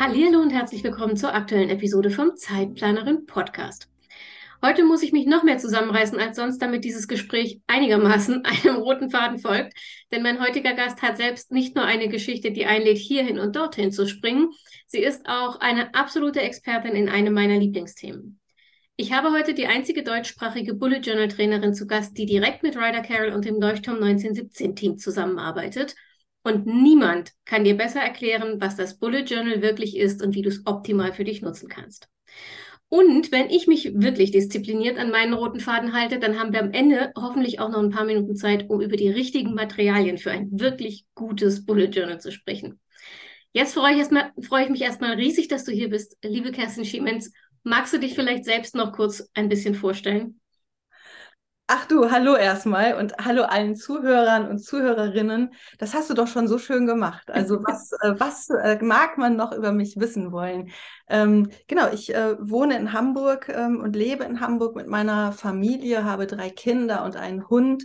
Hallo und herzlich willkommen zur aktuellen Episode vom Zeitplanerin Podcast. Heute muss ich mich noch mehr zusammenreißen als sonst, damit dieses Gespräch einigermaßen einem roten Faden folgt. Denn mein heutiger Gast hat selbst nicht nur eine Geschichte, die einlädt, hierhin und dorthin zu springen. Sie ist auch eine absolute Expertin in einem meiner Lieblingsthemen. Ich habe heute die einzige deutschsprachige Bullet Journal Trainerin zu Gast, die direkt mit Ryder Carroll und dem Leuchtturm 1917 Team zusammenarbeitet und niemand kann dir besser erklären, was das Bullet Journal wirklich ist und wie du es optimal für dich nutzen kannst. Und wenn ich mich wirklich diszipliniert an meinen roten Faden halte, dann haben wir am Ende hoffentlich auch noch ein paar Minuten Zeit, um über die richtigen Materialien für ein wirklich gutes Bullet Journal zu sprechen. Jetzt freue ich, erstmal, freue ich mich erstmal riesig, dass du hier bist, liebe Kerstin Schiemens. Magst du dich vielleicht selbst noch kurz ein bisschen vorstellen? Ach du, hallo erstmal und hallo allen Zuhörern und Zuhörerinnen. Das hast du doch schon so schön gemacht. Also was, äh, was äh, mag man noch über mich wissen wollen? Ähm, genau, ich äh, wohne in Hamburg ähm, und lebe in Hamburg mit meiner Familie, habe drei Kinder und einen Hund.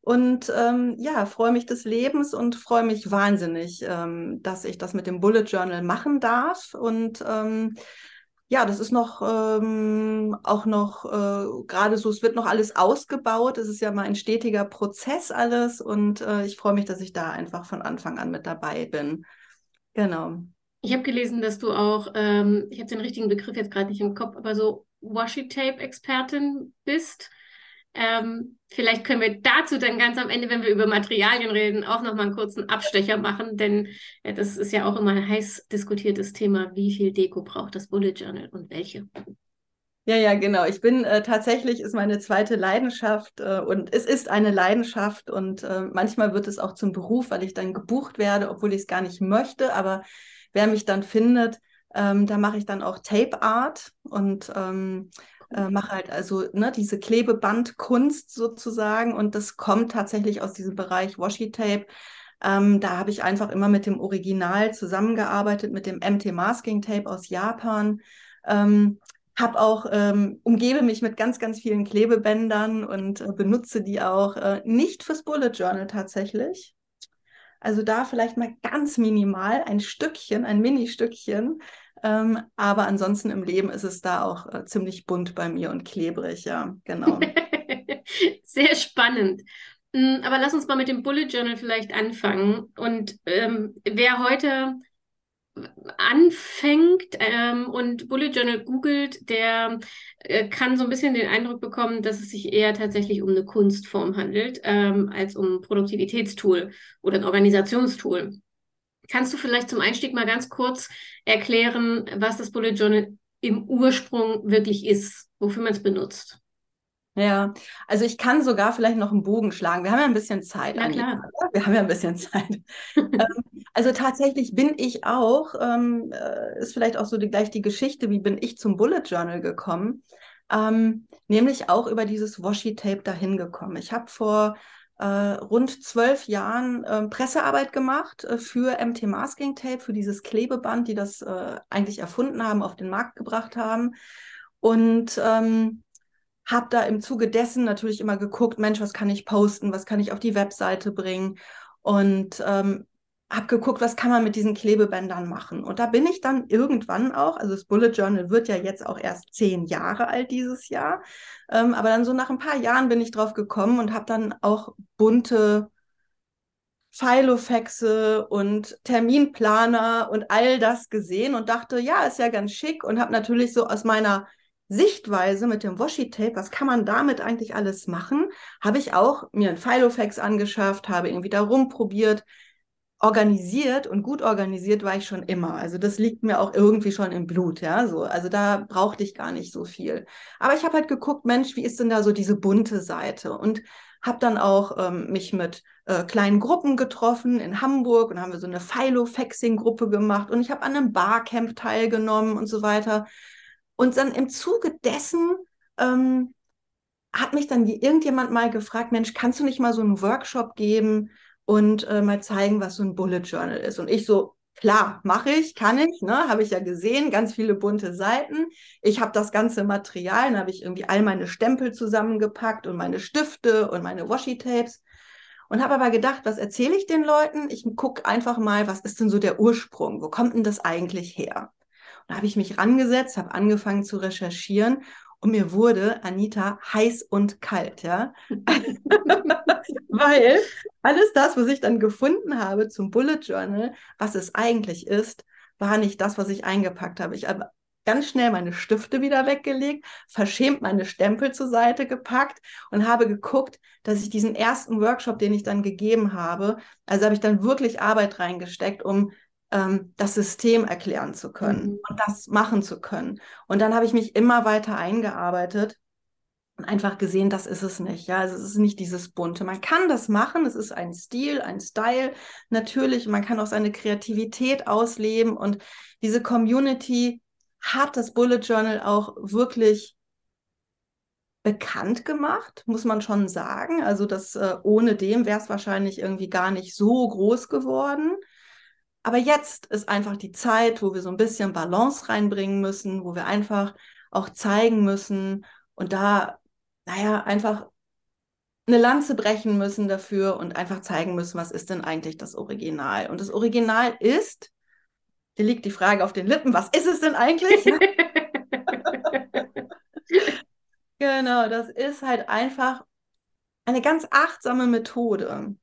Und ähm, ja, freue mich des Lebens und freue mich wahnsinnig, ähm, dass ich das mit dem Bullet Journal machen darf. Und ähm, ja, das ist noch ähm, auch noch äh, gerade so, es wird noch alles ausgebaut. Es ist ja mal ein stetiger Prozess alles und äh, ich freue mich, dass ich da einfach von Anfang an mit dabei bin. Genau. Ich habe gelesen, dass du auch, ähm, ich habe den richtigen Begriff jetzt gerade nicht im Kopf, aber so Washi-Tape-Expertin bist. Ähm, vielleicht können wir dazu dann ganz am Ende, wenn wir über Materialien reden, auch nochmal einen kurzen Abstecher machen, denn äh, das ist ja auch immer ein heiß diskutiertes Thema, wie viel Deko braucht das Bullet Journal und welche. Ja, ja, genau. Ich bin äh, tatsächlich, ist meine zweite Leidenschaft äh, und es ist eine Leidenschaft und äh, manchmal wird es auch zum Beruf, weil ich dann gebucht werde, obwohl ich es gar nicht möchte. Aber wer mich dann findet, ähm, da mache ich dann auch Tape Art und ähm, äh, mache halt also ne, diese Klebebandkunst sozusagen und das kommt tatsächlich aus diesem Bereich Washi-Tape. Ähm, da habe ich einfach immer mit dem Original zusammengearbeitet, mit dem MT Masking Tape aus Japan. Ähm, habe auch ähm, umgebe mich mit ganz ganz vielen Klebebändern und äh, benutze die auch äh, nicht fürs Bullet Journal tatsächlich. Also da vielleicht mal ganz minimal ein Stückchen, ein Mini-Stückchen, ähm, aber ansonsten im Leben ist es da auch äh, ziemlich bunt bei mir und klebrig, ja, genau. Sehr spannend. Mm, aber lass uns mal mit dem Bullet Journal vielleicht anfangen. Und ähm, wer heute anfängt ähm, und Bullet Journal googelt, der äh, kann so ein bisschen den Eindruck bekommen, dass es sich eher tatsächlich um eine Kunstform handelt, ähm, als um ein Produktivitätstool oder ein Organisationstool. Kannst du vielleicht zum Einstieg mal ganz kurz erklären, was das Bullet Journal im Ursprung wirklich ist, wofür man es benutzt? Ja, also ich kann sogar vielleicht noch einen Bogen schlagen. Wir haben ja ein bisschen Zeit. Ja, klar. Wir haben ja ein bisschen Zeit. Ähm, also tatsächlich bin ich auch, ähm, äh, ist vielleicht auch so die, gleich die Geschichte, wie bin ich zum Bullet Journal gekommen, ähm, nämlich auch über dieses Washi-Tape dahin gekommen. Ich habe vor äh, rund zwölf Jahren äh, Pressearbeit gemacht äh, für MT Masking Tape, für dieses Klebeband, die das äh, eigentlich erfunden haben, auf den Markt gebracht haben. Und ähm, habe da im Zuge dessen natürlich immer geguckt, Mensch, was kann ich posten, was kann ich auf die Webseite bringen. Und ähm, habe geguckt, was kann man mit diesen Klebebändern machen. Und da bin ich dann irgendwann auch, also das Bullet Journal wird ja jetzt auch erst zehn Jahre alt dieses Jahr, ähm, aber dann so nach ein paar Jahren bin ich drauf gekommen und habe dann auch bunte Filofaxe und Terminplaner und all das gesehen und dachte, ja, ist ja ganz schick und habe natürlich so aus meiner Sichtweise mit dem Washi-Tape, was kann man damit eigentlich alles machen, habe ich auch mir ein Filofax angeschafft, habe irgendwie da rumprobiert, organisiert und gut organisiert war ich schon immer. Also das liegt mir auch irgendwie schon im Blut, ja, so. Also da brauchte ich gar nicht so viel. Aber ich habe halt geguckt, Mensch, wie ist denn da so diese bunte Seite? Und habe dann auch ähm, mich mit äh, kleinen Gruppen getroffen in Hamburg und haben wir so eine Philo-Faxing-Gruppe gemacht und ich habe an einem Barcamp teilgenommen und so weiter. Und dann im Zuge dessen ähm, hat mich dann irgendjemand mal gefragt, Mensch, kannst du nicht mal so einen Workshop geben und äh, mal zeigen, was so ein Bullet Journal ist? Und ich so, klar, mache ich, kann ich, ne? habe ich ja gesehen, ganz viele bunte Seiten. Ich habe das ganze Material, dann habe ich irgendwie all meine Stempel zusammengepackt und meine Stifte und meine Washi-Tapes und habe aber gedacht, was erzähle ich den Leuten? Ich gucke einfach mal, was ist denn so der Ursprung? Wo kommt denn das eigentlich her? Und da habe ich mich rangesetzt, habe angefangen zu recherchieren und mir wurde Anita heiß und kalt, ja. Weil alles das, was ich dann gefunden habe zum Bullet Journal, was es eigentlich ist, war nicht das, was ich eingepackt habe. Ich habe ganz schnell meine Stifte wieder weggelegt, verschämt meine Stempel zur Seite gepackt und habe geguckt, dass ich diesen ersten Workshop, den ich dann gegeben habe, also habe ich dann wirklich Arbeit reingesteckt, um ähm, das System erklären zu können mhm. und das machen zu können. Und dann habe ich mich immer weiter eingearbeitet und einfach gesehen, das ist es nicht. Ja, also es ist nicht dieses bunte. Man kann das machen. Es ist ein Stil, ein Style. Natürlich, man kann auch seine Kreativität ausleben und diese Community hat das Bullet Journal auch wirklich bekannt gemacht, muss man schon sagen. Also das äh, ohne dem wäre es wahrscheinlich irgendwie gar nicht so groß geworden. Aber jetzt ist einfach die Zeit, wo wir so ein bisschen Balance reinbringen müssen, wo wir einfach auch zeigen müssen und da, naja, einfach eine Lanze brechen müssen dafür und einfach zeigen müssen, was ist denn eigentlich das Original. Und das Original ist, dir liegt die Frage auf den Lippen, was ist es denn eigentlich? genau, das ist halt einfach eine ganz achtsame Methode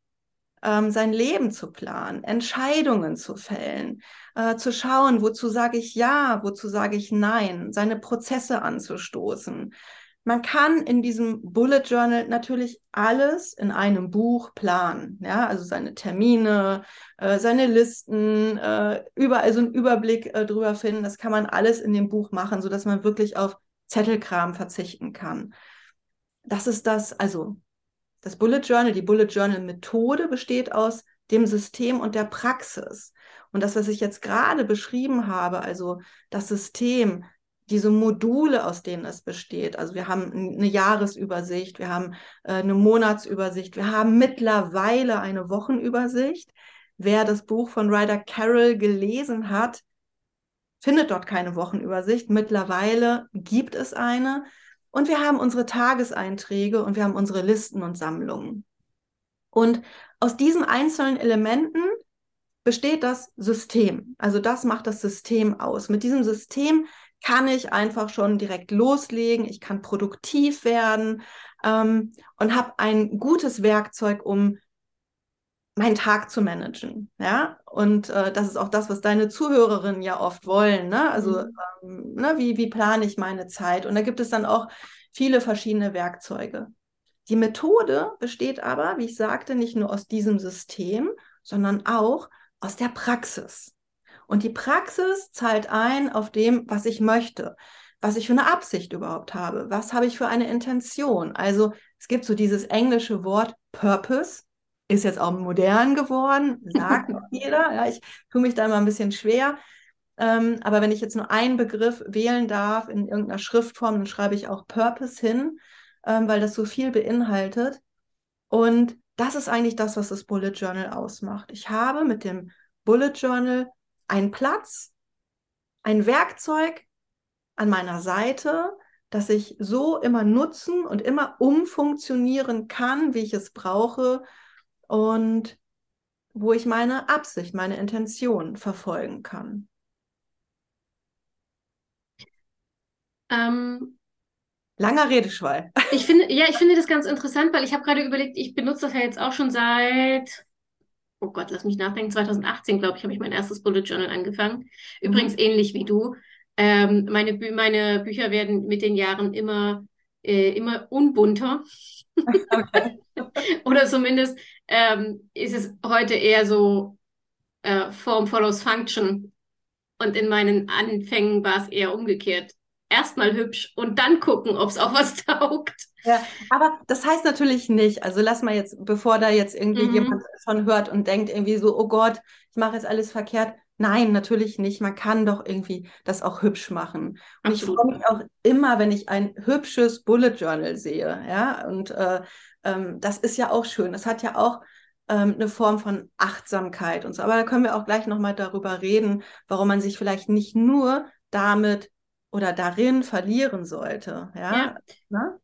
ähm, sein Leben zu planen, Entscheidungen zu fällen, äh, zu schauen, wozu sage ich ja, wozu sage ich nein, seine Prozesse anzustoßen. Man kann in diesem Bullet Journal natürlich alles in einem Buch planen, ja, also seine Termine, äh, seine Listen, äh, überall so einen Überblick äh, drüber finden. Das kann man alles in dem Buch machen, sodass man wirklich auf Zettelkram verzichten kann. Das ist das, also das Bullet Journal, die Bullet Journal Methode besteht aus dem System und der Praxis. Und das, was ich jetzt gerade beschrieben habe, also das System, diese Module, aus denen es besteht. Also wir haben eine Jahresübersicht, wir haben äh, eine Monatsübersicht, wir haben mittlerweile eine Wochenübersicht. Wer das Buch von Ryder Carroll gelesen hat, findet dort keine Wochenübersicht. Mittlerweile gibt es eine. Und wir haben unsere Tageseinträge und wir haben unsere Listen und Sammlungen. Und aus diesen einzelnen Elementen besteht das System. Also das macht das System aus. Mit diesem System kann ich einfach schon direkt loslegen. Ich kann produktiv werden ähm, und habe ein gutes Werkzeug, um meinen Tag zu managen. Ja, und äh, das ist auch das, was deine Zuhörerinnen ja oft wollen. Ne? Also, mhm. ähm, ne, wie, wie plane ich meine Zeit? Und da gibt es dann auch viele verschiedene Werkzeuge. Die Methode besteht aber, wie ich sagte, nicht nur aus diesem System, sondern auch aus der Praxis. Und die Praxis zahlt ein auf dem, was ich möchte, was ich für eine Absicht überhaupt habe, was habe ich für eine Intention. Also es gibt so dieses englische Wort Purpose, ist jetzt auch modern geworden, sagt auch jeder. Ja, ich tue mich da immer ein bisschen schwer. Ähm, aber wenn ich jetzt nur einen Begriff wählen darf in irgendeiner Schriftform, dann schreibe ich auch Purpose hin, ähm, weil das so viel beinhaltet. Und das ist eigentlich das, was das Bullet Journal ausmacht. Ich habe mit dem Bullet Journal einen Platz, ein Werkzeug an meiner Seite, das ich so immer nutzen und immer umfunktionieren kann, wie ich es brauche, und wo ich meine Absicht, meine Intention verfolgen kann. Ähm, Langer Redeschwall. Ich finde, ja, ich finde das ganz interessant, weil ich habe gerade überlegt, ich benutze das ja jetzt auch schon seit, oh Gott, lass mich nachdenken, 2018, glaube ich, habe ich mein erstes Bullet Journal angefangen. Übrigens mhm. ähnlich wie du. Ähm, meine, Bü meine Bücher werden mit den Jahren immer, äh, immer unbunter. Okay. Oder zumindest ähm, ist es heute eher so äh, Form follows Function. Und in meinen Anfängen war es eher umgekehrt. Erstmal hübsch und dann gucken, ob es auch was taugt. Ja, aber das heißt natürlich nicht, also lass mal jetzt, bevor da jetzt irgendwie mhm. jemand von hört und denkt irgendwie so, oh Gott, ich mache jetzt alles verkehrt, Nein, natürlich nicht. Man kann doch irgendwie das auch hübsch machen. Und Absolut. ich freue mich auch immer, wenn ich ein hübsches Bullet Journal sehe. Ja, und äh, ähm, das ist ja auch schön. Das hat ja auch ähm, eine Form von Achtsamkeit und so. Aber da können wir auch gleich nochmal darüber reden, warum man sich vielleicht nicht nur damit oder darin verlieren sollte. Ja. ja.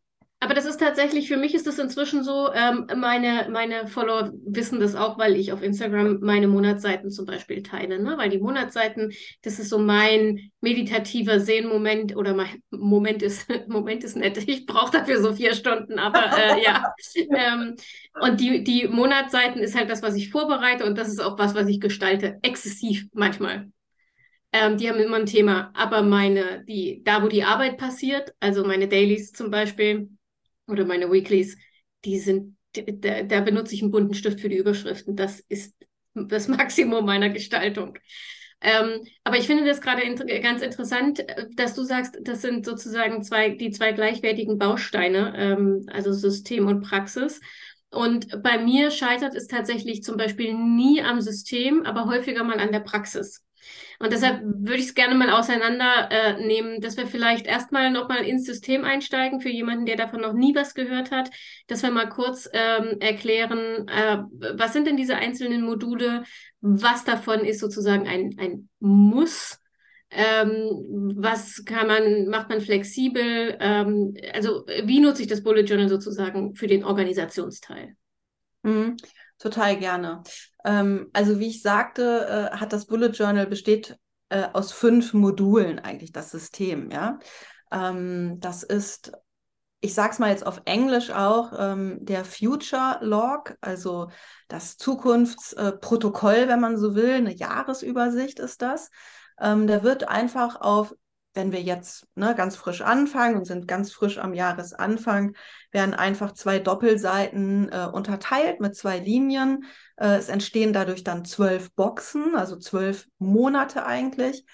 Aber das ist tatsächlich, für mich ist das inzwischen so, ähm, meine, meine Follower wissen das auch, weil ich auf Instagram meine Monatsseiten zum Beispiel teile, ne? Weil die Monatsseiten, das ist so mein meditativer Sehnmoment oder mein Moment ist, Moment ist nett. Ich brauche dafür so vier Stunden, aber äh, ja. ähm, und die, die Monatsseiten ist halt das, was ich vorbereite und das ist auch was, was ich gestalte, exzessiv manchmal. Ähm, die haben immer ein Thema, aber meine, die, da wo die Arbeit passiert, also meine Dailies zum Beispiel, oder meine Weeklies, die sind, da, da benutze ich einen bunten Stift für die Überschriften. Das ist das Maximum meiner Gestaltung. Ähm, aber ich finde das gerade inter ganz interessant, äh, dass du sagst, das sind sozusagen zwei, die zwei gleichwertigen Bausteine, ähm, also System und Praxis. Und bei mir scheitert es tatsächlich zum Beispiel nie am System, aber häufiger mal an der Praxis. Und deshalb würde ich es gerne mal auseinandernehmen, äh, dass wir vielleicht erstmal nochmal ins System einsteigen für jemanden, der davon noch nie was gehört hat, dass wir mal kurz ähm, erklären, äh, was sind denn diese einzelnen Module, was davon ist sozusagen ein, ein Muss. Ähm, was kann man, macht man flexibel? Ähm, also, wie nutze ich das Bullet Journal sozusagen für den Organisationsteil? Mhm. Total gerne. Ähm, also wie ich sagte, äh, hat das Bullet Journal besteht äh, aus fünf Modulen eigentlich das System. Ja, ähm, das ist ich sage es mal jetzt auf Englisch auch, ähm, der Future Log, also das Zukunftsprotokoll, wenn man so will, eine Jahresübersicht ist das. Ähm, der wird einfach auf wenn wir jetzt ne, ganz frisch anfangen und sind ganz frisch am Jahresanfang, werden einfach zwei Doppelseiten äh, unterteilt mit zwei Linien. Äh, es entstehen dadurch dann zwölf Boxen, also zwölf Monate eigentlich.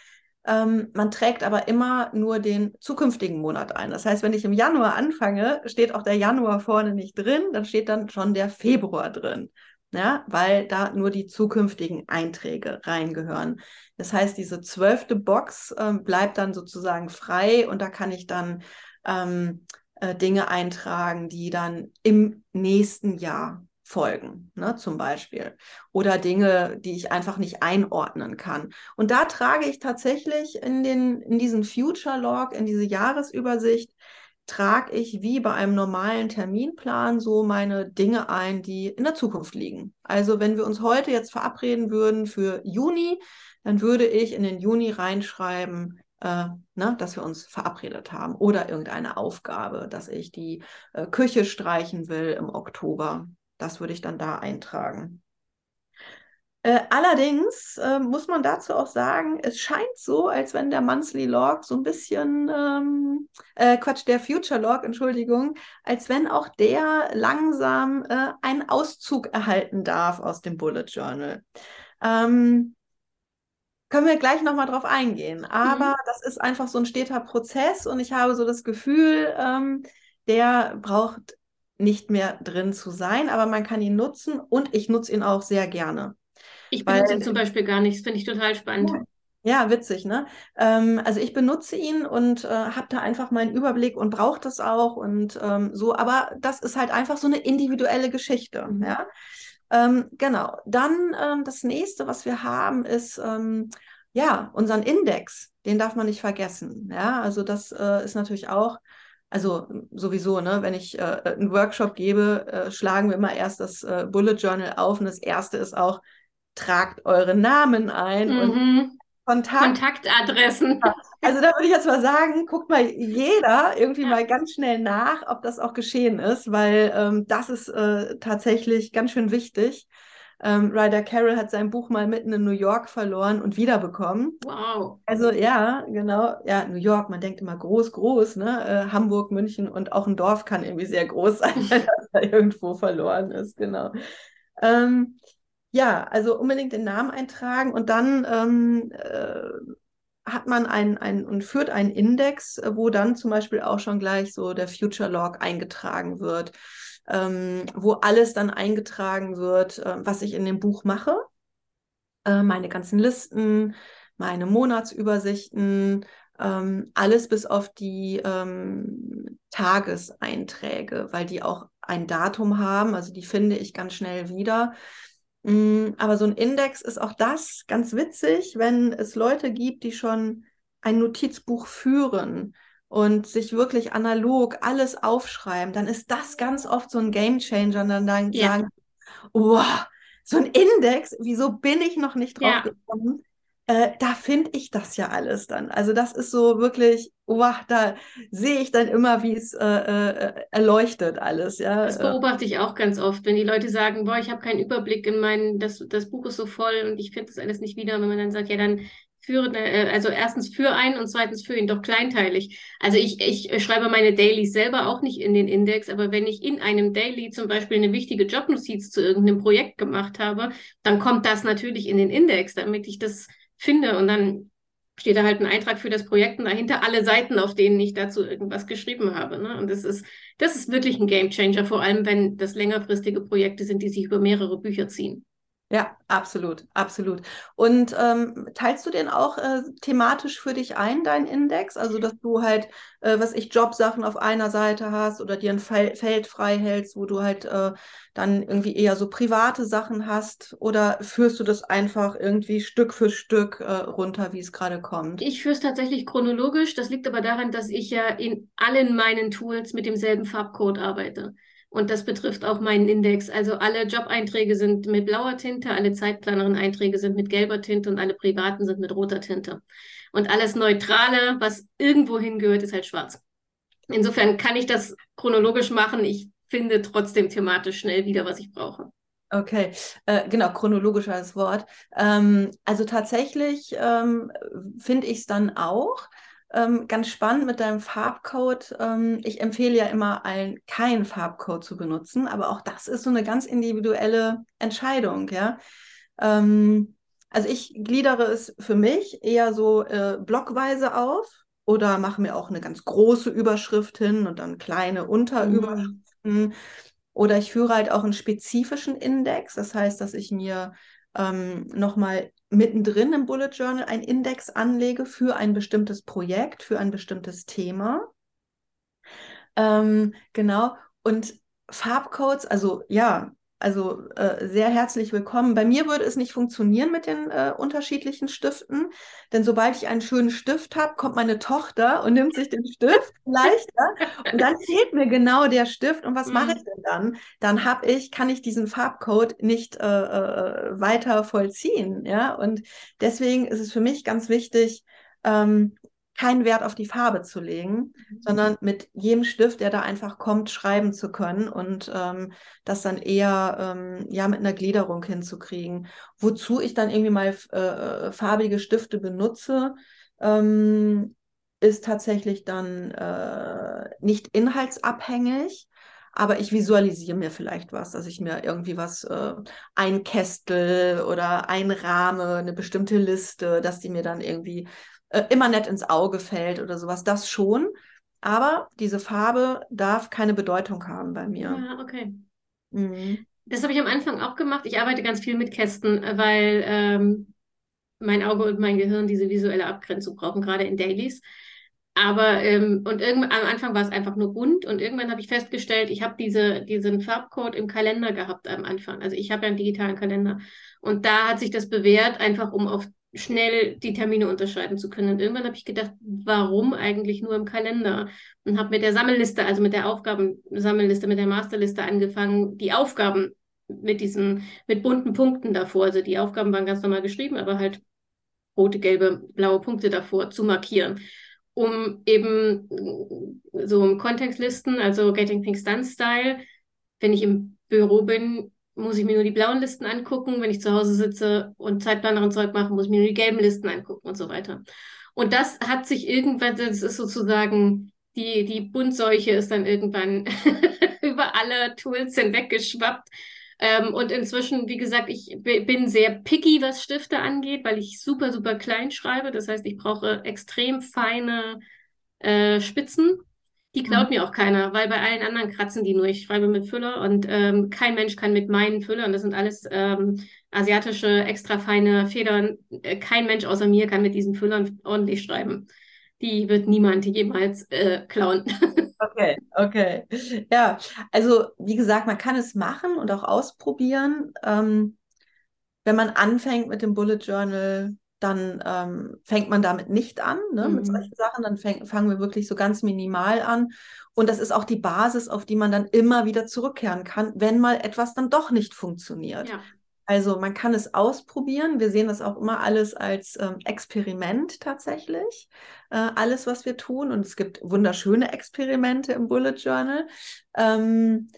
Ähm, man trägt aber immer nur den zukünftigen Monat ein. Das heißt, wenn ich im Januar anfange, steht auch der Januar vorne nicht drin, dann steht dann schon der Februar drin ja, weil da nur die zukünftigen Einträge reingehören. Das heißt, diese zwölfte Box äh, bleibt dann sozusagen frei und da kann ich dann ähm, äh, Dinge eintragen, die dann im nächsten Jahr folgen, ne, zum Beispiel. Oder Dinge, die ich einfach nicht einordnen kann. Und da trage ich tatsächlich in, den, in diesen Future Log, in diese Jahresübersicht, trage ich wie bei einem normalen Terminplan so meine Dinge ein, die in der Zukunft liegen. Also wenn wir uns heute jetzt verabreden würden für Juni, dann würde ich in den Juni reinschreiben, äh, ne, dass wir uns verabredet haben oder irgendeine Aufgabe, dass ich die äh, Küche streichen will im Oktober. Das würde ich dann da eintragen. Äh, allerdings äh, muss man dazu auch sagen, es scheint so, als wenn der Monthly Log so ein bisschen, ähm, äh, Quatsch, der Future Log, Entschuldigung, als wenn auch der langsam äh, einen Auszug erhalten darf aus dem Bullet Journal. Ähm, können wir gleich nochmal drauf eingehen. Aber mhm. das ist einfach so ein steter Prozess und ich habe so das Gefühl, ähm, der braucht nicht mehr drin zu sein, aber man kann ihn nutzen und ich nutze ihn auch sehr gerne. Ich benutze ihn zum Beispiel gar nicht. Das finde ich total spannend. Ja, witzig, ne? Ähm, also ich benutze ihn und äh, habe da einfach meinen Überblick und brauche das auch und ähm, so, aber das ist halt einfach so eine individuelle Geschichte, mhm. ja. Ähm, genau. Dann ähm, das nächste, was wir haben, ist ähm, ja unseren Index. Den darf man nicht vergessen. Ja, also das äh, ist natürlich auch also sowieso, ne, wenn ich äh, einen Workshop gebe, äh, schlagen wir immer erst das äh, Bullet Journal auf und das erste ist auch tragt eure Namen ein mhm. und Kontakt Kontaktadressen. Also da würde ich jetzt mal sagen, guckt mal jeder irgendwie ja. mal ganz schnell nach, ob das auch geschehen ist, weil ähm, das ist äh, tatsächlich ganz schön wichtig. Ähm, Ryder Carroll hat sein Buch mal mitten in New York verloren und wiederbekommen. Wow. Also ja, genau. Ja, New York, man denkt immer groß, groß, ne? Äh, Hamburg, München und auch ein Dorf kann irgendwie sehr groß sein, wenn das da irgendwo verloren ist, genau. Ähm, ja, also unbedingt den Namen eintragen und dann ähm, äh, hat man einen, und führt einen Index, äh, wo dann zum Beispiel auch schon gleich so der Future Log eingetragen wird, ähm, wo alles dann eingetragen wird, äh, was ich in dem Buch mache. äh, meine ganzen Listen, meine Monatsübersichten, ähm, alles bis auf die ähm, Tageseinträge, weil die auch ein Datum haben. Also die finde ich ganz schnell wieder. Mm, aber so ein Index ist auch das ganz witzig, wenn es Leute gibt, die schon ein Notizbuch führen und sich wirklich analog alles aufschreiben, dann ist das ganz oft so ein Gamechanger und dann, dann ja. sagen, wow, so ein Index, wieso bin ich noch nicht drauf ja. gekommen? Äh, da finde ich das ja alles dann. Also das ist so wirklich, wow, da sehe ich dann immer, wie es äh, äh, erleuchtet alles. Ja. Das beobachte ich auch ganz oft, wenn die Leute sagen, boah, ich habe keinen Überblick in meinen, das, das Buch ist so voll und ich finde das alles nicht wieder. Wenn man dann sagt, ja, dann führe, äh, also erstens für einen und zweitens für ihn doch kleinteilig. Also ich, ich schreibe meine Dailies selber auch nicht in den Index, aber wenn ich in einem Daily zum Beispiel eine wichtige Jobnotiz zu irgendeinem Projekt gemacht habe, dann kommt das natürlich in den Index, damit ich das finde und dann steht da halt ein Eintrag für das Projekt und dahinter alle Seiten, auf denen ich dazu irgendwas geschrieben habe. Ne? Und das ist, das ist wirklich ein Gamechanger, vor allem wenn das längerfristige Projekte sind, die sich über mehrere Bücher ziehen. Ja, absolut, absolut. Und ähm, teilst du den auch äh, thematisch für dich ein, deinen Index? Also, dass du halt, äh, was ich, Jobsachen auf einer Seite hast oder dir ein Fel Feld frei hältst, wo du halt äh, dann irgendwie eher so private Sachen hast? Oder führst du das einfach irgendwie Stück für Stück äh, runter, wie es gerade kommt? Ich führe es tatsächlich chronologisch. Das liegt aber daran, dass ich ja in allen meinen Tools mit demselben Farbcode arbeite. Und das betrifft auch meinen Index. Also alle Job-Einträge sind mit blauer Tinte, alle Zeitplanerin-Einträge sind mit gelber Tinte und alle privaten sind mit roter Tinte. Und alles Neutrale, was irgendwo hingehört, ist halt schwarz. Insofern kann ich das chronologisch machen. Ich finde trotzdem thematisch schnell wieder, was ich brauche. Okay, äh, genau, als Wort. Ähm, also tatsächlich ähm, finde ich es dann auch. Ähm, ganz spannend mit deinem Farbcode. Ähm, ich empfehle ja immer allen, keinen Farbcode zu benutzen, aber auch das ist so eine ganz individuelle Entscheidung, ja. Ähm, also ich gliedere es für mich eher so äh, blockweise auf oder mache mir auch eine ganz große Überschrift hin und dann kleine Unterüberschriften. Mhm. Oder ich führe halt auch einen spezifischen Index. Das heißt, dass ich mir ähm, nochmal mittendrin im Bullet Journal einen Index anlege für ein bestimmtes Projekt, für ein bestimmtes Thema. Ähm, genau. Und Farbcodes, also ja, also äh, sehr herzlich willkommen. Bei mir würde es nicht funktionieren mit den äh, unterschiedlichen Stiften, denn sobald ich einen schönen Stift habe, kommt meine Tochter und nimmt sich den Stift leichter und dann fehlt mir genau der Stift. Und was mhm. mache ich denn dann? Dann habe ich, kann ich diesen Farbcode nicht äh, äh, weiter vollziehen. Ja, und deswegen ist es für mich ganz wichtig, ähm, keinen Wert auf die Farbe zu legen, mhm. sondern mit jedem Stift, der da einfach kommt, schreiben zu können und ähm, das dann eher ähm, ja mit einer Gliederung hinzukriegen. Wozu ich dann irgendwie mal äh, äh, farbige Stifte benutze, ähm, ist tatsächlich dann äh, nicht inhaltsabhängig. Aber ich visualisiere mir vielleicht was, dass ich mir irgendwie was äh, einkästel oder einrahme, eine bestimmte Liste, dass die mir dann irgendwie äh, immer nett ins Auge fällt oder sowas. Das schon. Aber diese Farbe darf keine Bedeutung haben bei mir. Ja, okay. Mhm. Das habe ich am Anfang auch gemacht. Ich arbeite ganz viel mit Kästen, äh, weil ähm, mein Auge und mein Gehirn diese visuelle Abgrenzung brauchen, gerade in Dailies. Aber ähm, und irgendwann am Anfang war es einfach nur bunt und irgendwann habe ich festgestellt, ich habe diese, diesen Farbcode im Kalender gehabt am Anfang. Also ich habe ja einen digitalen Kalender. Und da hat sich das bewährt, einfach um auf schnell die Termine unterschreiben zu können. Und irgendwann habe ich gedacht, warum eigentlich nur im Kalender? Und habe mit der Sammelliste, also mit der Aufgabensammelliste, mit der Masterliste angefangen, die Aufgaben mit diesen, mit bunten Punkten davor. Also die Aufgaben waren ganz normal geschrieben, aber halt rote, gelbe, blaue Punkte davor zu markieren. Um eben so Kontextlisten, also Getting Things Done Style, wenn ich im Büro bin, muss ich mir nur die blauen Listen angucken. Wenn ich zu Hause sitze und Zeitplanerin Zeug mache, muss ich mir nur die gelben Listen angucken und so weiter. Und das hat sich irgendwann, das ist sozusagen, die, die Buntseuche ist dann irgendwann über alle Tools hinweggeschwappt. Ähm, und inzwischen, wie gesagt, ich bin sehr picky, was Stifte angeht, weil ich super, super klein schreibe. Das heißt, ich brauche extrem feine äh, Spitzen Die klaut mhm. mir auch keiner, weil bei allen anderen kratzen die nur. Ich schreibe mit Füller und ähm, kein Mensch kann mit meinen Füllern, das sind alles ähm, asiatische, extra feine Federn, äh, kein Mensch außer mir kann mit diesen Füllern ordentlich schreiben. Die wird niemand jemals äh, klauen. Okay, okay. Ja, also wie gesagt, man kann es machen und auch ausprobieren. Ähm, wenn man anfängt mit dem Bullet Journal, dann ähm, fängt man damit nicht an, ne, mhm. mit solchen Sachen. Dann fäng, fangen wir wirklich so ganz minimal an. Und das ist auch die Basis, auf die man dann immer wieder zurückkehren kann, wenn mal etwas dann doch nicht funktioniert. Ja. Also man kann es ausprobieren. Wir sehen das auch immer alles als ähm, Experiment tatsächlich. Äh, alles, was wir tun. Und es gibt wunderschöne Experimente im Bullet Journal. Ähm,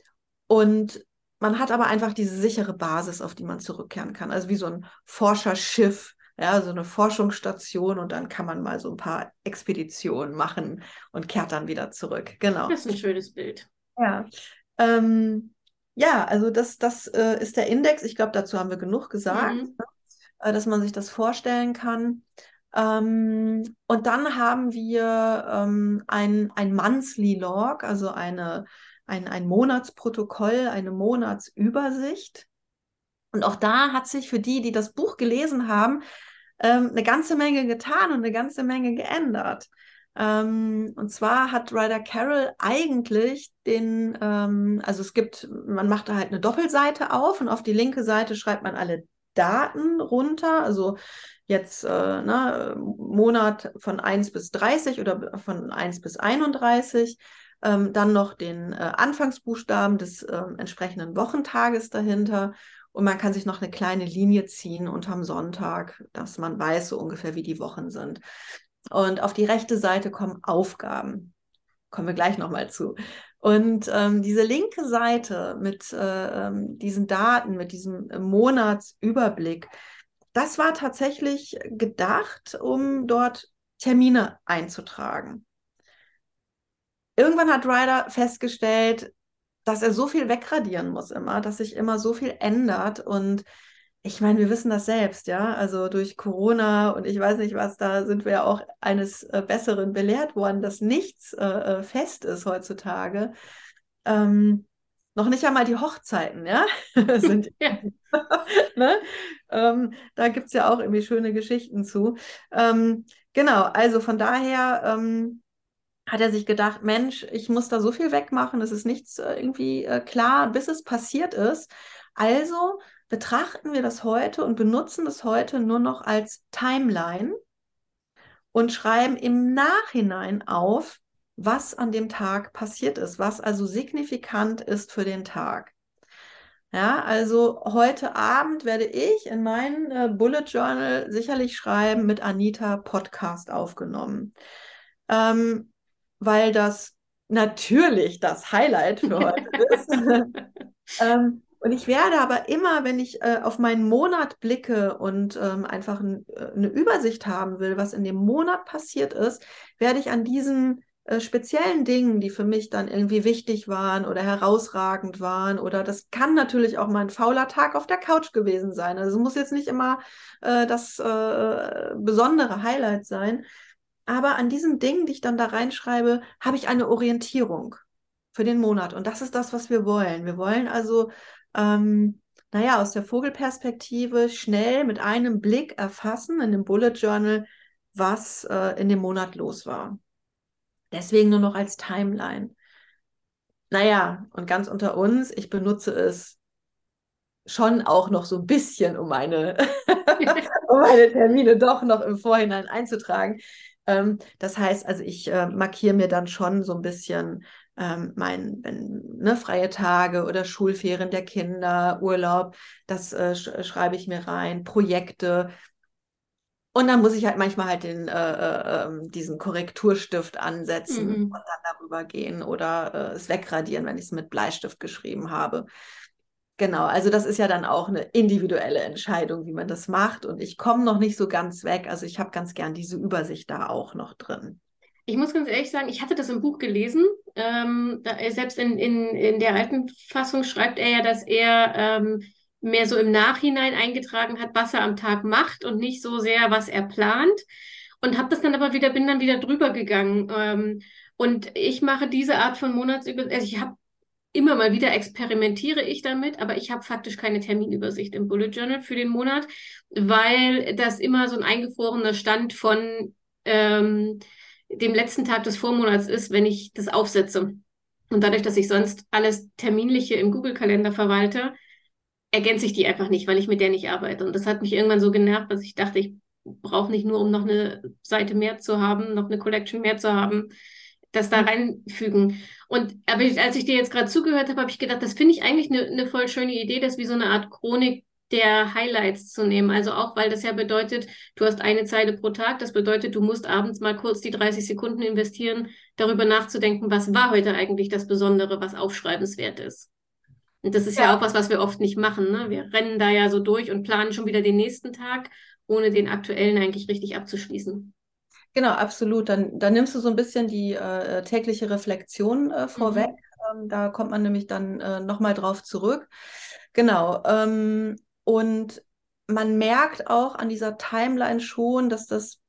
und man hat aber einfach diese sichere Basis, auf die man zurückkehren kann. Also wie so ein Forscherschiff, ja, so eine Forschungsstation und dann kann man mal so ein paar Expeditionen machen und kehrt dann wieder zurück. Genau. Das ist ein schönes Bild. Ja. Ähm, ja, also das, das äh, ist der Index. Ich glaube, dazu haben wir genug gesagt, mhm. ne? äh, dass man sich das vorstellen kann. Ähm, und dann haben wir ähm, ein, ein Monthly Log, also eine, ein, ein Monatsprotokoll, eine Monatsübersicht. Und auch da hat sich für die, die das Buch gelesen haben, ähm, eine ganze Menge getan und eine ganze Menge geändert. Ähm, und zwar hat Ryder Carroll eigentlich den, ähm, also es gibt, man macht da halt eine Doppelseite auf und auf die linke Seite schreibt man alle Daten runter, also jetzt äh, ne, Monat von 1 bis 30 oder von 1 bis 31, ähm, dann noch den äh, Anfangsbuchstaben des äh, entsprechenden Wochentages dahinter und man kann sich noch eine kleine Linie ziehen unterm Sonntag, dass man weiß so ungefähr, wie die Wochen sind. Und auf die rechte Seite kommen Aufgaben. Kommen wir gleich nochmal zu. Und ähm, diese linke Seite mit äh, ähm, diesen Daten, mit diesem Monatsüberblick, das war tatsächlich gedacht, um dort Termine einzutragen. Irgendwann hat Ryder festgestellt, dass er so viel wegradieren muss immer, dass sich immer so viel ändert und ich meine, wir wissen das selbst, ja. Also durch Corona und ich weiß nicht was, da sind wir ja auch eines äh, Besseren belehrt worden, dass nichts äh, äh fest ist heutzutage. Ähm, noch nicht einmal die Hochzeiten, ja, sind. ja. ne? ähm, da gibt es ja auch irgendwie schöne Geschichten zu. Ähm, genau, also von daher ähm, hat er sich gedacht, Mensch, ich muss da so viel wegmachen, es ist nichts äh, irgendwie äh, klar, bis es passiert ist. Also betrachten wir das heute und benutzen das heute nur noch als Timeline und schreiben im Nachhinein auf, was an dem Tag passiert ist, was also signifikant ist für den Tag. Ja, also heute Abend werde ich in meinen äh, Bullet Journal sicherlich schreiben, mit Anita Podcast aufgenommen. Ähm, weil das natürlich das Highlight für heute ist. ähm, und ich werde aber immer, wenn ich äh, auf meinen Monat blicke und ähm, einfach ein, äh, eine Übersicht haben will, was in dem Monat passiert ist, werde ich an diesen äh, speziellen Dingen, die für mich dann irgendwie wichtig waren oder herausragend waren, oder das kann natürlich auch mal ein fauler Tag auf der Couch gewesen sein. Also es muss jetzt nicht immer äh, das äh, besondere Highlight sein. Aber an diesen Dingen, die ich dann da reinschreibe, habe ich eine Orientierung für den Monat. Und das ist das, was wir wollen. Wir wollen also ähm, naja, aus der Vogelperspektive schnell mit einem Blick erfassen in dem Bullet Journal, was äh, in dem Monat los war. Deswegen nur noch als Timeline. Naja, und ganz unter uns, ich benutze es schon auch noch so ein bisschen, um meine, um meine Termine doch noch im Vorhinein einzutragen. Ähm, das heißt, also ich äh, markiere mir dann schon so ein bisschen ähm, mein, wenn, ne, freie Tage oder Schulferien der Kinder, Urlaub, das äh, sch schreibe ich mir rein, Projekte. Und dann muss ich halt manchmal halt den, äh, äh, ähm, diesen Korrekturstift ansetzen mhm. und dann darüber gehen oder äh, es wegradieren, wenn ich es mit Bleistift geschrieben habe. Genau, also das ist ja dann auch eine individuelle Entscheidung, wie man das macht. Und ich komme noch nicht so ganz weg. Also ich habe ganz gern diese Übersicht da auch noch drin. Ich muss ganz ehrlich sagen, ich hatte das im Buch gelesen. Ähm, da, selbst in, in, in der alten Fassung schreibt er ja, dass er ähm, mehr so im Nachhinein eingetragen hat, was er am Tag macht und nicht so sehr, was er plant. und habe das dann aber wieder, bin dann wieder drüber gegangen. Ähm, und ich mache diese Art von Monatsüber, also ich habe immer mal wieder experimentiere ich damit, aber ich habe faktisch keine Terminübersicht im Bullet Journal für den Monat, weil das immer so ein eingefrorener Stand von ähm, dem letzten Tag des Vormonats ist, wenn ich das aufsetze. Und dadurch, dass ich sonst alles Terminliche im Google-Kalender verwalte, ergänze ich die einfach nicht, weil ich mit der nicht arbeite. Und das hat mich irgendwann so genervt, dass ich dachte, ich brauche nicht nur, um noch eine Seite mehr zu haben, noch eine Collection mehr zu haben, das da reinfügen. Und aber als ich dir jetzt gerade zugehört habe, habe ich gedacht, das finde ich eigentlich eine ne voll schöne Idee, das wie so eine Art Chronik der Highlights zu nehmen. Also auch, weil das ja bedeutet, du hast eine Zeile pro Tag. Das bedeutet, du musst abends mal kurz die 30 Sekunden investieren, darüber nachzudenken, was war heute eigentlich das Besondere, was aufschreibenswert ist. Und das ist ja, ja auch was, was wir oft nicht machen. Ne? Wir rennen da ja so durch und planen schon wieder den nächsten Tag, ohne den aktuellen eigentlich richtig abzuschließen. Genau, absolut. Dann, dann nimmst du so ein bisschen die äh, tägliche Reflexion äh, vorweg. Mhm. Ähm, da kommt man nämlich dann äh, nochmal drauf zurück. Genau. Ähm, und man merkt auch an dieser Timeline schon, dass das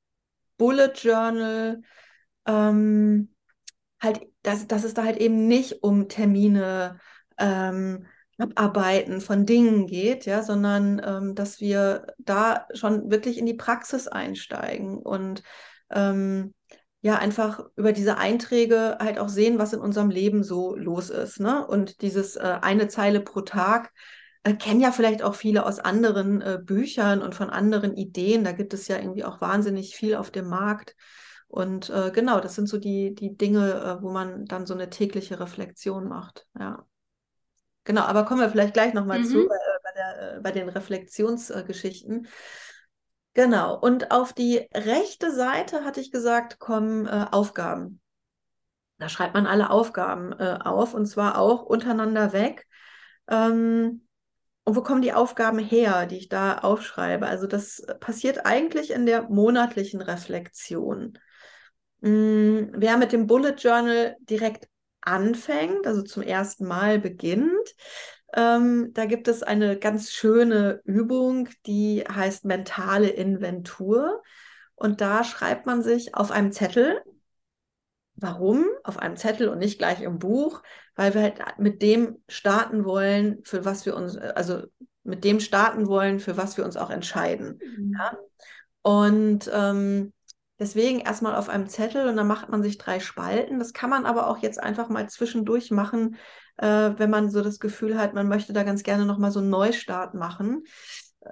Bullet Journal ähm, halt, dass, dass es da halt eben nicht um Termine ähm, Abarbeiten von Dingen geht, ja, sondern ähm, dass wir da schon wirklich in die Praxis einsteigen und ähm, ja einfach über diese Einträge halt auch sehen, was in unserem Leben so los ist. Ne? Und dieses äh, eine Zeile pro Tag, äh, kennen ja vielleicht auch viele aus anderen äh, Büchern und von anderen Ideen. Da gibt es ja irgendwie auch wahnsinnig viel auf dem Markt. Und äh, genau, das sind so die, die Dinge, äh, wo man dann so eine tägliche Reflexion macht. Ja. Genau, aber kommen wir vielleicht gleich nochmal mhm. zu äh, bei, der, bei, den Reflexionsgeschichten. Genau, und auf die rechte Seite hatte ich gesagt, kommen Aufgaben. Da schreibt man alle Aufgaben auf und zwar auch untereinander weg. Ähm, und wo kommen die Aufgaben her, die ich da aufschreibe? Also das passiert eigentlich in der monatlichen Reflexion. Hm, wer mit dem Bullet Journal direkt anfängt, also zum ersten Mal beginnt, ähm, da gibt es eine ganz schöne Übung, die heißt mentale Inventur. Und da schreibt man sich auf einem Zettel, warum auf einem Zettel und nicht gleich im Buch, weil wir halt mit dem starten wollen, für was wir uns, also mit dem starten wollen, für was wir uns auch entscheiden. Mhm. Ja? Und ähm, deswegen erstmal auf einem Zettel und dann macht man sich drei Spalten. Das kann man aber auch jetzt einfach mal zwischendurch machen, äh, wenn man so das Gefühl hat, man möchte da ganz gerne nochmal so einen Neustart machen.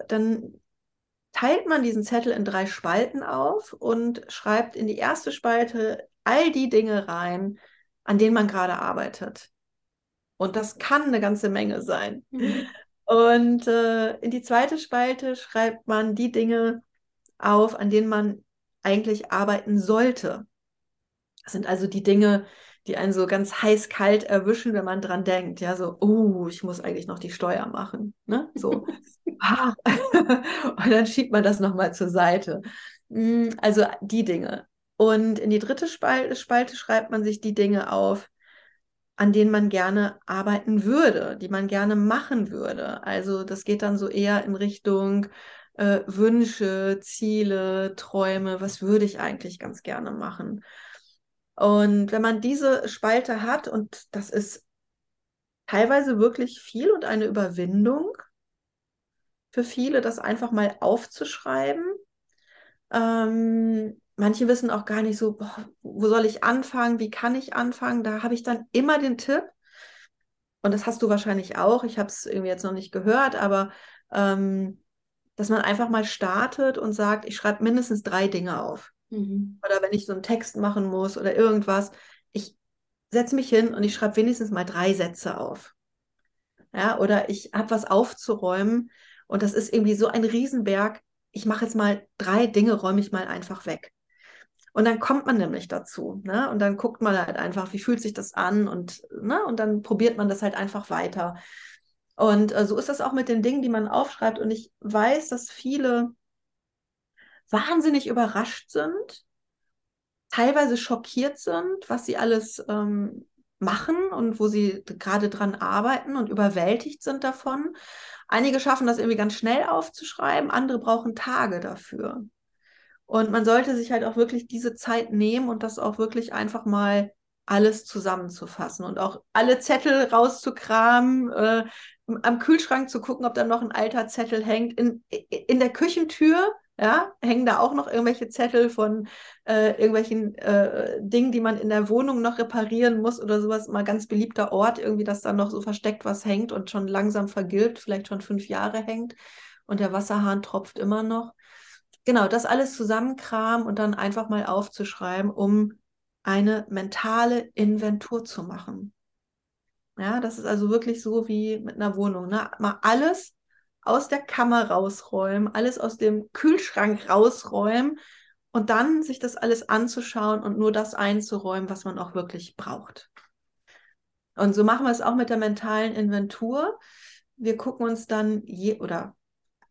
Dann teilt man diesen Zettel in drei Spalten auf und schreibt in die erste Spalte all die Dinge rein, an denen man gerade arbeitet. Und das kann eine ganze Menge sein. Mhm. Und äh, in die zweite Spalte schreibt man die Dinge auf, an denen man eigentlich arbeiten sollte. Das sind also die Dinge, die einen so ganz heiß-kalt erwischen, wenn man dran denkt. Ja, so, oh, ich muss eigentlich noch die Steuer machen. Ne? So. Ah. Und dann schiebt man das nochmal zur Seite. Hm, also die Dinge. Und in die dritte Spalte, Spalte schreibt man sich die Dinge auf, an denen man gerne arbeiten würde, die man gerne machen würde. Also das geht dann so eher in Richtung äh, Wünsche, Ziele, Träume, was würde ich eigentlich ganz gerne machen. Und wenn man diese Spalte hat, und das ist teilweise wirklich viel und eine Überwindung für viele, das einfach mal aufzuschreiben. Ähm, manche wissen auch gar nicht so, boah, wo soll ich anfangen, wie kann ich anfangen. Da habe ich dann immer den Tipp, und das hast du wahrscheinlich auch, ich habe es irgendwie jetzt noch nicht gehört, aber ähm, dass man einfach mal startet und sagt, ich schreibe mindestens drei Dinge auf. Mhm. Oder wenn ich so einen Text machen muss oder irgendwas, ich setze mich hin und ich schreibe wenigstens mal drei Sätze auf. Ja, oder ich habe was aufzuräumen und das ist irgendwie so ein Riesenberg. Ich mache jetzt mal drei Dinge, räume ich mal einfach weg. Und dann kommt man nämlich dazu. Ne? Und dann guckt man halt einfach, wie fühlt sich das an und, ne? und dann probiert man das halt einfach weiter. Und äh, so ist das auch mit den Dingen, die man aufschreibt. Und ich weiß, dass viele wahnsinnig überrascht sind, teilweise schockiert sind, was sie alles ähm, machen und wo sie gerade dran arbeiten und überwältigt sind davon. Einige schaffen das irgendwie ganz schnell aufzuschreiben, andere brauchen Tage dafür. Und man sollte sich halt auch wirklich diese Zeit nehmen und das auch wirklich einfach mal alles zusammenzufassen und auch alle Zettel rauszukramen, äh, am Kühlschrank zu gucken, ob da noch ein alter Zettel hängt. In, in der Küchentür, ja, hängen da auch noch irgendwelche Zettel von äh, irgendwelchen äh, Dingen, die man in der Wohnung noch reparieren muss oder sowas. Mal ganz beliebter Ort, irgendwie, dass da noch so versteckt was hängt und schon langsam vergilbt, vielleicht schon fünf Jahre hängt und der Wasserhahn tropft immer noch genau, das alles zusammenkramen und dann einfach mal aufzuschreiben, um eine mentale Inventur zu machen. Ja, das ist also wirklich so wie mit einer Wohnung. Ne? Mal alles aus der Kammer rausräumen, alles aus dem Kühlschrank rausräumen und dann sich das alles anzuschauen und nur das einzuräumen, was man auch wirklich braucht. Und so machen wir es auch mit der mentalen Inventur. Wir gucken uns dann je oder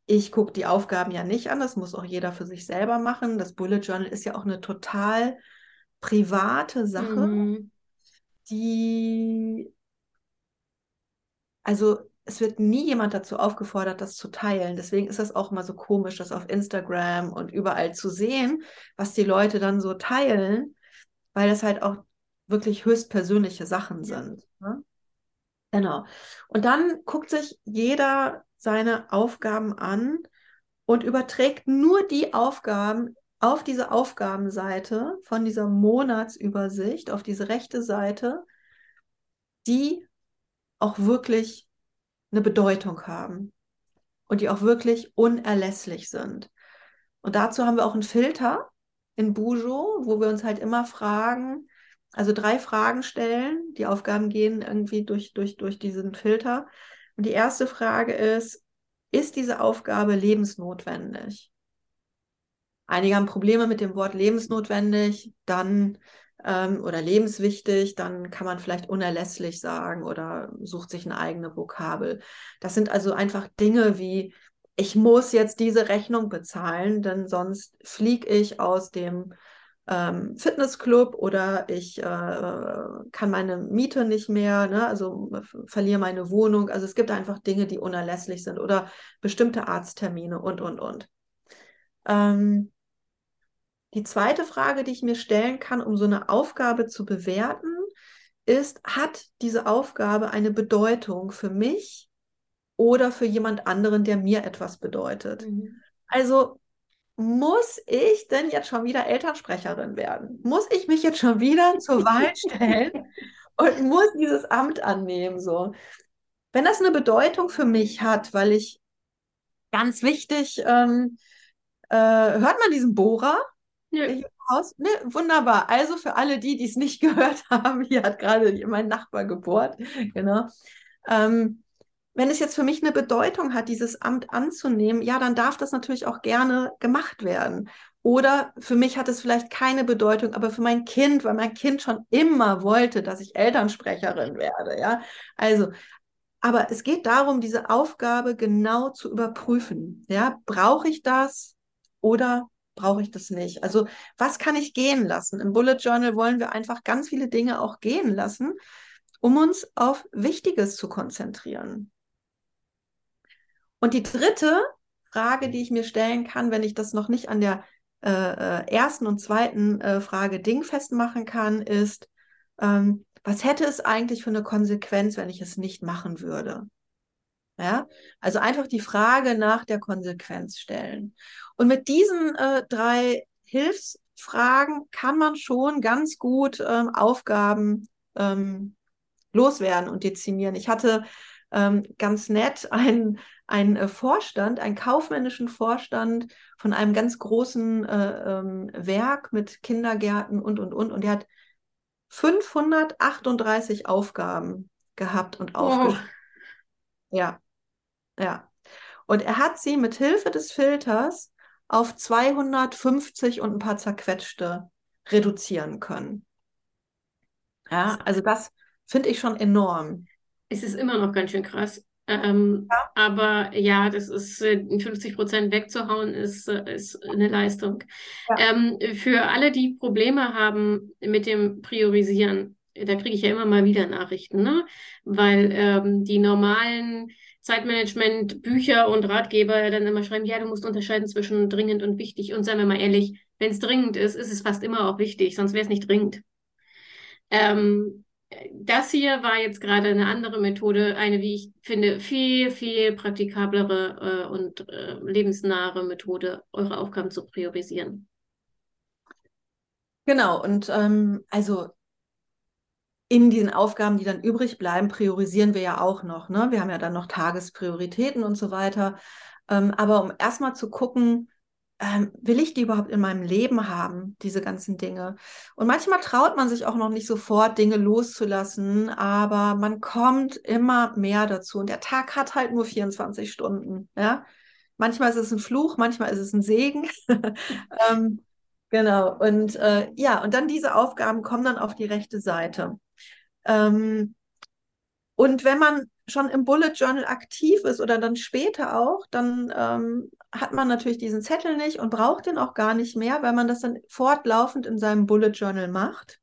ich gucke die Aufgaben ja nicht an, das muss auch jeder für sich selber machen. Das Bullet Journal ist ja auch eine total private Sache, mhm. die, also es wird nie jemand dazu aufgefordert, das zu teilen. Deswegen ist das auch immer so komisch, das auf Instagram und überall zu sehen, was die Leute dann so teilen, weil das halt auch wirklich höchstpersönliche Sachen sind. Ne? Genau. Und dann guckt sich jeder seine Aufgaben an und überträgt nur die Aufgaben auf diese Aufgabenseite von dieser Monatsübersicht, auf diese rechte Seite, die auch wirklich eine Bedeutung haben und die auch wirklich unerlässlich sind. Und dazu haben wir auch einen Filter in Bujo, wo wir uns halt immer fragen, also drei Fragen stellen. Die Aufgaben gehen irgendwie durch, durch, durch diesen Filter. Und die erste Frage ist, ist diese Aufgabe lebensnotwendig? Einige haben Probleme mit dem Wort lebensnotwendig, dann ähm, oder lebenswichtig, dann kann man vielleicht unerlässlich sagen oder sucht sich eine eigene Vokabel. Das sind also einfach Dinge wie, ich muss jetzt diese Rechnung bezahlen, denn sonst fliege ich aus dem ähm, Fitnessclub oder ich äh, kann meine Miete nicht mehr, ne? also verliere meine Wohnung. Also es gibt einfach Dinge, die unerlässlich sind oder bestimmte Arzttermine und, und, und. Ähm, die zweite Frage, die ich mir stellen kann, um so eine Aufgabe zu bewerten, ist, hat diese Aufgabe eine Bedeutung für mich oder für jemand anderen, der mir etwas bedeutet? Mhm. Also muss ich denn jetzt schon wieder Elternsprecherin werden? Muss ich mich jetzt schon wieder zur Wahl stellen und muss dieses Amt annehmen? So, wenn das eine Bedeutung für mich hat, weil ich ganz wichtig, ähm, äh, hört man diesen Bohrer? Haus? Ne, wunderbar. Also für alle die, die es nicht gehört haben, hier hat gerade mein Nachbar gebohrt. Genau. Ähm, wenn es jetzt für mich eine Bedeutung hat, dieses Amt anzunehmen, ja, dann darf das natürlich auch gerne gemacht werden. Oder für mich hat es vielleicht keine Bedeutung, aber für mein Kind, weil mein Kind schon immer wollte, dass ich Elternsprecherin werde, ja. Also, aber es geht darum, diese Aufgabe genau zu überprüfen. Ja, brauche ich das oder brauche ich das nicht? Also, was kann ich gehen lassen? Im Bullet Journal wollen wir einfach ganz viele Dinge auch gehen lassen, um uns auf Wichtiges zu konzentrieren. Und die dritte Frage, die ich mir stellen kann, wenn ich das noch nicht an der äh, äh, ersten und zweiten äh, Frage dingfest machen kann, ist, ähm, was hätte es eigentlich für eine Konsequenz, wenn ich es nicht machen würde? Ja, also einfach die Frage nach der Konsequenz stellen. Und mit diesen äh, drei Hilfsfragen kann man schon ganz gut ähm, Aufgaben ähm, loswerden und dezimieren. Ich hatte ähm, ganz nett einen einen äh, Vorstand, einen kaufmännischen Vorstand von einem ganz großen äh, ähm, Werk mit Kindergärten und, und, und. Und der hat 538 Aufgaben gehabt und aufgeschrieben. Oh. Ja, ja. Und er hat sie mit Hilfe des Filters auf 250 und ein paar zerquetschte reduzieren können. Ja, also das finde ich schon enorm. Es ist immer noch ganz schön krass. Ähm, ja. Aber ja, das ist 50 äh, Prozent wegzuhauen, ist, äh, ist eine Leistung. Ja. Ähm, für alle, die Probleme haben mit dem Priorisieren, da kriege ich ja immer mal wieder Nachrichten, ne? weil ähm, die normalen Zeitmanagement-Bücher und Ratgeber dann immer schreiben, ja, du musst unterscheiden zwischen dringend und wichtig. Und seien wir mal ehrlich, wenn es dringend ist, ist es fast immer auch wichtig, sonst wäre es nicht dringend. Ähm, das hier war jetzt gerade eine andere Methode, eine, wie ich finde, viel, viel praktikablere äh, und äh, lebensnahe Methode, eure Aufgaben zu priorisieren. Genau, und ähm, also in diesen Aufgaben, die dann übrig bleiben, priorisieren wir ja auch noch. Ne? Wir haben ja dann noch Tagesprioritäten und so weiter. Ähm, aber um erstmal zu gucken, ähm, will ich die überhaupt in meinem Leben haben, diese ganzen Dinge? Und manchmal traut man sich auch noch nicht sofort, Dinge loszulassen, aber man kommt immer mehr dazu. Und der Tag hat halt nur 24 Stunden. Ja? Manchmal ist es ein Fluch, manchmal ist es ein Segen. ähm, genau. Und äh, ja, und dann diese Aufgaben kommen dann auf die rechte Seite. Ähm, und wenn man schon im Bullet Journal aktiv ist oder dann später auch, dann ähm, hat man natürlich diesen Zettel nicht und braucht den auch gar nicht mehr, weil man das dann fortlaufend in seinem Bullet Journal macht.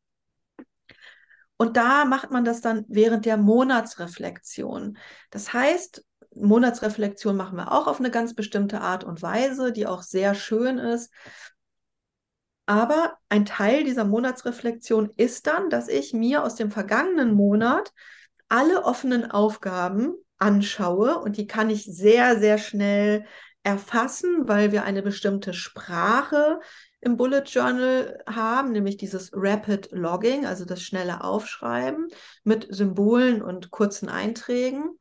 Und da macht man das dann während der Monatsreflexion. Das heißt, Monatsreflexion machen wir auch auf eine ganz bestimmte Art und Weise, die auch sehr schön ist. Aber ein Teil dieser Monatsreflexion ist dann, dass ich mir aus dem vergangenen Monat alle offenen Aufgaben anschaue und die kann ich sehr, sehr schnell erfassen, weil wir eine bestimmte Sprache im Bullet Journal haben, nämlich dieses Rapid Logging, also das schnelle Aufschreiben mit Symbolen und kurzen Einträgen.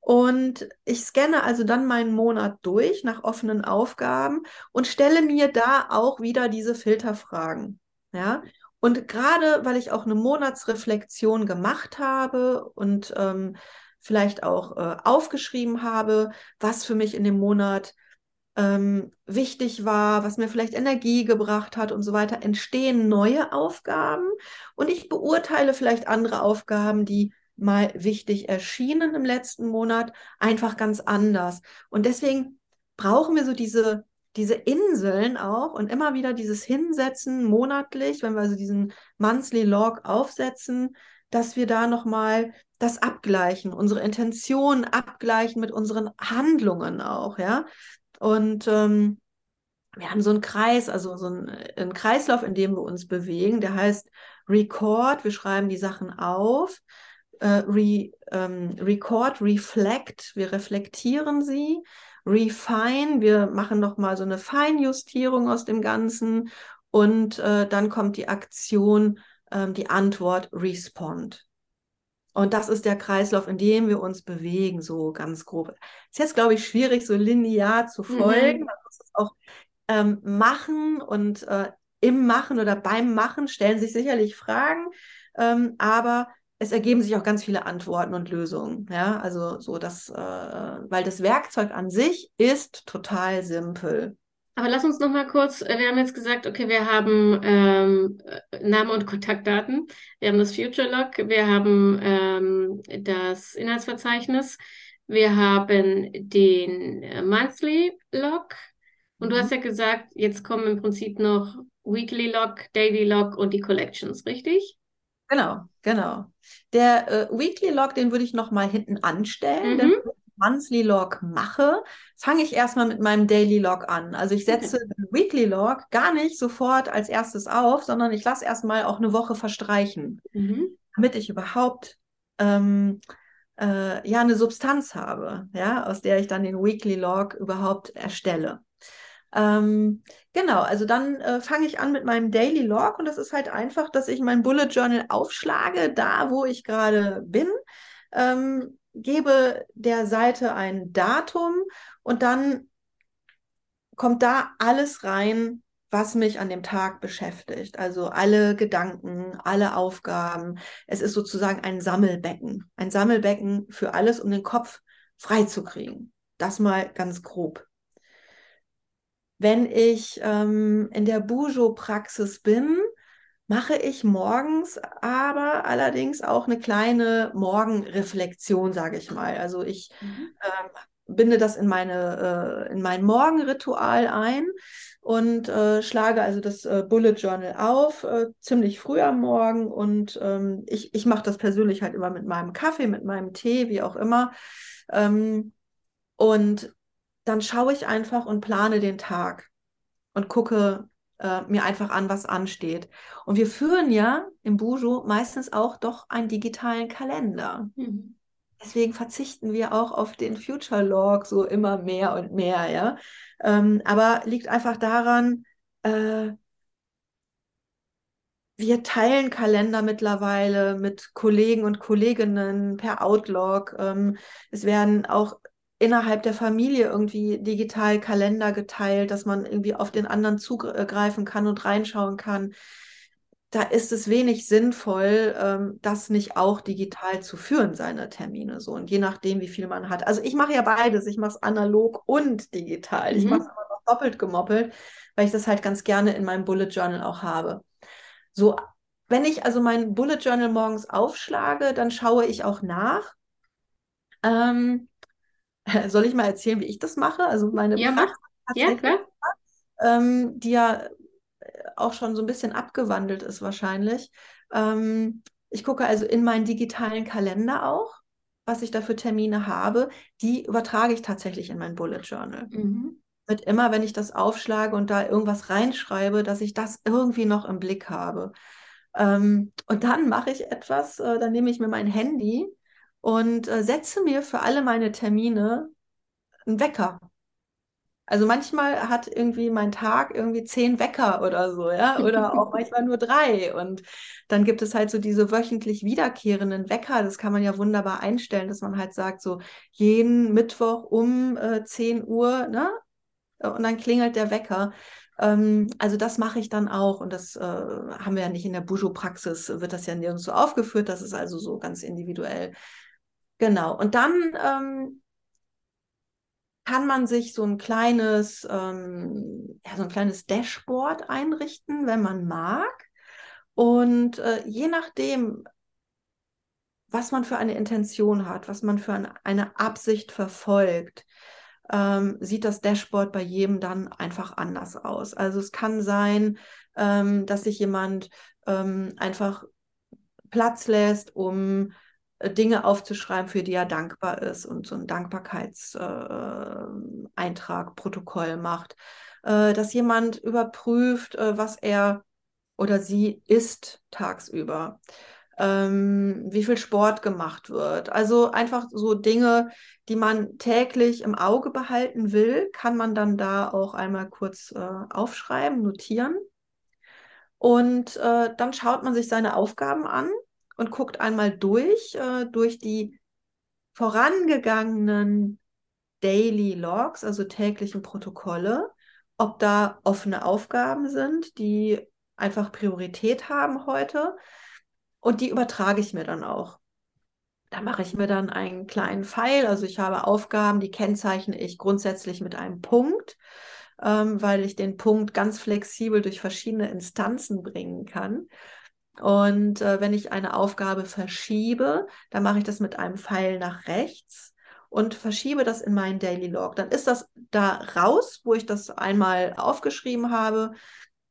Und ich scanne also dann meinen Monat durch nach offenen Aufgaben und stelle mir da auch wieder diese Filterfragen. Ja, und gerade weil ich auch eine Monatsreflexion gemacht habe und ähm, vielleicht auch äh, aufgeschrieben habe, was für mich in dem Monat ähm, wichtig war, was mir vielleicht Energie gebracht hat und so weiter, entstehen neue Aufgaben und ich beurteile vielleicht andere Aufgaben, die mal wichtig erschienen im letzten Monat, einfach ganz anders. Und deswegen brauchen wir so diese, diese Inseln auch und immer wieder dieses Hinsetzen monatlich, wenn wir also diesen Monthly Log aufsetzen, dass wir da nochmal das abgleichen, unsere Intention abgleichen mit unseren Handlungen auch, ja. Und ähm, wir haben so einen Kreis, also so einen, einen Kreislauf, in dem wir uns bewegen, der heißt Record, wir schreiben die Sachen auf, äh, re, ähm, Record, Reflect, wir reflektieren sie, Refine, wir machen nochmal so eine Feinjustierung aus dem Ganzen und äh, dann kommt die Aktion, äh, die Antwort Respond. Und das ist der Kreislauf, in dem wir uns bewegen, so ganz grob. Ist jetzt, glaube ich, schwierig, so linear zu folgen. Mhm. Man muss es auch ähm, machen und äh, im Machen oder beim Machen stellen sich sicherlich Fragen, ähm, aber es ergeben sich auch ganz viele Antworten und Lösungen. Ja, also so das, äh, weil das Werkzeug an sich ist total simpel. Aber lass uns noch mal kurz, äh, wir haben jetzt gesagt, okay, wir haben ähm, Name und Kontaktdaten, wir haben das Future Log, wir haben ähm, das Inhaltsverzeichnis, wir haben den äh, Monthly Log und mhm. du hast ja gesagt, jetzt kommen im Prinzip noch Weekly Log, Daily Log und die Collections, richtig? Genau, genau. Der äh, Weekly Log, den würde ich noch mal hinten anstellen, mhm. denn wenn ich Monthly Log mache, fange ich erstmal mit meinem Daily Log an. Also ich setze okay. den Weekly Log gar nicht sofort als erstes auf, sondern ich lasse erstmal auch eine Woche verstreichen, mhm. damit ich überhaupt ähm, äh, ja eine Substanz habe, ja, aus der ich dann den Weekly Log überhaupt erstelle. Ähm, genau, also dann äh, fange ich an mit meinem Daily Log und das ist halt einfach, dass ich mein Bullet Journal aufschlage, da wo ich gerade bin, ähm, gebe der Seite ein Datum und dann kommt da alles rein, was mich an dem Tag beschäftigt. Also alle Gedanken, alle Aufgaben. Es ist sozusagen ein Sammelbecken. Ein Sammelbecken für alles, um den Kopf freizukriegen. Das mal ganz grob. Wenn ich ähm, in der Bujo-Praxis bin, mache ich morgens aber allerdings auch eine kleine Morgenreflexion, sage ich mal. Also ich mhm. ähm, binde das in, meine, äh, in mein Morgenritual ein und äh, schlage also das äh, Bullet Journal auf, äh, ziemlich früh am Morgen. Und ähm, ich, ich mache das persönlich halt immer mit meinem Kaffee, mit meinem Tee, wie auch immer. Ähm, und dann schaue ich einfach und plane den Tag und gucke, äh, mir einfach an, was ansteht. Und wir führen ja im Bujo meistens auch doch einen digitalen Kalender. Mhm. Deswegen verzichten wir auch auf den Future Log so immer mehr und mehr, ja. Ähm, aber liegt einfach daran, äh, wir teilen Kalender mittlerweile mit Kollegen und Kolleginnen per Outlook. Ähm, es werden auch innerhalb der Familie irgendwie digital Kalender geteilt, dass man irgendwie auf den anderen zugreifen kann und reinschauen kann. Da ist es wenig sinnvoll, ähm, das nicht auch digital zu führen, seine Termine so. Und je nachdem, wie viel man hat. Also ich mache ja beides. Ich mache es analog und digital. Mhm. Ich mache es aber noch doppelt gemoppelt, weil ich das halt ganz gerne in meinem Bullet Journal auch habe. So, wenn ich also mein Bullet Journal morgens aufschlage, dann schaue ich auch nach. Ähm, soll ich mal erzählen, wie ich das mache? Also meine ja, mach. Ja, klar. Ähm, die ja auch schon so ein bisschen abgewandelt ist wahrscheinlich. Ähm, ich gucke also in meinen digitalen Kalender auch, was ich da für Termine habe. Die übertrage ich tatsächlich in mein Bullet Journal. Mhm mit immer, wenn ich das aufschlage und da irgendwas reinschreibe, dass ich das irgendwie noch im Blick habe. Ähm, und dann mache ich etwas, äh, dann nehme ich mir mein Handy und äh, setze mir für alle meine Termine einen Wecker. Also manchmal hat irgendwie mein Tag irgendwie zehn Wecker oder so, ja, oder auch manchmal nur drei. Und dann gibt es halt so diese wöchentlich wiederkehrenden Wecker. Das kann man ja wunderbar einstellen, dass man halt sagt, so jeden Mittwoch um äh, 10 Uhr, ne, und dann klingelt der Wecker. Ähm, also das mache ich dann auch und das äh, haben wir ja nicht in der Bujo-Praxis, wird das ja nirgends so aufgeführt, das ist also so ganz individuell. Genau, und dann ähm, kann man sich so ein kleines, ähm, ja, so ein kleines Dashboard einrichten, wenn man mag. Und äh, je nachdem, was man für eine Intention hat, was man für eine, eine Absicht verfolgt, ähm, sieht das Dashboard bei jedem dann einfach anders aus. Also es kann sein, ähm, dass sich jemand ähm, einfach Platz lässt, um Dinge aufzuschreiben, für die er dankbar ist und so einen Dankbarkeitseintrag, äh, Protokoll macht. Äh, dass jemand überprüft, äh, was er oder sie isst tagsüber ähm, wie viel Sport gemacht wird. Also einfach so Dinge, die man täglich im Auge behalten will, kann man dann da auch einmal kurz aufschreiben, notieren. Und dann schaut man sich seine Aufgaben an und guckt einmal durch, äh, durch die vorangegangenen Daily Logs, also täglichen Protokolle, ob da offene Aufgaben sind, die einfach Priorität haben heute und die übertrage ich mir dann auch. Da mache ich mir dann einen kleinen Pfeil. Also ich habe Aufgaben, die kennzeichne ich grundsätzlich mit einem Punkt, ähm, weil ich den Punkt ganz flexibel durch verschiedene Instanzen bringen kann. Und äh, wenn ich eine Aufgabe verschiebe, dann mache ich das mit einem Pfeil nach rechts und verschiebe das in meinen Daily Log. Dann ist das da raus, wo ich das einmal aufgeschrieben habe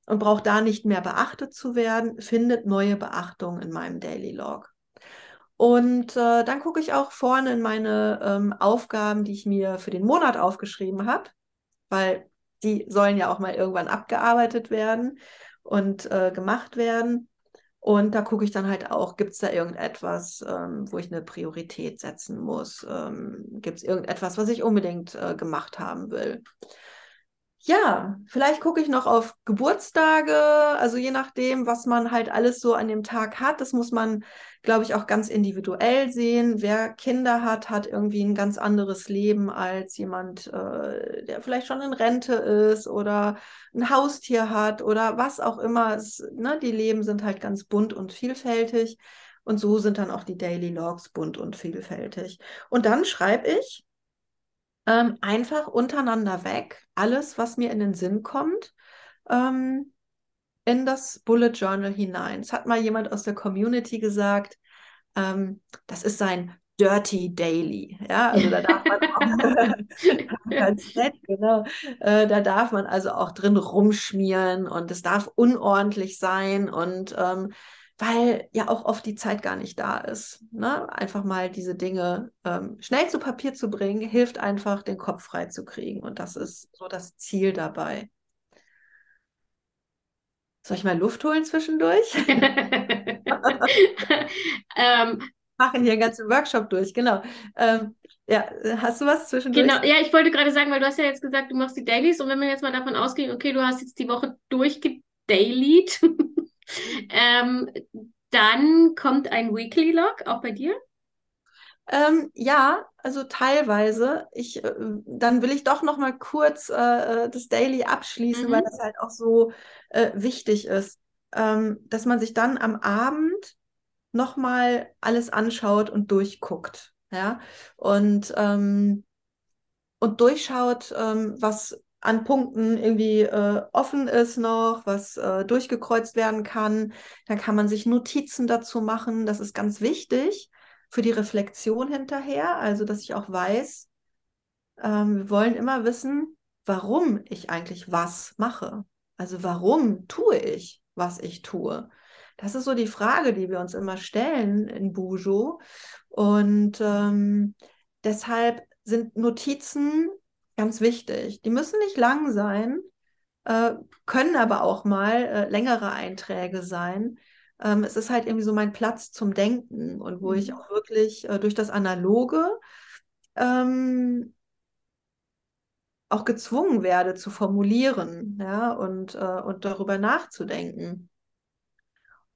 und braucht da nicht mehr beachtet zu werden, findet neue Beachtung in meinem Daily Log. Und äh, dann gucke ich auch vorne in meine ähm, Aufgaben, die ich mir für den Monat aufgeschrieben habe, weil die sollen ja auch mal irgendwann abgearbeitet werden und äh, gemacht werden. Und da gucke ich dann halt auch, gibt es da irgendetwas, ähm, wo ich eine Priorität setzen muss? Ähm, gibt es irgendetwas, was ich unbedingt äh, gemacht haben will? Ja, vielleicht gucke ich noch auf Geburtstage, also je nachdem, was man halt alles so an dem Tag hat. Das muss man, glaube ich, auch ganz individuell sehen. Wer Kinder hat, hat irgendwie ein ganz anderes Leben als jemand, äh, der vielleicht schon in Rente ist oder ein Haustier hat oder was auch immer. Es, ne, die Leben sind halt ganz bunt und vielfältig. Und so sind dann auch die Daily Logs bunt und vielfältig. Und dann schreibe ich ähm, einfach untereinander weg, alles, was mir in den Sinn kommt, ähm, in das Bullet Journal hinein. Es hat mal jemand aus der Community gesagt, ähm, das ist sein Dirty Daily. Ja, also da darf man auch, ganz nett, genau. Äh, da darf man also auch drin rumschmieren und es darf unordentlich sein und ähm, weil ja auch oft die Zeit gar nicht da ist. Ne? Einfach mal diese Dinge ähm, schnell zu Papier zu bringen, hilft einfach, den Kopf frei zu kriegen. Und das ist so das Ziel dabei. Soll ich mal Luft holen zwischendurch? ähm, machen hier einen ganzen Workshop durch, genau. Ähm, ja, hast du was zwischendurch? Genau, ja, ich wollte gerade sagen, weil du hast ja jetzt gesagt, du machst die Dailies und wenn wir jetzt mal davon ausgehen, okay, du hast jetzt die Woche durchgedailied, ähm, dann kommt ein Weekly Log, auch bei dir? Ähm, ja, also teilweise. Ich, äh, dann will ich doch noch mal kurz äh, äh das Daily abschließen, mhm. weil das halt auch so äh, wichtig ist, ähm, dass man sich dann am Abend noch mal alles anschaut und durchguckt, ja und ähm, und durchschaut, ähm, was an Punkten irgendwie äh, offen ist noch, was äh, durchgekreuzt werden kann. Dann kann man sich Notizen dazu machen. Das ist ganz wichtig für die Reflexion hinterher, also dass ich auch weiß, ähm, wir wollen immer wissen, warum ich eigentlich was mache. Also warum tue ich, was ich tue? Das ist so die Frage, die wir uns immer stellen in Bujo. Und ähm, deshalb sind Notizen ganz wichtig. Die müssen nicht lang sein, äh, können aber auch mal äh, längere Einträge sein, ähm, es ist halt irgendwie so mein Platz zum Denken und wo mhm. ich auch wirklich äh, durch das Analoge ähm, auch gezwungen werde zu formulieren, ja, und, äh, und darüber nachzudenken.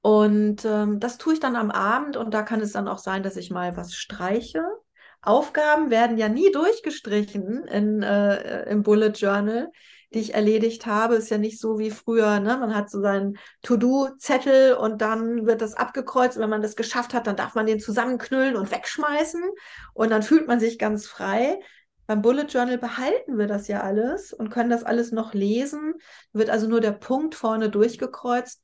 Und ähm, das tue ich dann am Abend und da kann es dann auch sein, dass ich mal was streiche. Aufgaben werden ja nie durchgestrichen in, äh, im Bullet Journal die ich erledigt habe. Ist ja nicht so wie früher, ne? Man hat so seinen To-Do-Zettel und dann wird das abgekreuzt. Und wenn man das geschafft hat, dann darf man den zusammenknüllen und wegschmeißen. Und dann fühlt man sich ganz frei. Beim Bullet Journal behalten wir das ja alles und können das alles noch lesen. Wird also nur der Punkt vorne durchgekreuzt,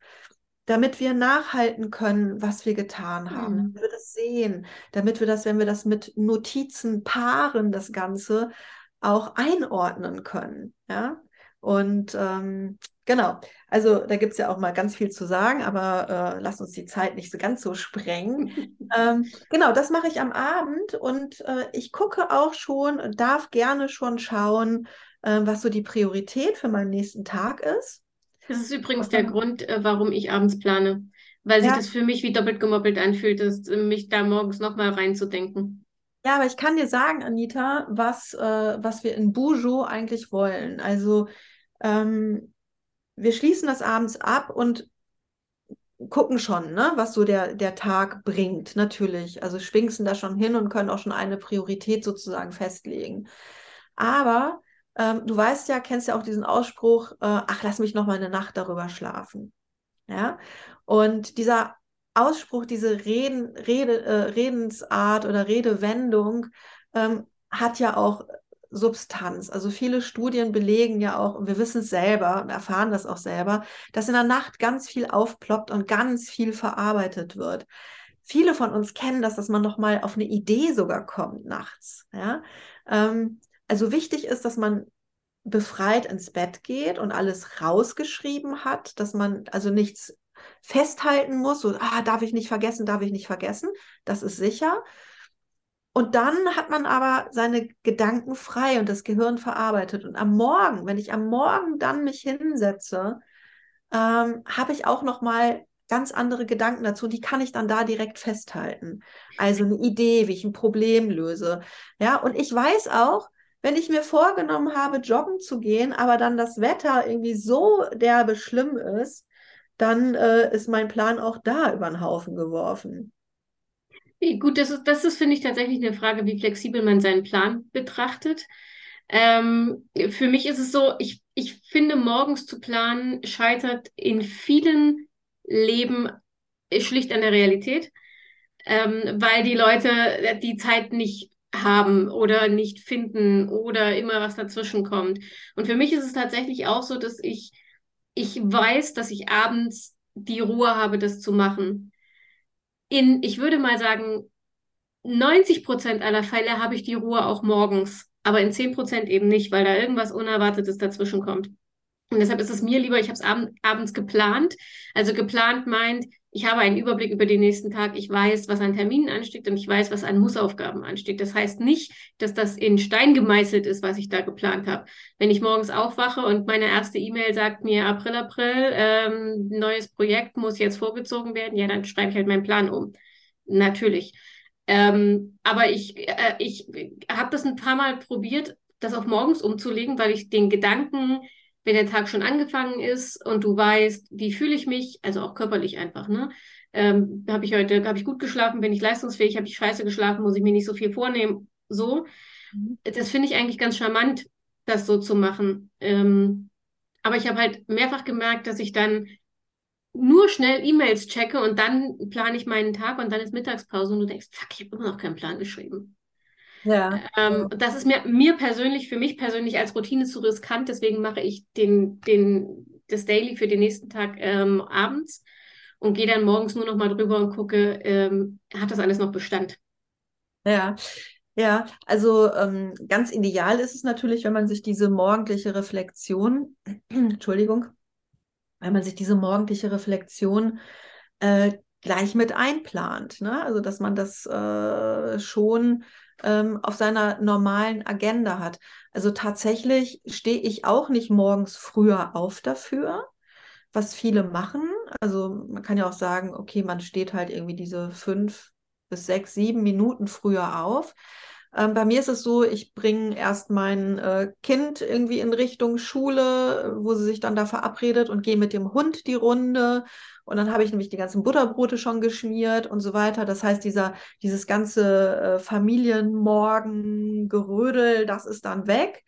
damit wir nachhalten können, was wir getan haben, mhm. damit wir das sehen, damit wir das, wenn wir das mit Notizen paaren, das Ganze auch einordnen können. Ja, und ähm, genau, also da gibt es ja auch mal ganz viel zu sagen, aber äh, lass uns die Zeit nicht so ganz so sprengen. ähm, genau, das mache ich am Abend und äh, ich gucke auch schon, darf gerne schon schauen, äh, was so die Priorität für meinen nächsten Tag ist. Das ist übrigens der Grund, äh, warum ich abends plane, weil sich ja. das für mich wie doppelt gemoppelt anfühlt, ist, äh, mich da morgens nochmal reinzudenken. Ja, aber ich kann dir sagen, Anita, was, äh, was wir in Bujo eigentlich wollen. Also ähm, wir schließen das abends ab und gucken schon, ne, was so der, der Tag bringt, natürlich. Also schwingsen da schon hin und können auch schon eine Priorität sozusagen festlegen. Aber ähm, du weißt ja, kennst ja auch diesen Ausspruch, äh, ach, lass mich noch mal eine Nacht darüber schlafen. Ja, und dieser Ausspruch, diese Reden, Rede, äh, Redensart oder Redewendung ähm, hat ja auch Substanz. Also viele Studien belegen ja auch, und wir wissen es selber und erfahren das auch selber, dass in der Nacht ganz viel aufploppt und ganz viel verarbeitet wird. Viele von uns kennen das, dass man noch mal auf eine Idee sogar kommt nachts. Ja? Ähm, also wichtig ist, dass man befreit ins Bett geht und alles rausgeschrieben hat, dass man also nichts festhalten muss, so, ah, darf ich nicht vergessen, darf ich nicht vergessen, das ist sicher, und dann hat man aber seine Gedanken frei und das Gehirn verarbeitet. Und am Morgen, wenn ich am Morgen dann mich hinsetze, ähm, habe ich auch noch mal ganz andere Gedanken dazu. Die kann ich dann da direkt festhalten. Also eine Idee, wie ich ein Problem löse. Ja, und ich weiß auch, wenn ich mir vorgenommen habe, joggen zu gehen, aber dann das Wetter irgendwie so derbe schlimm ist, dann äh, ist mein Plan auch da über den Haufen geworfen. Gut, das ist, das ist, finde ich, tatsächlich eine Frage, wie flexibel man seinen Plan betrachtet. Ähm, für mich ist es so, ich, ich finde, morgens zu planen scheitert in vielen Leben schlicht an der Realität, ähm, weil die Leute die Zeit nicht haben oder nicht finden oder immer was dazwischen kommt. Und für mich ist es tatsächlich auch so, dass ich, ich weiß, dass ich abends die Ruhe habe, das zu machen in, ich würde mal sagen, 90 Prozent aller Fälle habe ich die Ruhe auch morgens, aber in 10 Prozent eben nicht, weil da irgendwas Unerwartetes dazwischen kommt. Und deshalb ist es mir lieber, ich habe es abend, abends geplant. Also geplant meint, ich habe einen Überblick über den nächsten Tag. Ich weiß, was an Terminen ansteht und ich weiß, was an Mussaufgaben ansteht. Das heißt nicht, dass das in Stein gemeißelt ist, was ich da geplant habe. Wenn ich morgens aufwache und meine erste E-Mail sagt mir April, April, ähm, neues Projekt muss jetzt vorgezogen werden, ja, dann schreibe ich halt meinen Plan um. Natürlich. Ähm, aber ich, äh, ich habe das ein paar Mal probiert, das auf morgens umzulegen, weil ich den Gedanken wenn der Tag schon angefangen ist und du weißt, wie fühle ich mich, also auch körperlich einfach, ne? Ähm, habe ich heute, habe ich gut geschlafen, bin ich leistungsfähig, habe ich scheiße geschlafen, muss ich mir nicht so viel vornehmen, so. Mhm. Das finde ich eigentlich ganz charmant, das so zu machen. Ähm, aber ich habe halt mehrfach gemerkt, dass ich dann nur schnell E-Mails checke und dann plane ich meinen Tag und dann ist Mittagspause und du denkst, fuck, ich habe immer noch keinen Plan geschrieben. Ja. Ähm, das ist mir, mir persönlich, für mich persönlich als Routine zu riskant, deswegen mache ich den, den, das Daily für den nächsten Tag ähm, abends und gehe dann morgens nur noch mal drüber und gucke, ähm, hat das alles noch Bestand? Ja, ja, also ähm, ganz ideal ist es natürlich, wenn man sich diese morgendliche Reflexion, Entschuldigung, wenn man sich diese morgendliche Reflexion äh, gleich mit einplant. Ne? Also dass man das äh, schon ähm, auf seiner normalen Agenda hat. Also tatsächlich stehe ich auch nicht morgens früher auf dafür, was viele machen. Also man kann ja auch sagen, okay, man steht halt irgendwie diese fünf bis sechs, sieben Minuten früher auf. Ähm, bei mir ist es so, ich bringe erst mein äh, Kind irgendwie in Richtung Schule, wo sie sich dann da verabredet und gehe mit dem Hund die Runde und dann habe ich nämlich die ganzen Butterbrote schon geschmiert und so weiter. Das heißt, dieser, dieses ganze äh, Familienmorgen-Gerödel, das ist dann weg.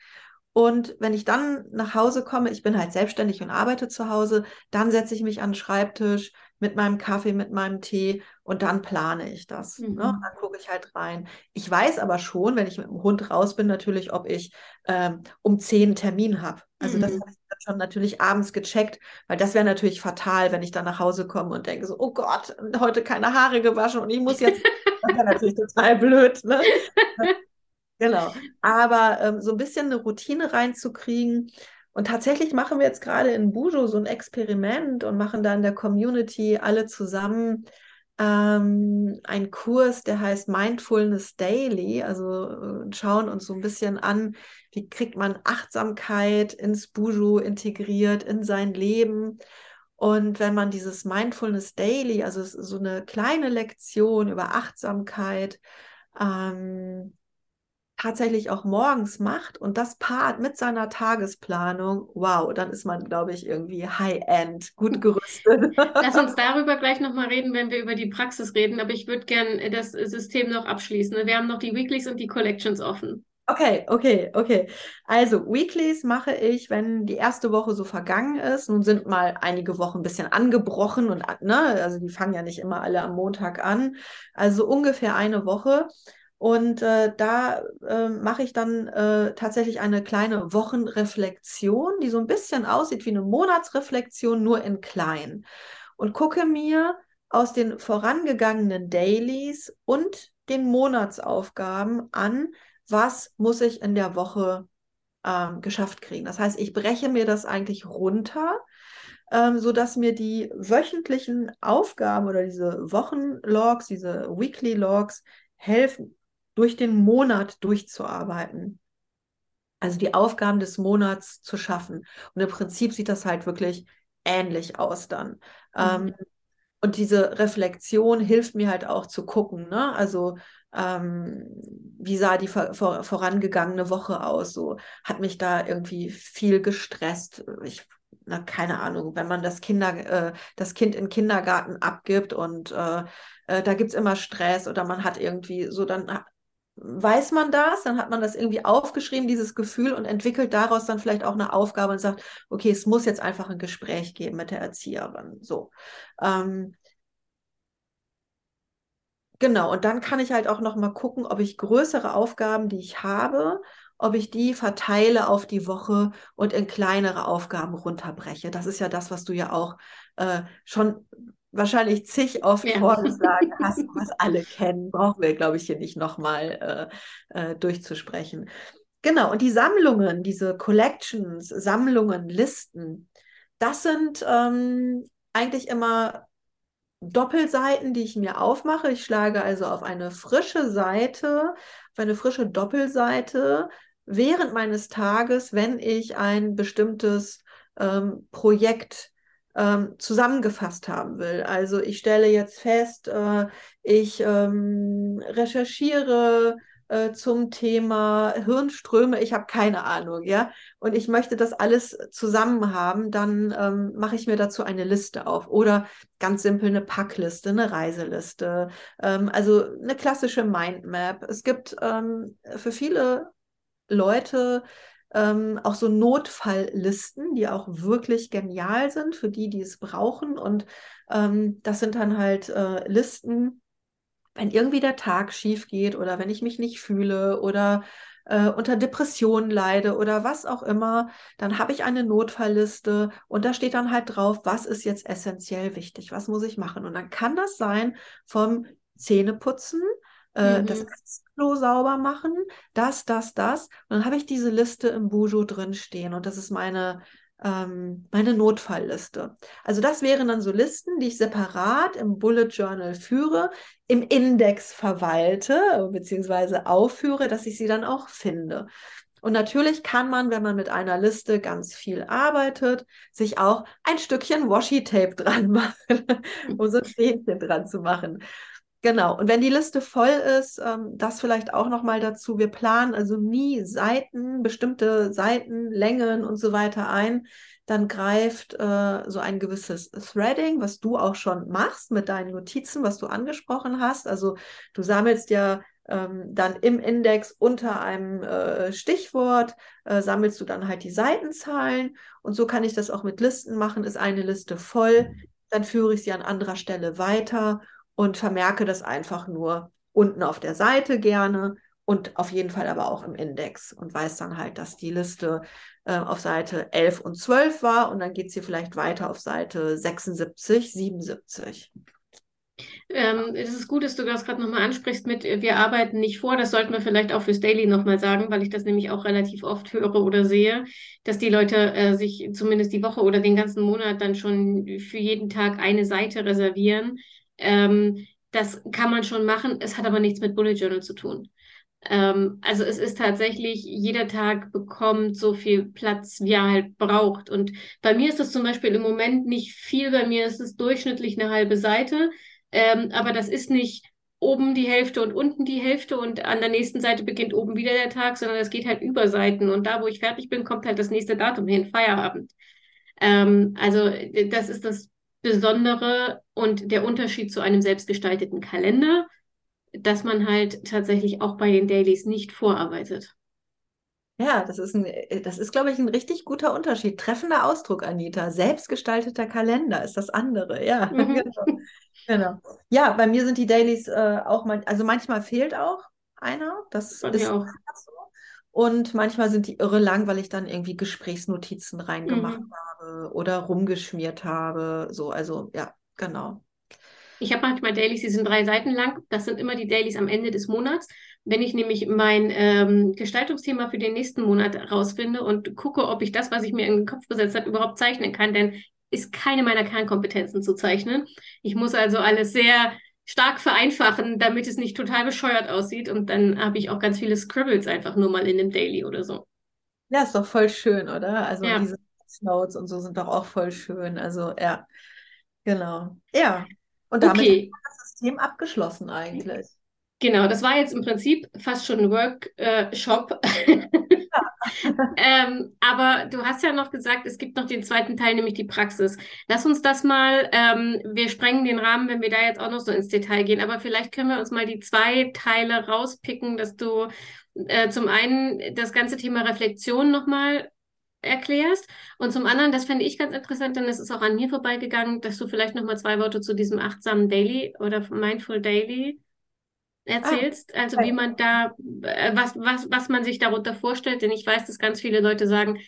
Und wenn ich dann nach Hause komme, ich bin halt selbstständig und arbeite zu Hause, dann setze ich mich an den Schreibtisch, mit meinem Kaffee, mit meinem Tee und dann plane ich das. Ne? Mhm. Ne? Dann gucke ich halt rein. Ich weiß aber schon, wenn ich mit dem Hund raus bin, natürlich, ob ich ähm, um zehn Termin habe. Also mhm. das ich schon natürlich abends gecheckt, weil das wäre natürlich fatal, wenn ich dann nach Hause komme und denke so, oh Gott, heute keine Haare gewaschen und ich muss jetzt, das wäre natürlich total blöd. Ne? genau. Aber ähm, so ein bisschen eine Routine reinzukriegen, und tatsächlich machen wir jetzt gerade in Bujo so ein Experiment und machen da in der Community alle zusammen ähm, einen Kurs, der heißt Mindfulness Daily. Also äh, schauen uns so ein bisschen an, wie kriegt man Achtsamkeit ins Bujo integriert in sein Leben. Und wenn man dieses Mindfulness Daily, also so eine kleine Lektion über Achtsamkeit, ähm, tatsächlich auch morgens macht und das paart mit seiner Tagesplanung, wow, dann ist man, glaube ich, irgendwie High-End, gut gerüstet. Lass uns darüber gleich nochmal reden, wenn wir über die Praxis reden, aber ich würde gerne das System noch abschließen. Wir haben noch die Weeklies und die Collections offen. Okay, okay, okay. Also Weeklies mache ich, wenn die erste Woche so vergangen ist. Nun sind mal einige Wochen ein bisschen angebrochen und ne, also die fangen ja nicht immer alle am Montag an. Also ungefähr eine Woche. Und äh, da äh, mache ich dann äh, tatsächlich eine kleine Wochenreflexion, die so ein bisschen aussieht wie eine Monatsreflexion, nur in klein. Und gucke mir aus den vorangegangenen Dailies und den Monatsaufgaben an, was muss ich in der Woche ähm, geschafft kriegen. Das heißt, ich breche mir das eigentlich runter, ähm, sodass mir die wöchentlichen Aufgaben oder diese Wochenlogs, diese Weekly Logs helfen, durch den Monat durchzuarbeiten. Also die Aufgaben des Monats zu schaffen. Und im Prinzip sieht das halt wirklich ähnlich aus dann. Mhm. Ähm, und diese Reflexion hilft mir halt auch zu gucken. Ne? Also ähm, wie sah die vor, vor, vorangegangene Woche aus? So hat mich da irgendwie viel gestresst. Ich na, keine Ahnung, wenn man das Kinder, äh, das Kind in Kindergarten abgibt und äh, äh, da gibt es immer Stress oder man hat irgendwie so, dann weiß man das, dann hat man das irgendwie aufgeschrieben, dieses Gefühl, und entwickelt daraus dann vielleicht auch eine Aufgabe und sagt, okay, es muss jetzt einfach ein Gespräch geben mit der Erzieherin. So. Ähm, genau, und dann kann ich halt auch noch mal gucken, ob ich größere Aufgaben, die ich habe, ob ich die verteile auf die Woche und in kleinere Aufgaben runterbreche. Das ist ja das, was du ja auch äh, schon wahrscheinlich zig oft ja. vorgeschlagen hast, was alle kennen, brauchen wir, glaube ich, hier nicht nochmal äh, äh, durchzusprechen. Genau, und die Sammlungen, diese Collections, Sammlungen, Listen, das sind ähm, eigentlich immer Doppelseiten, die ich mir aufmache. Ich schlage also auf eine frische Seite, auf eine frische Doppelseite während meines Tages, wenn ich ein bestimmtes ähm, Projekt ähm, zusammengefasst haben will. Also ich stelle jetzt fest, äh, ich ähm, recherchiere äh, zum Thema Hirnströme, ich habe keine Ahnung, ja, und ich möchte das alles zusammen haben, dann ähm, mache ich mir dazu eine Liste auf oder ganz simpel eine Packliste, eine Reiseliste, ähm, also eine klassische Mindmap. Es gibt ähm, für viele Leute ähm, auch so Notfalllisten, die auch wirklich genial sind für die, die es brauchen. Und ähm, das sind dann halt äh, Listen, wenn irgendwie der Tag schief geht oder wenn ich mich nicht fühle oder äh, unter Depressionen leide oder was auch immer, dann habe ich eine Notfallliste und da steht dann halt drauf, was ist jetzt essentiell wichtig, was muss ich machen. Und dann kann das sein vom Zähneputzen äh, mhm. das Klo sauber machen, das, das, das. Und dann habe ich diese Liste im Bujo drin stehen und das ist meine, ähm, meine Notfallliste. Also das wären dann so Listen, die ich separat im Bullet Journal führe, im Index verwalte bzw. aufführe, dass ich sie dann auch finde. Und natürlich kann man, wenn man mit einer Liste ganz viel arbeitet, sich auch ein Stückchen Washi-Tape dran machen, um so ein Fähnchen dran zu machen. Genau. Und wenn die Liste voll ist, ähm, das vielleicht auch noch mal dazu. Wir planen also nie Seiten, bestimmte Seitenlängen und so weiter ein. Dann greift äh, so ein gewisses Threading, was du auch schon machst mit deinen Notizen, was du angesprochen hast. Also du sammelst ja ähm, dann im Index unter einem äh, Stichwort, äh, sammelst du dann halt die Seitenzahlen. Und so kann ich das auch mit Listen machen. Ist eine Liste voll, dann führe ich sie an anderer Stelle weiter und vermerke das einfach nur unten auf der Seite gerne und auf jeden Fall aber auch im Index und weiß dann halt, dass die Liste äh, auf Seite 11 und 12 war und dann geht sie vielleicht weiter auf Seite 76, 77. Ähm, es ist gut, dass du das gerade nochmal ansprichst mit, wir arbeiten nicht vor. Das sollten wir vielleicht auch fürs Daily nochmal sagen, weil ich das nämlich auch relativ oft höre oder sehe, dass die Leute äh, sich zumindest die Woche oder den ganzen Monat dann schon für jeden Tag eine Seite reservieren ähm, das kann man schon machen, es hat aber nichts mit Bullet Journal zu tun. Ähm, also es ist tatsächlich, jeder Tag bekommt so viel Platz, wie er halt braucht. Und bei mir ist das zum Beispiel im Moment nicht viel, bei mir ist es durchschnittlich eine halbe Seite, ähm, aber das ist nicht oben die Hälfte und unten die Hälfte und an der nächsten Seite beginnt oben wieder der Tag, sondern es geht halt über Seiten und da, wo ich fertig bin, kommt halt das nächste Datum hin, Feierabend. Ähm, also das ist das Besondere und der Unterschied zu einem selbstgestalteten Kalender, dass man halt tatsächlich auch bei den Dailies nicht vorarbeitet. Ja, das ist, ein, das ist, glaube ich, ein richtig guter Unterschied. Treffender Ausdruck, Anita. Selbstgestalteter Kalender ist das andere. Ja, mhm. genau. genau. Ja, bei mir sind die Dailies äh, auch mal, also manchmal fehlt auch einer. Das ist auch. so. Und manchmal sind die irre lang, weil ich dann irgendwie Gesprächsnotizen reingemacht mhm. habe oder rumgeschmiert habe. So, also ja, genau. Ich habe manchmal Dailies, die sind drei Seiten lang. Das sind immer die Dailies am Ende des Monats. Wenn ich nämlich mein ähm, Gestaltungsthema für den nächsten Monat rausfinde und gucke, ob ich das, was ich mir in den Kopf gesetzt habe, überhaupt zeichnen kann, denn ist keine meiner Kernkompetenzen zu zeichnen. Ich muss also alles sehr stark vereinfachen, damit es nicht total bescheuert aussieht. Und dann habe ich auch ganz viele Scribbles einfach nur mal in dem Daily oder so. Ja, ist doch voll schön, oder? Also ja. diese Notes und so sind doch auch voll schön. Also ja, genau. Ja. Und damit okay. ist das System abgeschlossen eigentlich. Genau, das war jetzt im Prinzip fast schon ein Workshop. ähm, aber du hast ja noch gesagt, es gibt noch den zweiten Teil, nämlich die Praxis. Lass uns das mal, ähm, wir sprengen den Rahmen, wenn wir da jetzt auch noch so ins Detail gehen, aber vielleicht können wir uns mal die zwei Teile rauspicken, dass du äh, zum einen das ganze Thema Reflexion nochmal erklärst. Und zum anderen, das fände ich ganz interessant, denn es ist auch an mir vorbeigegangen, dass du vielleicht nochmal zwei Worte zu diesem achtsamen Daily oder Mindful Daily erzählst, ah, also wie man da, äh, was, was, was man sich darunter vorstellt, denn ich weiß, dass ganz viele Leute sagen,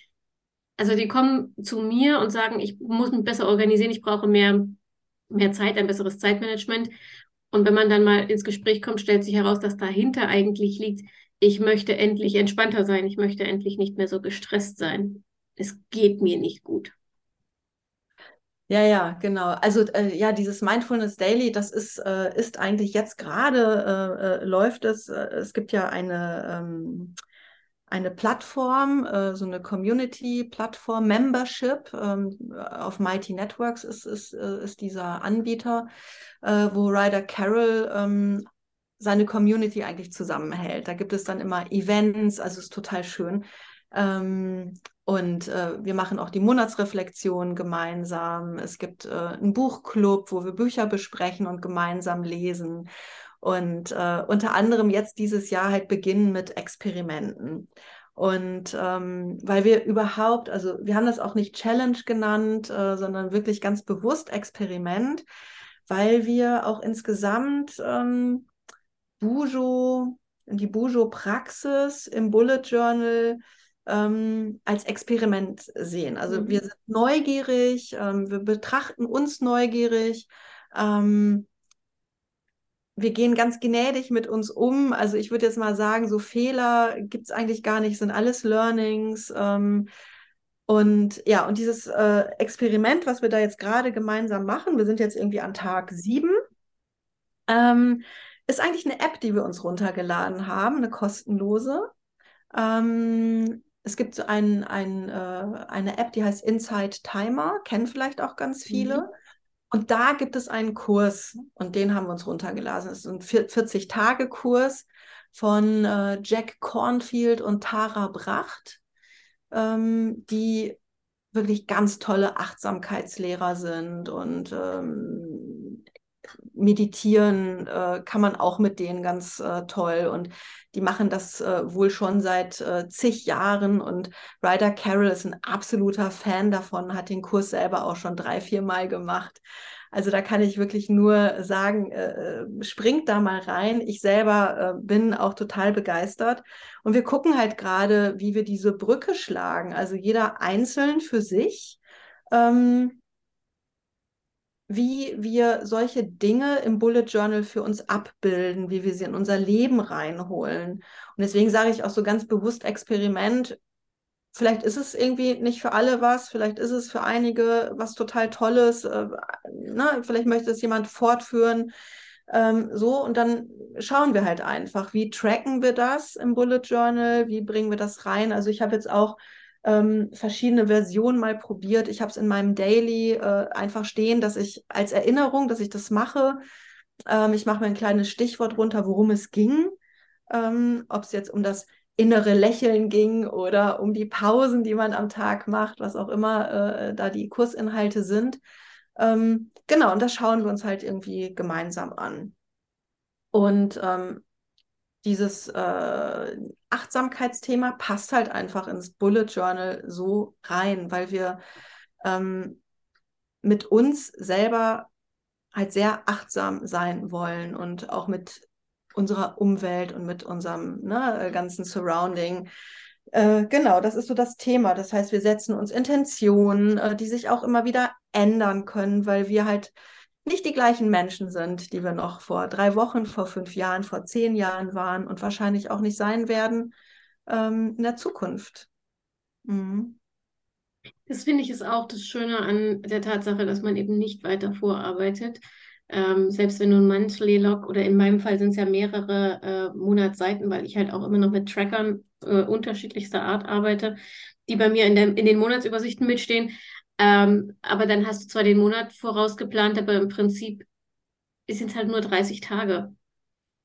also die kommen zu mir und sagen, ich muss mich besser organisieren, ich brauche mehr, mehr Zeit, ein besseres Zeitmanagement. Und wenn man dann mal ins Gespräch kommt, stellt sich heraus, dass dahinter eigentlich liegt, ich möchte endlich entspannter sein, ich möchte endlich nicht mehr so gestresst sein. Es geht mir nicht gut. Ja, ja, genau. Also äh, ja, dieses Mindfulness Daily, das ist, äh, ist eigentlich jetzt gerade äh, äh läuft es. Äh, es gibt ja eine, ähm, eine Plattform, äh, so eine Community-Plattform, Membership. Ähm, auf Mighty Networks ist, ist, ist dieser Anbieter, wo Ryder Carroll ähm, seine Community eigentlich zusammenhält. Da gibt es dann immer Events, also ist total schön. Ähm, und äh, wir machen auch die Monatsreflexion gemeinsam. Es gibt äh, einen Buchclub, wo wir Bücher besprechen und gemeinsam lesen. Und äh, unter anderem jetzt dieses Jahr halt beginnen mit Experimenten. Und ähm, weil wir überhaupt, also wir haben das auch nicht Challenge genannt, äh, sondern wirklich ganz bewusst Experiment, weil wir auch insgesamt ähm, Bujo, die Bujo-Praxis im Bullet Journal ähm, als Experiment sehen. Also mhm. wir sind neugierig, ähm, wir betrachten uns neugierig. Ähm, wir gehen ganz gnädig mit uns um. Also ich würde jetzt mal sagen, so Fehler gibt es eigentlich gar nicht, sind alles Learnings. Ähm, und ja, und dieses äh, Experiment, was wir da jetzt gerade gemeinsam machen, wir sind jetzt irgendwie an Tag sieben, ähm, ist eigentlich eine App, die wir uns runtergeladen haben, eine kostenlose. Ähm, es gibt so ein, ein, äh, eine App, die heißt Inside Timer, kennen vielleicht auch ganz viele. Mhm. Und da gibt es einen Kurs und den haben wir uns runtergeladen. Es ist ein 40-Tage-Kurs von äh, Jack Cornfield und Tara Bracht, ähm, die wirklich ganz tolle Achtsamkeitslehrer sind und ähm, meditieren äh, kann man auch mit denen ganz äh, toll. Und die machen das äh, wohl schon seit äh, zig Jahren. Und Ryder Carroll ist ein absoluter Fan davon, hat den Kurs selber auch schon drei, vier Mal gemacht. Also da kann ich wirklich nur sagen, äh, äh, springt da mal rein. Ich selber bin auch total begeistert. Und wir gucken halt gerade, wie wir diese Brücke schlagen. Also jeder einzeln für sich. Ähm, wie wir solche Dinge im Bullet Journal für uns abbilden, wie wir sie in unser Leben reinholen. Und deswegen sage ich auch so ganz bewusst Experiment. Vielleicht ist es irgendwie nicht für alle was, vielleicht ist es für einige was total Tolles, äh, ne? vielleicht möchte es jemand fortführen. Ähm, so, und dann schauen wir halt einfach, wie tracken wir das im Bullet Journal, wie bringen wir das rein. Also ich habe jetzt auch ähm, verschiedene Versionen mal probiert. Ich habe es in meinem Daily äh, einfach stehen, dass ich als Erinnerung, dass ich das mache. Ähm, ich mache mir ein kleines Stichwort runter, worum es ging. Ähm, Ob es jetzt um das innere Lächeln ging oder um die Pausen, die man am Tag macht, was auch immer äh, da die Kursinhalte sind. Ähm, genau, und das schauen wir uns halt irgendwie gemeinsam an. Und ähm, dieses äh, Achtsamkeitsthema passt halt einfach ins Bullet Journal so rein, weil wir ähm, mit uns selber halt sehr achtsam sein wollen und auch mit unserer Umwelt und mit unserem ne, ganzen Surrounding. Äh, genau, das ist so das Thema. Das heißt, wir setzen uns Intentionen, äh, die sich auch immer wieder ändern können, weil wir halt nicht die gleichen Menschen sind, die wir noch vor drei Wochen, vor fünf Jahren, vor zehn Jahren waren und wahrscheinlich auch nicht sein werden ähm, in der Zukunft. Mhm. Das finde ich ist auch das Schöne an der Tatsache, dass man eben nicht weiter vorarbeitet. Ähm, selbst wenn du Monthly Log oder in meinem Fall sind es ja mehrere äh, Monatsseiten, weil ich halt auch immer noch mit Trackern äh, unterschiedlichster Art arbeite, die bei mir in, der, in den Monatsübersichten mitstehen. Ähm, aber dann hast du zwar den Monat vorausgeplant, aber im Prinzip sind es halt nur 30 Tage.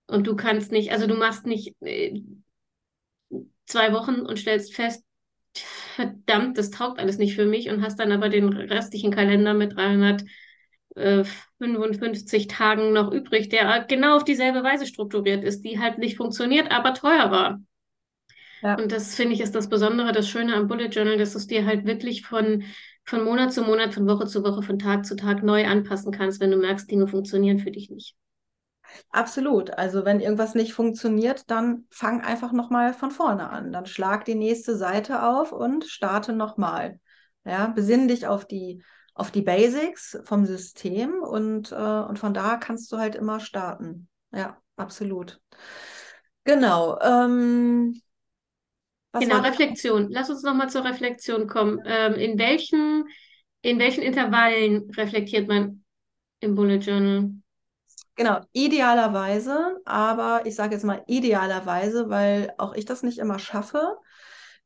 Und du kannst nicht, also du machst nicht äh, zwei Wochen und stellst fest, verdammt, das taugt alles nicht für mich und hast dann aber den restlichen Kalender mit 355 Tagen noch übrig, der genau auf dieselbe Weise strukturiert ist, die halt nicht funktioniert, aber teuer war. Ja. Und das finde ich ist das Besondere, das Schöne am Bullet Journal, dass du es dir halt wirklich von von Monat zu Monat, von Woche zu Woche, von Tag zu Tag neu anpassen kannst, wenn du merkst, Dinge funktionieren für dich nicht. Absolut. Also wenn irgendwas nicht funktioniert, dann fang einfach nochmal von vorne an. Dann schlag die nächste Seite auf und starte nochmal. Ja, besinn dich auf die, auf die Basics vom System und, äh, und von da kannst du halt immer starten. Ja, absolut. Genau. Ähm, was genau, Reflexion. Lass uns nochmal zur Reflexion kommen. Ähm, in welchen In welchen Intervallen reflektiert man im Bullet Journal? Genau, idealerweise, aber ich sage jetzt mal idealerweise, weil auch ich das nicht immer schaffe,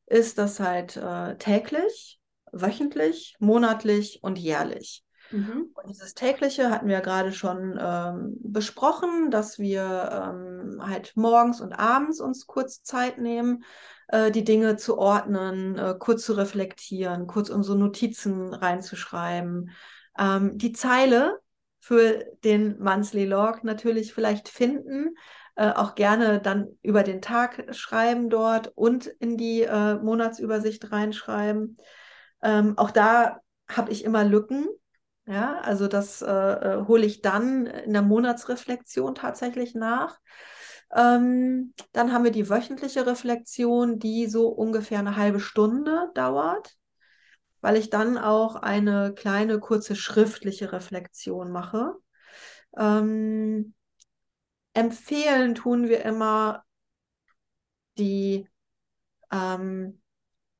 ist das halt äh, täglich, wöchentlich, monatlich und jährlich. Mhm. Und dieses tägliche hatten wir gerade schon ähm, besprochen, dass wir ähm, halt morgens und abends uns kurz Zeit nehmen, äh, die Dinge zu ordnen, äh, kurz zu reflektieren, kurz unsere Notizen reinzuschreiben. Ähm, die Zeile für den Monthly Log natürlich vielleicht finden, äh, auch gerne dann über den Tag schreiben dort und in die äh, Monatsübersicht reinschreiben. Ähm, auch da habe ich immer Lücken. Ja, also das äh, hole ich dann in der Monatsreflexion tatsächlich nach. Ähm, dann haben wir die wöchentliche Reflexion, die so ungefähr eine halbe Stunde dauert, weil ich dann auch eine kleine, kurze schriftliche Reflexion mache. Ähm, empfehlen tun wir immer die ähm,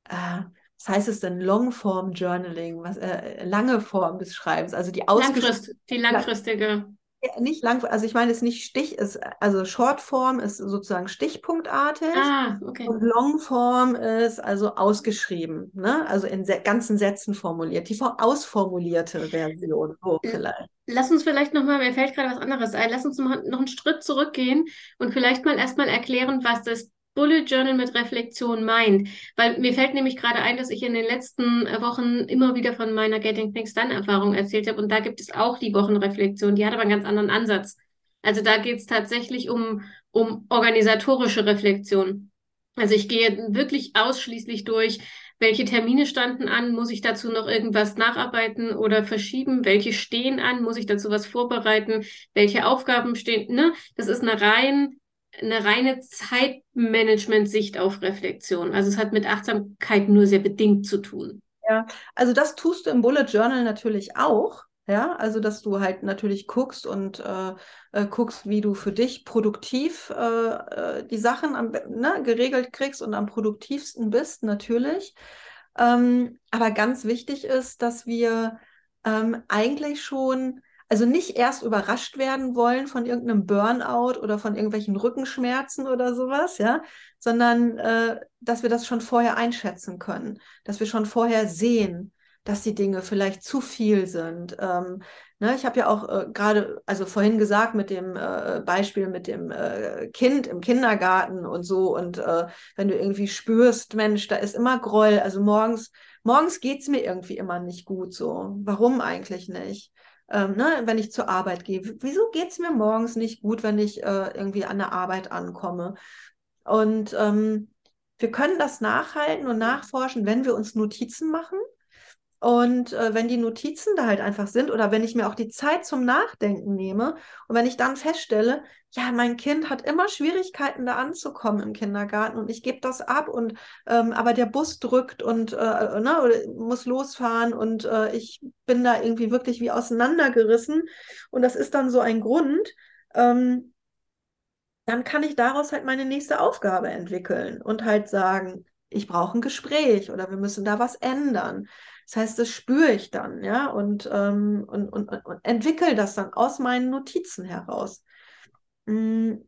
äh, was heißt es denn, Longform Journaling, was, äh, lange Form des Schreibens, also die Langfrist, die langfristige. Nicht lang, also ich meine, es ist nicht Stich, ist, also Shortform ist sozusagen stichpunktartig ah, okay. und Longform ist also ausgeschrieben, ne? also in ganzen Sätzen formuliert, die ausformulierte Version, so vielleicht. Lass uns vielleicht nochmal, mir fällt gerade was anderes ein, lass uns noch, noch einen Schritt zurückgehen und vielleicht mal erstmal erklären, was das Bullet Journal mit Reflexion meint. Weil mir fällt nämlich gerade ein, dass ich in den letzten Wochen immer wieder von meiner Getting Things Done Erfahrung erzählt habe. Und da gibt es auch die Wochenreflexion. Die hat aber einen ganz anderen Ansatz. Also da geht es tatsächlich um, um organisatorische Reflexion. Also ich gehe wirklich ausschließlich durch, welche Termine standen an, muss ich dazu noch irgendwas nacharbeiten oder verschieben, welche stehen an, muss ich dazu was vorbereiten, welche Aufgaben stehen, ne? Das ist eine rein eine reine Zeitmanagement-Sicht auf Reflexion. Also es hat mit Achtsamkeit nur sehr bedingt zu tun. Ja, also das tust du im Bullet Journal natürlich auch. Ja, also dass du halt natürlich guckst und äh, äh, guckst, wie du für dich produktiv äh, äh die Sachen am, ne, geregelt kriegst und am produktivsten bist, natürlich. Ähm, aber ganz wichtig ist, dass wir ähm, eigentlich schon also nicht erst überrascht werden wollen von irgendeinem Burnout oder von irgendwelchen Rückenschmerzen oder sowas, ja, sondern äh, dass wir das schon vorher einschätzen können, dass wir schon vorher sehen, dass die Dinge vielleicht zu viel sind. Ähm, ne, ich habe ja auch äh, gerade, also vorhin gesagt mit dem äh, Beispiel mit dem äh, Kind im Kindergarten und so und äh, wenn du irgendwie spürst, Mensch, da ist immer Groll, also morgens, morgens geht es mir irgendwie immer nicht gut so. Warum eigentlich nicht? Ähm, ne, wenn ich zur Arbeit gehe. Wieso geht es mir morgens nicht gut, wenn ich äh, irgendwie an der Arbeit ankomme? Und ähm, wir können das nachhalten und nachforschen, wenn wir uns Notizen machen und äh, wenn die Notizen da halt einfach sind oder wenn ich mir auch die Zeit zum Nachdenken nehme und wenn ich dann feststelle, ja, mein Kind hat immer Schwierigkeiten da anzukommen im Kindergarten und ich gebe das ab und ähm, aber der Bus drückt und äh, ne, oder muss losfahren und äh, ich bin da irgendwie wirklich wie auseinandergerissen und das ist dann so ein Grund, ähm, dann kann ich daraus halt meine nächste Aufgabe entwickeln und halt sagen, ich brauche ein Gespräch oder wir müssen da was ändern. Das heißt, das spüre ich dann, ja, und, ähm, und, und, und entwickle das dann aus meinen Notizen heraus. Mhm.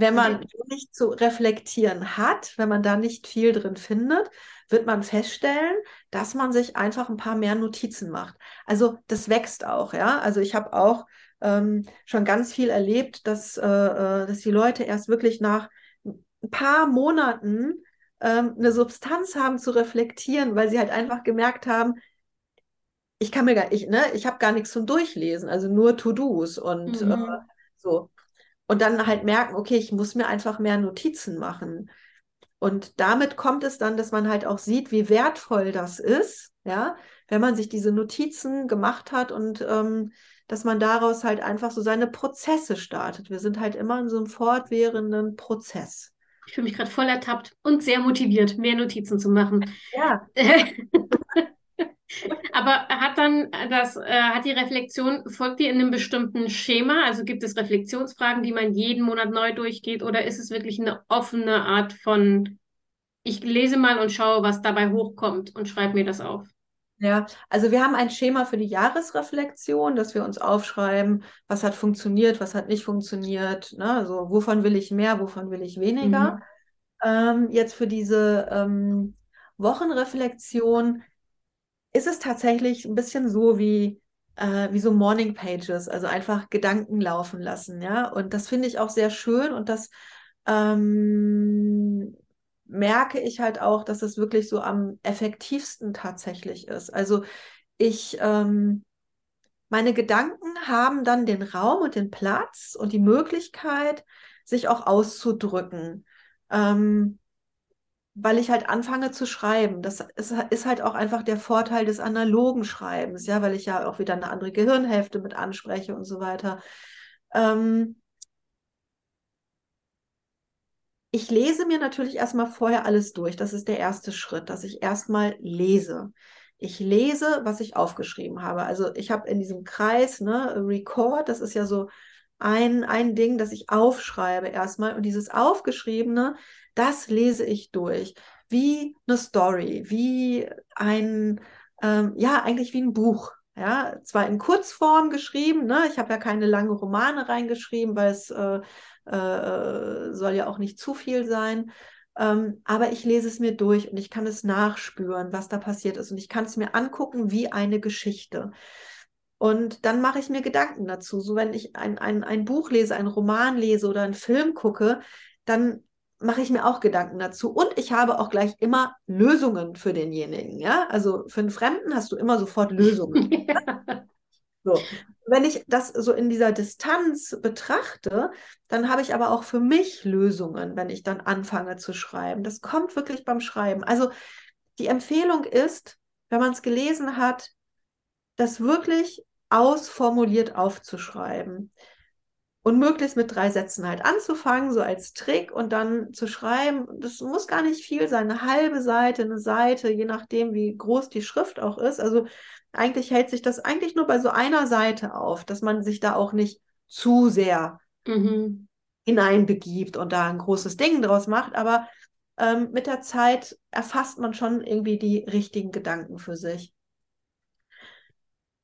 Wenn man nicht zu reflektieren hat, wenn man da nicht viel drin findet, wird man feststellen, dass man sich einfach ein paar mehr Notizen macht. Also das wächst auch, ja. Also ich habe auch ähm, schon ganz viel erlebt, dass, äh, äh dass die Leute erst wirklich nach ein paar Monaten ähm, eine Substanz haben zu reflektieren, weil sie halt einfach gemerkt haben, ich kann mir gar ich, ne, ich habe gar nichts zum Durchlesen, also nur To-Dos und mhm. äh, so. Und dann halt merken, okay, ich muss mir einfach mehr Notizen machen. Und damit kommt es dann, dass man halt auch sieht, wie wertvoll das ist, ja, wenn man sich diese Notizen gemacht hat und ähm, dass man daraus halt einfach so seine Prozesse startet. Wir sind halt immer in so einem fortwährenden Prozess. Ich fühle mich gerade voll ertappt und sehr motiviert, mehr Notizen zu machen. Ja. Aber hat dann das, äh, hat die Reflexion, folgt die in einem bestimmten Schema? Also gibt es Reflexionsfragen, die man jeden Monat neu durchgeht, oder ist es wirklich eine offene Art von, ich lese mal und schaue, was dabei hochkommt und schreibe mir das auf? Ja, also wir haben ein Schema für die Jahresreflexion, dass wir uns aufschreiben, was hat funktioniert, was hat nicht funktioniert, ne? Also wovon will ich mehr, wovon will ich weniger. Mhm. Ähm, jetzt für diese ähm, Wochenreflexion ist es tatsächlich ein bisschen so wie, äh, wie so Morning Pages, also einfach Gedanken laufen lassen, ja. Und das finde ich auch sehr schön und das ähm, merke ich halt auch, dass es wirklich so am effektivsten tatsächlich ist. Also ich, ähm, meine Gedanken haben dann den Raum und den Platz und die Möglichkeit, sich auch auszudrücken. Ähm, weil ich halt anfange zu schreiben. Das ist, ist, halt auch einfach der Vorteil des analogen Schreibens, ja, weil ich ja auch wieder eine andere Gehirnhälfte mit anspreche und so weiter. Ähm, ich lese mir natürlich erstmal vorher alles durch. Das ist der erste Schritt, dass ich erstmal lese. Ich lese, was ich aufgeschrieben habe. Also ich habe in diesem Kreis, ne, Record, das ist ja so ein, ein Ding, das ich aufschreibe erstmal. Und dieses Aufgeschriebene, das lese ich durch. Wie eine Story, wie ein, ähm, ja, eigentlich wie ein Buch. Ja, zwar in Kurzform geschrieben, ne? ich habe ja keine langen Romane reingeschrieben, weil es äh, äh, soll ja auch nicht zu viel sein. Ähm, aber ich lese es mir durch und ich kann es nachspüren, was da passiert ist. Und ich kann es mir angucken wie eine Geschichte. Und dann mache ich mir Gedanken dazu. So wenn ich ein, ein, ein Buch lese, einen Roman lese oder einen Film gucke, dann mache ich mir auch Gedanken dazu. Und ich habe auch gleich immer Lösungen für denjenigen. Ja, also für einen Fremden hast du immer sofort Lösungen. Ja. So. Wenn ich das so in dieser Distanz betrachte, dann habe ich aber auch für mich Lösungen, wenn ich dann anfange zu schreiben. Das kommt wirklich beim Schreiben. Also die Empfehlung ist, wenn man es gelesen hat, das wirklich ausformuliert aufzuschreiben und möglichst mit drei Sätzen halt anzufangen, so als Trick und dann zu schreiben. Das muss gar nicht viel sein, eine halbe Seite, eine Seite, je nachdem, wie groß die Schrift auch ist. Also eigentlich hält sich das eigentlich nur bei so einer Seite auf, dass man sich da auch nicht zu sehr mhm. hineinbegibt und da ein großes Ding draus macht. Aber ähm, mit der Zeit erfasst man schon irgendwie die richtigen Gedanken für sich.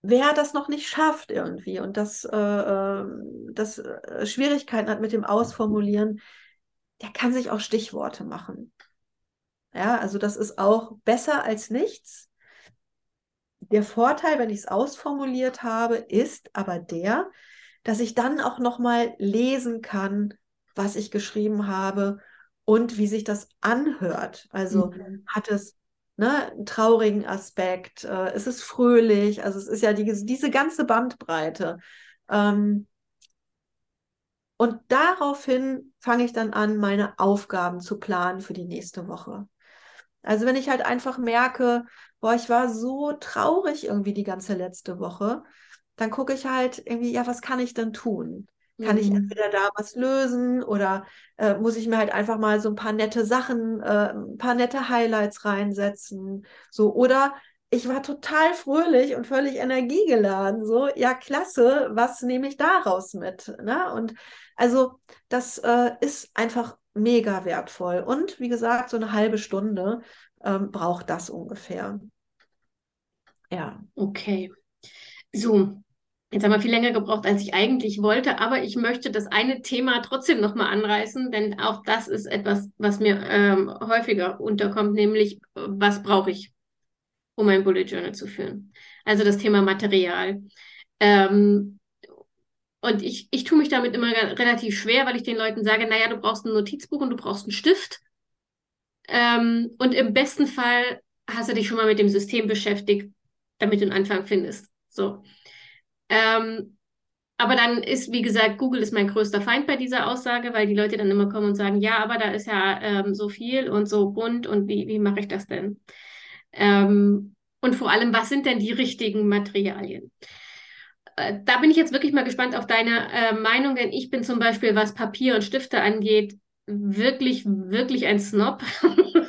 Wer das noch nicht schafft irgendwie und das, äh, ähm, das äh, Schwierigkeiten hat mit dem Ausformulieren, der kann sich auch Stichworte machen. Ja, also das ist auch besser als nichts. Der Vorteil, wenn ich es ausformuliert habe, ist aber der, dass ich dann auch noch mal lesen kann, was ich geschrieben habe und wie sich das anhört. Also mhm. hat es ne, traurigen Aspekt, äh, ist es fröhlich, also es ist ja die, diese ganze Bandbreite. Ähm, und daraufhin fange ich dann an, meine Aufgaben zu planen für die nächste Woche. Also wenn ich halt einfach merke, boah, ich war so traurig irgendwie die ganze letzte Woche, dann gucke ich halt irgendwie, ja, was kann ich denn tun? Kann mhm. ich entweder da was lösen oder äh, muss ich mir halt einfach mal so ein paar nette Sachen, äh, ein paar nette Highlights reinsetzen? So, oder ich war total fröhlich und völlig energiegeladen. So, ja, klasse, was nehme ich daraus mit? Ne? Und also, das äh, ist einfach mega wertvoll. Und wie gesagt, so eine halbe Stunde ähm, braucht das ungefähr. Ja. Okay. So, Jetzt haben wir viel länger gebraucht, als ich eigentlich wollte, aber ich möchte das eine Thema trotzdem nochmal anreißen, denn auch das ist etwas, was mir ähm, häufiger unterkommt, nämlich was brauche ich, um ein Bullet Journal zu führen? Also das Thema Material. Ähm, und ich, ich tue mich damit immer relativ schwer, weil ich den Leuten sage, naja, du brauchst ein Notizbuch und du brauchst einen Stift. Ähm, und im besten Fall hast du dich schon mal mit dem System beschäftigt, damit du einen Anfang findest. So. Ähm, aber dann ist, wie gesagt, Google ist mein größter Feind bei dieser Aussage, weil die Leute dann immer kommen und sagen, ja, aber da ist ja ähm, so viel und so bunt und wie, wie mache ich das denn? Ähm, und vor allem, was sind denn die richtigen Materialien? Äh, da bin ich jetzt wirklich mal gespannt auf deine äh, Meinung, denn ich bin zum Beispiel, was Papier und Stifte angeht, wirklich, wirklich ein Snob.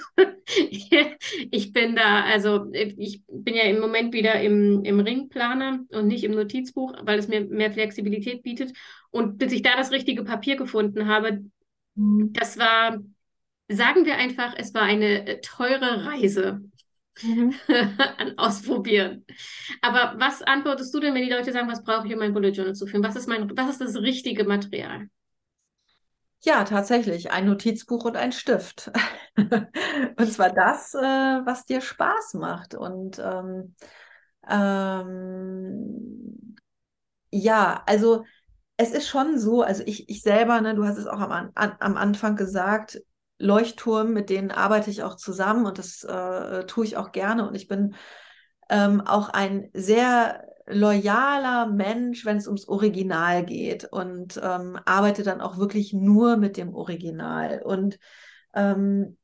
ich bin da, also ich bin ja im Moment wieder im, im Ringplaner und nicht im Notizbuch, weil es mir mehr Flexibilität bietet. Und bis ich da das richtige Papier gefunden habe, mhm. das war, sagen wir einfach, es war eine teure Reise. mhm. an Ausprobieren. Aber was antwortest du denn, wenn die Leute sagen, was brauche ich, um mein Bullet Journal zu führen? Was ist mein, was ist das richtige Material? Ja, tatsächlich, ein Notizbuch und ein Stift. und zwar das, äh, was dir Spaß macht. Und ähm, ähm, ja, also es ist schon so, also ich, ich selber, ne, du hast es auch am, an, am Anfang gesagt, Leuchtturm, mit denen arbeite ich auch zusammen und das äh, tue ich auch gerne. Und ich bin ähm, auch ein sehr loyaler Mensch, wenn es ums Original geht und ähm, arbeite dann auch wirklich nur mit dem Original. Und ähm,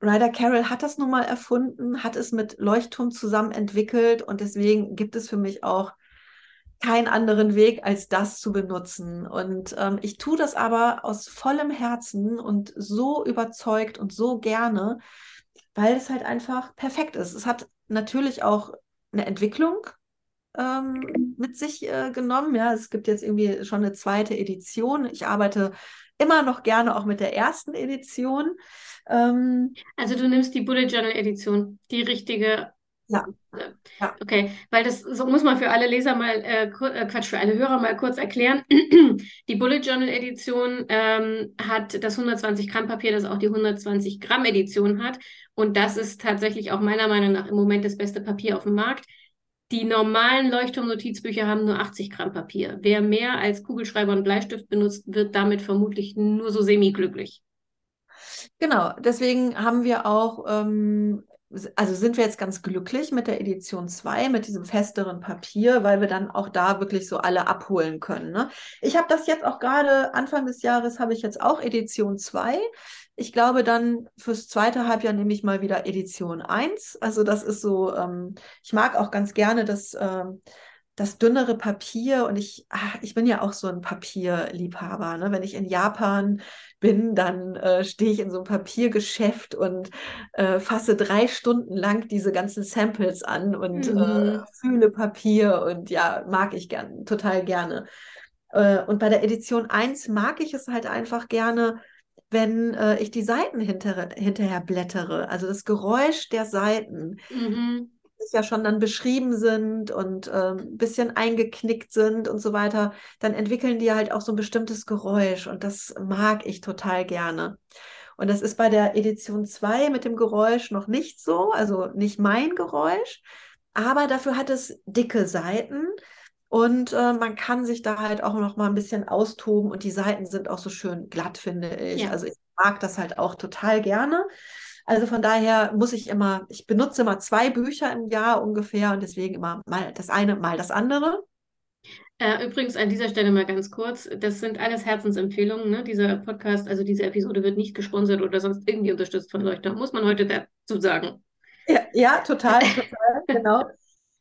Ryder Carroll hat das nun mal erfunden, hat es mit Leuchtturm zusammen entwickelt und deswegen gibt es für mich auch keinen anderen Weg, als das zu benutzen. Und ähm, ich tue das aber aus vollem Herzen und so überzeugt und so gerne, weil es halt einfach perfekt ist. Es hat natürlich auch eine Entwicklung ähm, mit sich äh, genommen. Ja, es gibt jetzt irgendwie schon eine zweite Edition. Ich arbeite immer noch gerne auch mit der ersten Edition. Ähm, also du nimmst die Bullet Journal Edition, die richtige. Ja. ja. Okay, weil das so muss man für alle Leser mal, äh, äh Quatsch, für alle Hörer mal kurz erklären. die Bullet Journal Edition ähm, hat das 120 Gramm Papier, das auch die 120 Gramm Edition hat. Und das ist tatsächlich auch meiner Meinung nach im Moment das beste Papier auf dem Markt. Die normalen Leuchtturm-Notizbücher haben nur 80 Gramm Papier. Wer mehr als Kugelschreiber und Bleistift benutzt, wird damit vermutlich nur so semi-glücklich. Genau, deswegen haben wir auch, ähm, also sind wir jetzt ganz glücklich mit der Edition 2, mit diesem festeren Papier, weil wir dann auch da wirklich so alle abholen können. Ne? Ich habe das jetzt auch gerade, Anfang des Jahres habe ich jetzt auch Edition 2. Ich glaube, dann fürs zweite Halbjahr nehme ich mal wieder Edition 1. Also das ist so, ähm, ich mag auch ganz gerne das, ähm, das dünnere Papier und ich, ach, ich bin ja auch so ein Papierliebhaber. Ne? Wenn ich in Japan bin, dann äh, stehe ich in so einem Papiergeschäft und äh, fasse drei Stunden lang diese ganzen Samples an und äh, mhm. äh, fühle Papier und ja, mag ich gern, total gerne. Äh, und bei der Edition 1 mag ich es halt einfach gerne, wenn äh, ich die Seiten hinter, hinterher blättere. Also das Geräusch der Seiten. Mhm. Ja schon dann beschrieben sind und ein ähm, bisschen eingeknickt sind und so weiter, dann entwickeln die halt auch so ein bestimmtes Geräusch und das mag ich total gerne. Und das ist bei der Edition 2 mit dem Geräusch noch nicht so, also nicht mein Geräusch, aber dafür hat es dicke Seiten und äh, man kann sich da halt auch noch mal ein bisschen austoben und die Seiten sind auch so schön glatt, finde ich. Ja. Also ich mag das halt auch total gerne. Also von daher muss ich immer, ich benutze immer zwei Bücher im Jahr ungefähr und deswegen immer mal das eine, mal das andere. Äh, übrigens an dieser Stelle mal ganz kurz, das sind alles Herzensempfehlungen. Ne? Dieser Podcast, also diese Episode wird nicht gesponsert oder sonst irgendwie unterstützt von euch. Da muss man heute dazu sagen. Ja, ja total, total, genau.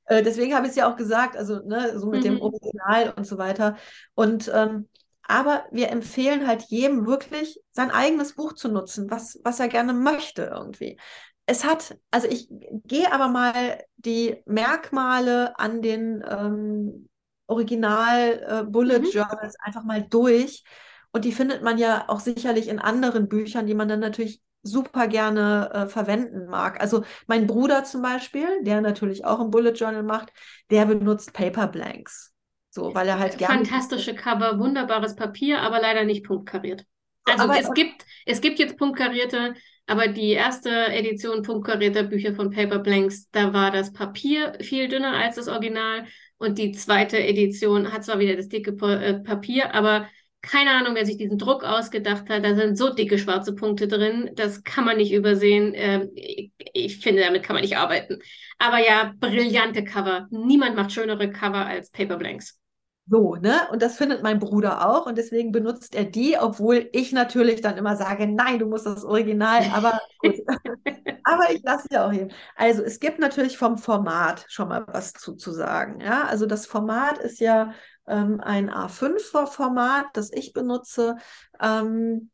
Äh, deswegen habe ich es ja auch gesagt, also ne, so mit mhm. dem Original und so weiter. Und ähm, aber wir empfehlen halt jedem wirklich sein eigenes Buch zu nutzen, was, was er gerne möchte irgendwie. Es hat, also ich gehe aber mal die Merkmale an den ähm, Original äh, Bullet mhm. Journals einfach mal durch. Und die findet man ja auch sicherlich in anderen Büchern, die man dann natürlich super gerne äh, verwenden mag. Also mein Bruder zum Beispiel, der natürlich auch ein Bullet Journal macht, der benutzt Paper Blanks. So, weil er halt gerne. Fantastische Cover, wunderbares Papier, aber leider nicht punktkariert. Also aber, es gibt, es gibt jetzt punktkarierte, aber die erste Edition punktkarierter Bücher von Paper Blanks, da war das Papier viel dünner als das Original und die zweite Edition hat zwar wieder das dicke äh, Papier, aber keine Ahnung, wer sich diesen Druck ausgedacht hat. Da sind so dicke schwarze Punkte drin. Das kann man nicht übersehen. Ähm, ich, ich, finde, damit kann man nicht arbeiten. Aber ja, brillante Cover. Niemand macht schönere Cover als Paper Blanks. So, ne? Und das findet mein Bruder auch und deswegen benutzt er die, obwohl ich natürlich dann immer sage, nein, du musst das Original, aber gut. aber ich lasse ja auch hier. Also es gibt natürlich vom Format schon mal was zu, zu sagen. Ja, also das Format ist ja ähm, ein A5-Format, das ich benutze. Ähm,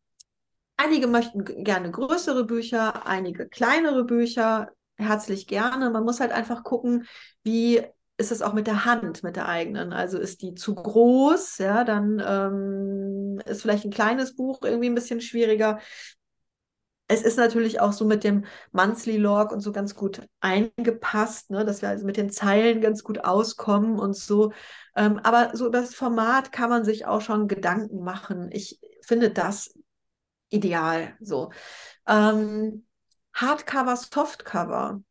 einige möchten gerne größere Bücher, einige kleinere Bücher. Herzlich gerne. Man muss halt einfach gucken, wie ist es auch mit der Hand, mit der eigenen. Also ist die zu groß, ja, dann ähm, ist vielleicht ein kleines Buch irgendwie ein bisschen schwieriger. Es ist natürlich auch so mit dem Monthly Log und so ganz gut eingepasst, ne, dass wir also mit den Zeilen ganz gut auskommen und so. Ähm, aber so über das Format kann man sich auch schon Gedanken machen. Ich finde das ideal so. Ähm, Hardcover, Softcover.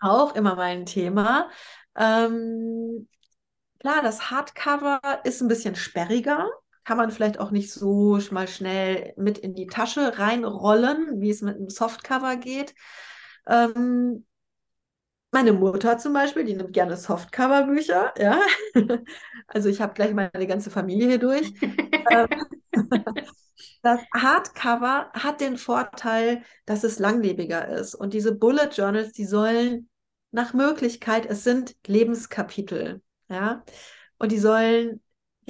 Auch immer mein Thema. Ähm, klar, das Hardcover ist ein bisschen sperriger kann man vielleicht auch nicht so mal schnell mit in die Tasche reinrollen, wie es mit einem Softcover geht. Ähm, meine Mutter zum Beispiel, die nimmt gerne Softcover-Bücher, ja. Also ich habe gleich meine ganze Familie hier durch. Ähm, das Hardcover hat den Vorteil, dass es langlebiger ist. Und diese Bullet Journals, die sollen nach Möglichkeit, es sind Lebenskapitel, ja. Und die sollen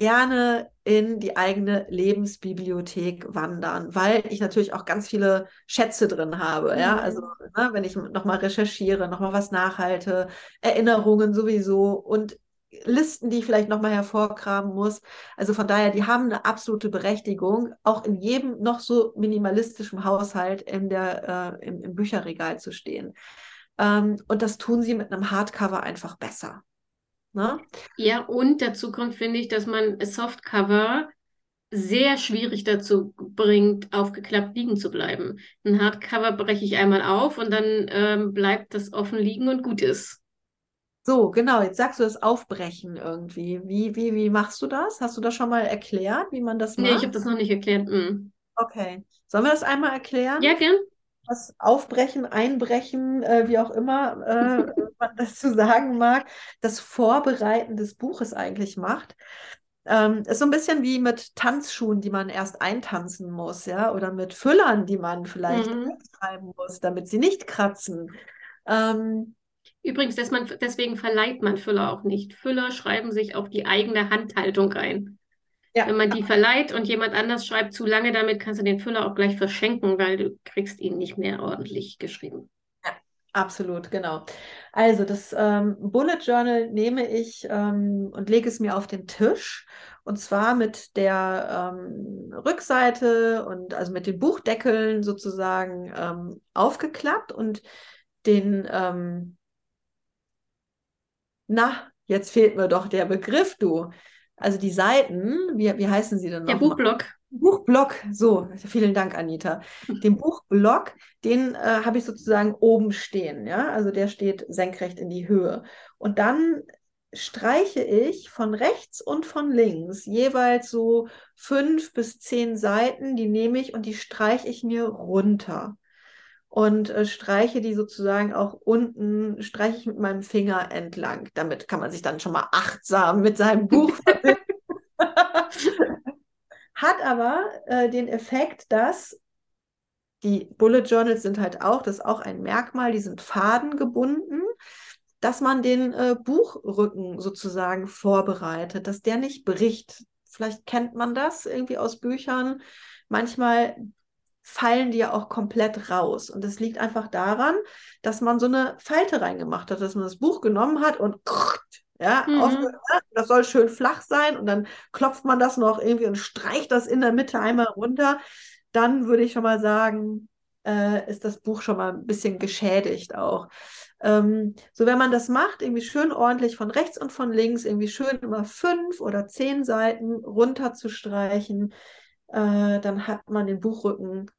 gerne in die eigene Lebensbibliothek wandern, weil ich natürlich auch ganz viele Schätze drin habe. Ja, mhm. also ne, wenn ich nochmal recherchiere, nochmal was nachhalte, Erinnerungen sowieso und Listen, die ich vielleicht nochmal hervorkramen muss. Also von daher, die haben eine absolute Berechtigung, auch in jedem noch so minimalistischen Haushalt in der, äh, im, im, Bücherregal zu stehen. Ähm, und das tun sie mit einem Hardcover einfach besser. Ne? Ja, und dazu kommt, finde ich, dass man Softcover sehr schwierig dazu bringt, aufgeklappt liegen zu bleiben. Ein Hardcover breche ich einmal auf und dann ähm, bleibt das offen liegen und gut ist. So, genau, jetzt sagst du das Aufbrechen irgendwie. Wie, wie, wie machst du das? Hast du das schon mal erklärt, wie man das macht? Nee, ich habe das noch nicht erklärt. Mhm. Okay. Sollen wir das einmal erklären? Ja, gern was aufbrechen, einbrechen, äh, wie auch immer äh, man das zu sagen mag, das Vorbereiten des Buches eigentlich macht. Ähm, ist so ein bisschen wie mit Tanzschuhen, die man erst eintanzen muss, ja, oder mit Füllern, die man vielleicht mhm. schreiben muss, damit sie nicht kratzen. Ähm, Übrigens, man, deswegen verleiht man Füller auch nicht. Füller schreiben sich auf die eigene Handhaltung ein. Ja. Wenn man die verleiht und jemand anders schreibt zu lange damit, kannst du den Füller auch gleich verschenken, weil du kriegst ihn nicht mehr ordentlich geschrieben. Ja, absolut, genau. Also das ähm, Bullet Journal nehme ich ähm, und lege es mir auf den Tisch. Und zwar mit der ähm, Rückseite und also mit den Buchdeckeln sozusagen ähm, aufgeklappt und den, ähm, na, jetzt fehlt mir doch der Begriff, du also die Seiten, wie, wie heißen sie denn noch? Der Buchblock. Buchblock, so, vielen Dank, Anita. Den Buchblock, den äh, habe ich sozusagen oben stehen, ja, also der steht senkrecht in die Höhe. Und dann streiche ich von rechts und von links jeweils so fünf bis zehn Seiten, die nehme ich und die streiche ich mir runter und äh, streiche die sozusagen auch unten, streiche ich mit meinem Finger entlang. Damit kann man sich dann schon mal achtsam mit seinem Buch. Hat aber äh, den Effekt, dass die Bullet Journals sind halt auch, das ist auch ein Merkmal, die sind fadengebunden, dass man den äh, Buchrücken sozusagen vorbereitet, dass der nicht bricht. Vielleicht kennt man das irgendwie aus Büchern. Manchmal fallen die ja auch komplett raus. Und das liegt einfach daran, dass man so eine Falte reingemacht hat, dass man das Buch genommen hat und ja, mhm. das soll schön flach sein und dann klopft man das noch irgendwie und streicht das in der Mitte einmal runter. Dann würde ich schon mal sagen, äh, ist das Buch schon mal ein bisschen geschädigt auch. Ähm, so, wenn man das macht, irgendwie schön ordentlich von rechts und von links, irgendwie schön immer fünf oder zehn Seiten runter zu streichen, äh, dann hat man den Buchrücken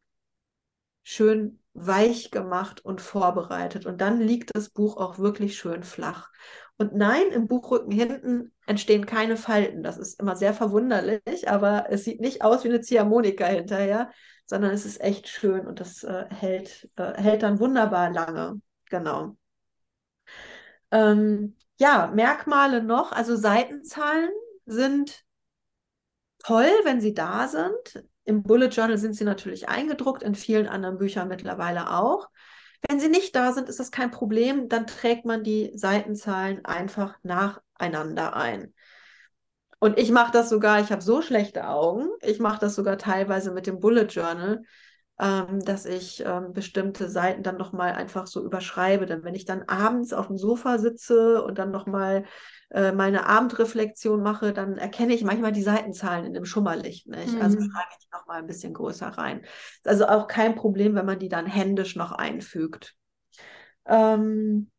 schön weich gemacht und vorbereitet. Und dann liegt das Buch auch wirklich schön flach. Und nein, im Buchrücken hinten entstehen keine Falten. Das ist immer sehr verwunderlich, aber es sieht nicht aus wie eine Ziehharmonika hinterher, sondern es ist echt schön und das äh, hält, äh, hält dann wunderbar lange. Genau. Ähm, ja, Merkmale noch, also Seitenzahlen sind toll, wenn sie da sind. Im Bullet Journal sind sie natürlich eingedruckt, in vielen anderen Büchern mittlerweile auch. Wenn sie nicht da sind, ist das kein Problem. Dann trägt man die Seitenzahlen einfach nacheinander ein. Und ich mache das sogar, ich habe so schlechte Augen, ich mache das sogar teilweise mit dem Bullet Journal, ähm, dass ich ähm, bestimmte Seiten dann nochmal einfach so überschreibe. Denn wenn ich dann abends auf dem Sofa sitze und dann nochmal äh, meine Abendreflexion mache, dann erkenne ich manchmal die Seitenzahlen in dem Schummerlicht. Nicht? Also mhm. Also schreibe ich die nochmal ein bisschen größer rein. Ist also auch kein Problem, wenn man die dann händisch noch einfügt. Ähm,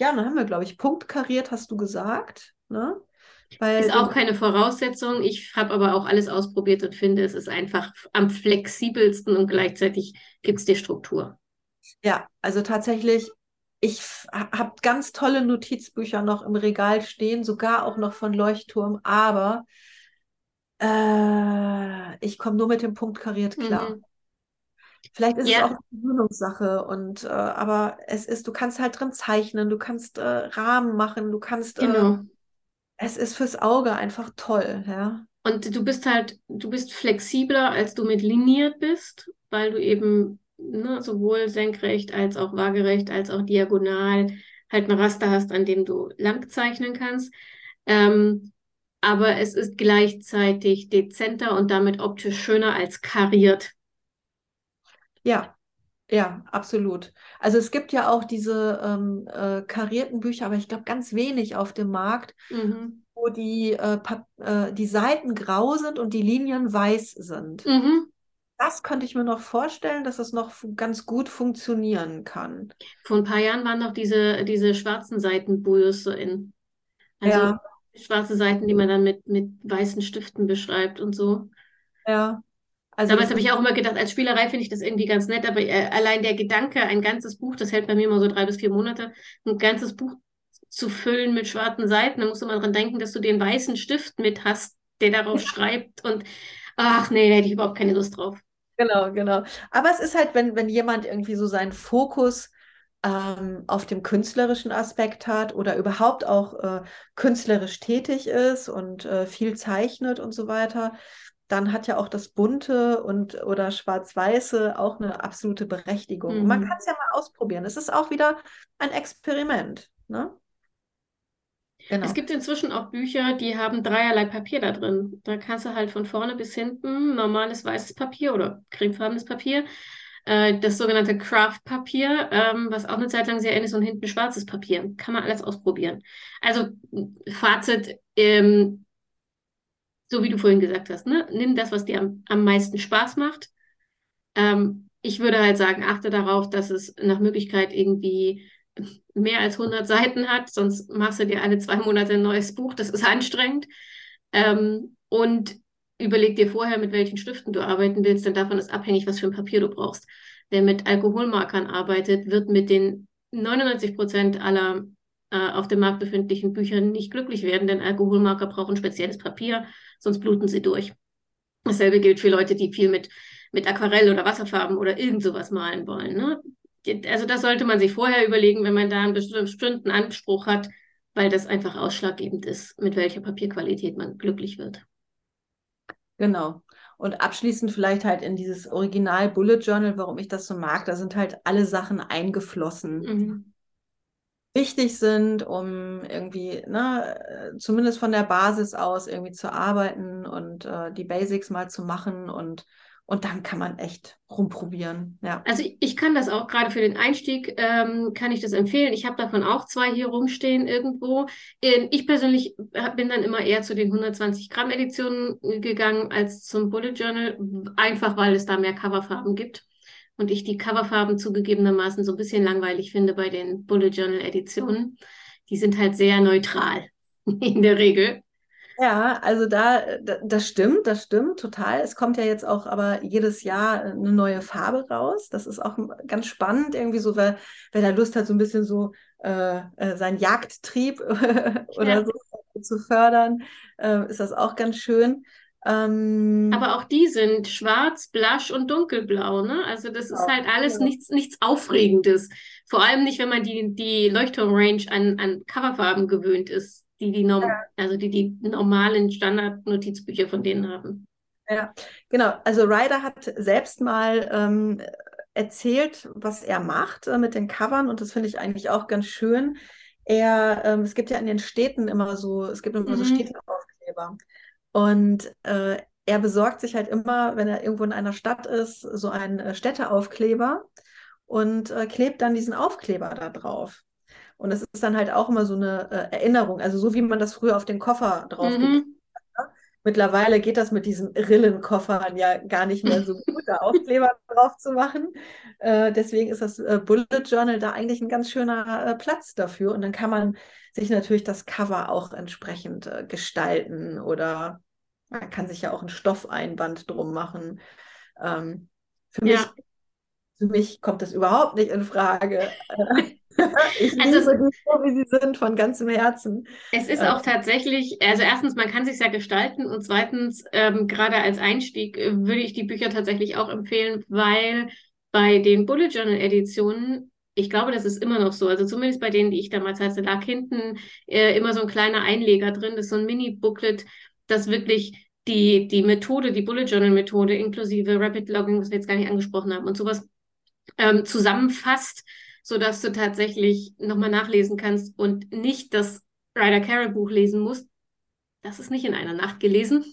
ja, dann haben wir, glaube ich, Punkt kariert, hast du gesagt. Ne? Weil ist auch keine Voraussetzung. Ich habe aber auch alles ausprobiert und finde, es ist einfach am flexibelsten und gleichzeitig gibt es die Struktur. Ja, also tatsächlich, ich habe ganz tolle Notizbücher noch im Regal stehen, sogar auch noch von Leuchtturm, aber äh, ich komme nur mit dem Punkt kariert klar. Mhm. Vielleicht ist ja. es auch eine Gewöhnungssache und äh, aber es ist, du kannst halt drin zeichnen, du kannst äh, Rahmen machen, du kannst äh, genau es ist fürs Auge einfach toll, ja. Und du bist halt, du bist flexibler, als du mit liniert bist, weil du eben ne, sowohl senkrecht als auch waagerecht als auch diagonal halt ein Raster hast, an dem du lang zeichnen kannst. Ähm, aber es ist gleichzeitig dezenter und damit optisch schöner als kariert. Ja, ja, absolut. Also es gibt ja auch diese ähm, äh, karierten Bücher, aber ich glaube ganz wenig auf dem Markt, mhm. wo die, äh, äh, die Seiten grau sind und die Linien weiß sind. Mhm. Das könnte ich mir noch vorstellen, dass es noch ganz gut funktionieren kann. Vor ein paar Jahren waren noch diese, diese schwarzen Seitenbujes so in. Also ja. schwarze Seiten, die man dann mit, mit weißen Stiften beschreibt und so. Ja. Also Damals habe ich auch immer gedacht, als Spielerei finde ich das irgendwie ganz nett, aber äh, allein der Gedanke, ein ganzes Buch, das hält bei mir immer so drei bis vier Monate, ein ganzes Buch zu füllen mit schwarzen Seiten, da musst du mal dran denken, dass du den weißen Stift mit hast, der darauf schreibt und ach nee, da hätte ich überhaupt keine Lust drauf. Genau, genau. Aber es ist halt, wenn, wenn jemand irgendwie so seinen Fokus ähm, auf dem künstlerischen Aspekt hat oder überhaupt auch äh, künstlerisch tätig ist und äh, viel zeichnet und so weiter, dann hat ja auch das Bunte und oder Schwarz-Weiße auch eine absolute Berechtigung. Mhm. Man kann es ja mal ausprobieren. Es ist auch wieder ein Experiment. Ne? Genau. Es gibt inzwischen auch Bücher, die haben dreierlei Papier da drin. Da kannst du halt von vorne bis hinten normales weißes Papier oder cremefarbenes Papier, äh, das sogenannte Craft-Papier, ähm, was auch eine Zeit lang sehr ähnlich ist, und hinten schwarzes Papier. Kann man alles ausprobieren. Also Fazit, ähm, so wie du vorhin gesagt hast, ne? nimm das, was dir am, am meisten Spaß macht. Ähm, ich würde halt sagen, achte darauf, dass es nach Möglichkeit irgendwie mehr als 100 Seiten hat, sonst machst du dir alle zwei Monate ein neues Buch, das ist anstrengend. Ähm, und überleg dir vorher, mit welchen Stiften du arbeiten willst, denn davon ist abhängig, was für ein Papier du brauchst. Wer mit Alkoholmarkern arbeitet, wird mit den 99 Prozent aller äh, auf dem Markt befindlichen Büchern nicht glücklich werden, denn Alkoholmarker brauchen spezielles Papier, sonst bluten sie durch. Dasselbe gilt für Leute, die viel mit, mit Aquarell oder Wasserfarben oder irgend sowas malen wollen. Ne? Also das sollte man sich vorher überlegen, wenn man da einen bestimmten Anspruch hat, weil das einfach ausschlaggebend ist, mit welcher Papierqualität man glücklich wird. Genau. Und abschließend vielleicht halt in dieses Original Bullet Journal, warum ich das so mag, da sind halt alle Sachen eingeflossen. Mhm wichtig sind, um irgendwie, ne, zumindest von der Basis aus irgendwie zu arbeiten und äh, die Basics mal zu machen und und dann kann man echt rumprobieren. Ja. Also ich, ich kann das auch gerade für den Einstieg, ähm, kann ich das empfehlen. Ich habe davon auch zwei hier rumstehen irgendwo. Ich persönlich bin dann immer eher zu den 120 Gramm Editionen gegangen als zum Bullet Journal, einfach weil es da mehr Coverfarben gibt und ich die Coverfarben zugegebenermaßen so ein bisschen langweilig finde bei den Bullet Journal Editionen. Die sind halt sehr neutral in der Regel. Ja, also da, das stimmt, das stimmt total. Es kommt ja jetzt auch aber jedes Jahr eine neue Farbe raus. Das ist auch ganz spannend, irgendwie so, wer, wer da Lust hat, so ein bisschen so äh, äh seinen Jagdtrieb oder so zu fördern, äh, ist das auch ganz schön. Ähm, Aber auch die sind schwarz, blasch und dunkelblau, ne? Also das ist halt alles ja. nichts, nichts Aufregendes. Vor allem nicht, wenn man die, die Leuchtturm-Range an, an Coverfarben gewöhnt ist, die die, norm ja. also die, die normalen Standard-Notizbücher von denen haben. Ja, genau. Also Ryder hat selbst mal ähm, erzählt, was er macht äh, mit den Covern und das finde ich eigentlich auch ganz schön. Er, ähm, es gibt ja in den Städten immer so, es gibt immer mhm. so Städteaufkleber. Und äh, er besorgt sich halt immer, wenn er irgendwo in einer Stadt ist, so einen äh, Städteaufkleber und äh, klebt dann diesen Aufkleber da drauf. Und es ist dann halt auch immer so eine äh, Erinnerung, also so wie man das früher auf den Koffer drauf mhm. hat. Ne? Mittlerweile geht das mit diesen Rillenkoffern ja gar nicht mehr so gut, da Aufkleber drauf zu machen. Äh, deswegen ist das äh, Bullet Journal da eigentlich ein ganz schöner äh, Platz dafür. Und dann kann man sich natürlich das Cover auch entsprechend äh, gestalten oder man kann sich ja auch ein Stoffeinband drum machen. Ähm, für, ja. mich, für mich kommt das überhaupt nicht in Frage. ich also liebe die so, wie sie sind, von ganzem Herzen. Es ist auch tatsächlich, also erstens, man kann sich ja gestalten und zweitens, ähm, gerade als Einstieg äh, würde ich die Bücher tatsächlich auch empfehlen, weil bei den Bullet Journal Editionen ich glaube, das ist immer noch so. Also zumindest bei denen, die ich damals hatte, lag hinten äh, immer so ein kleiner Einleger drin. Das ist so ein Mini-Booklet, das wirklich die, die Methode, die Bullet Journal Methode inklusive Rapid Logging, was wir jetzt gar nicht angesprochen haben und sowas ähm, zusammenfasst sodass du tatsächlich nochmal nachlesen kannst und nicht das Ryder Carroll Buch lesen musst. Das ist nicht in einer Nacht gelesen,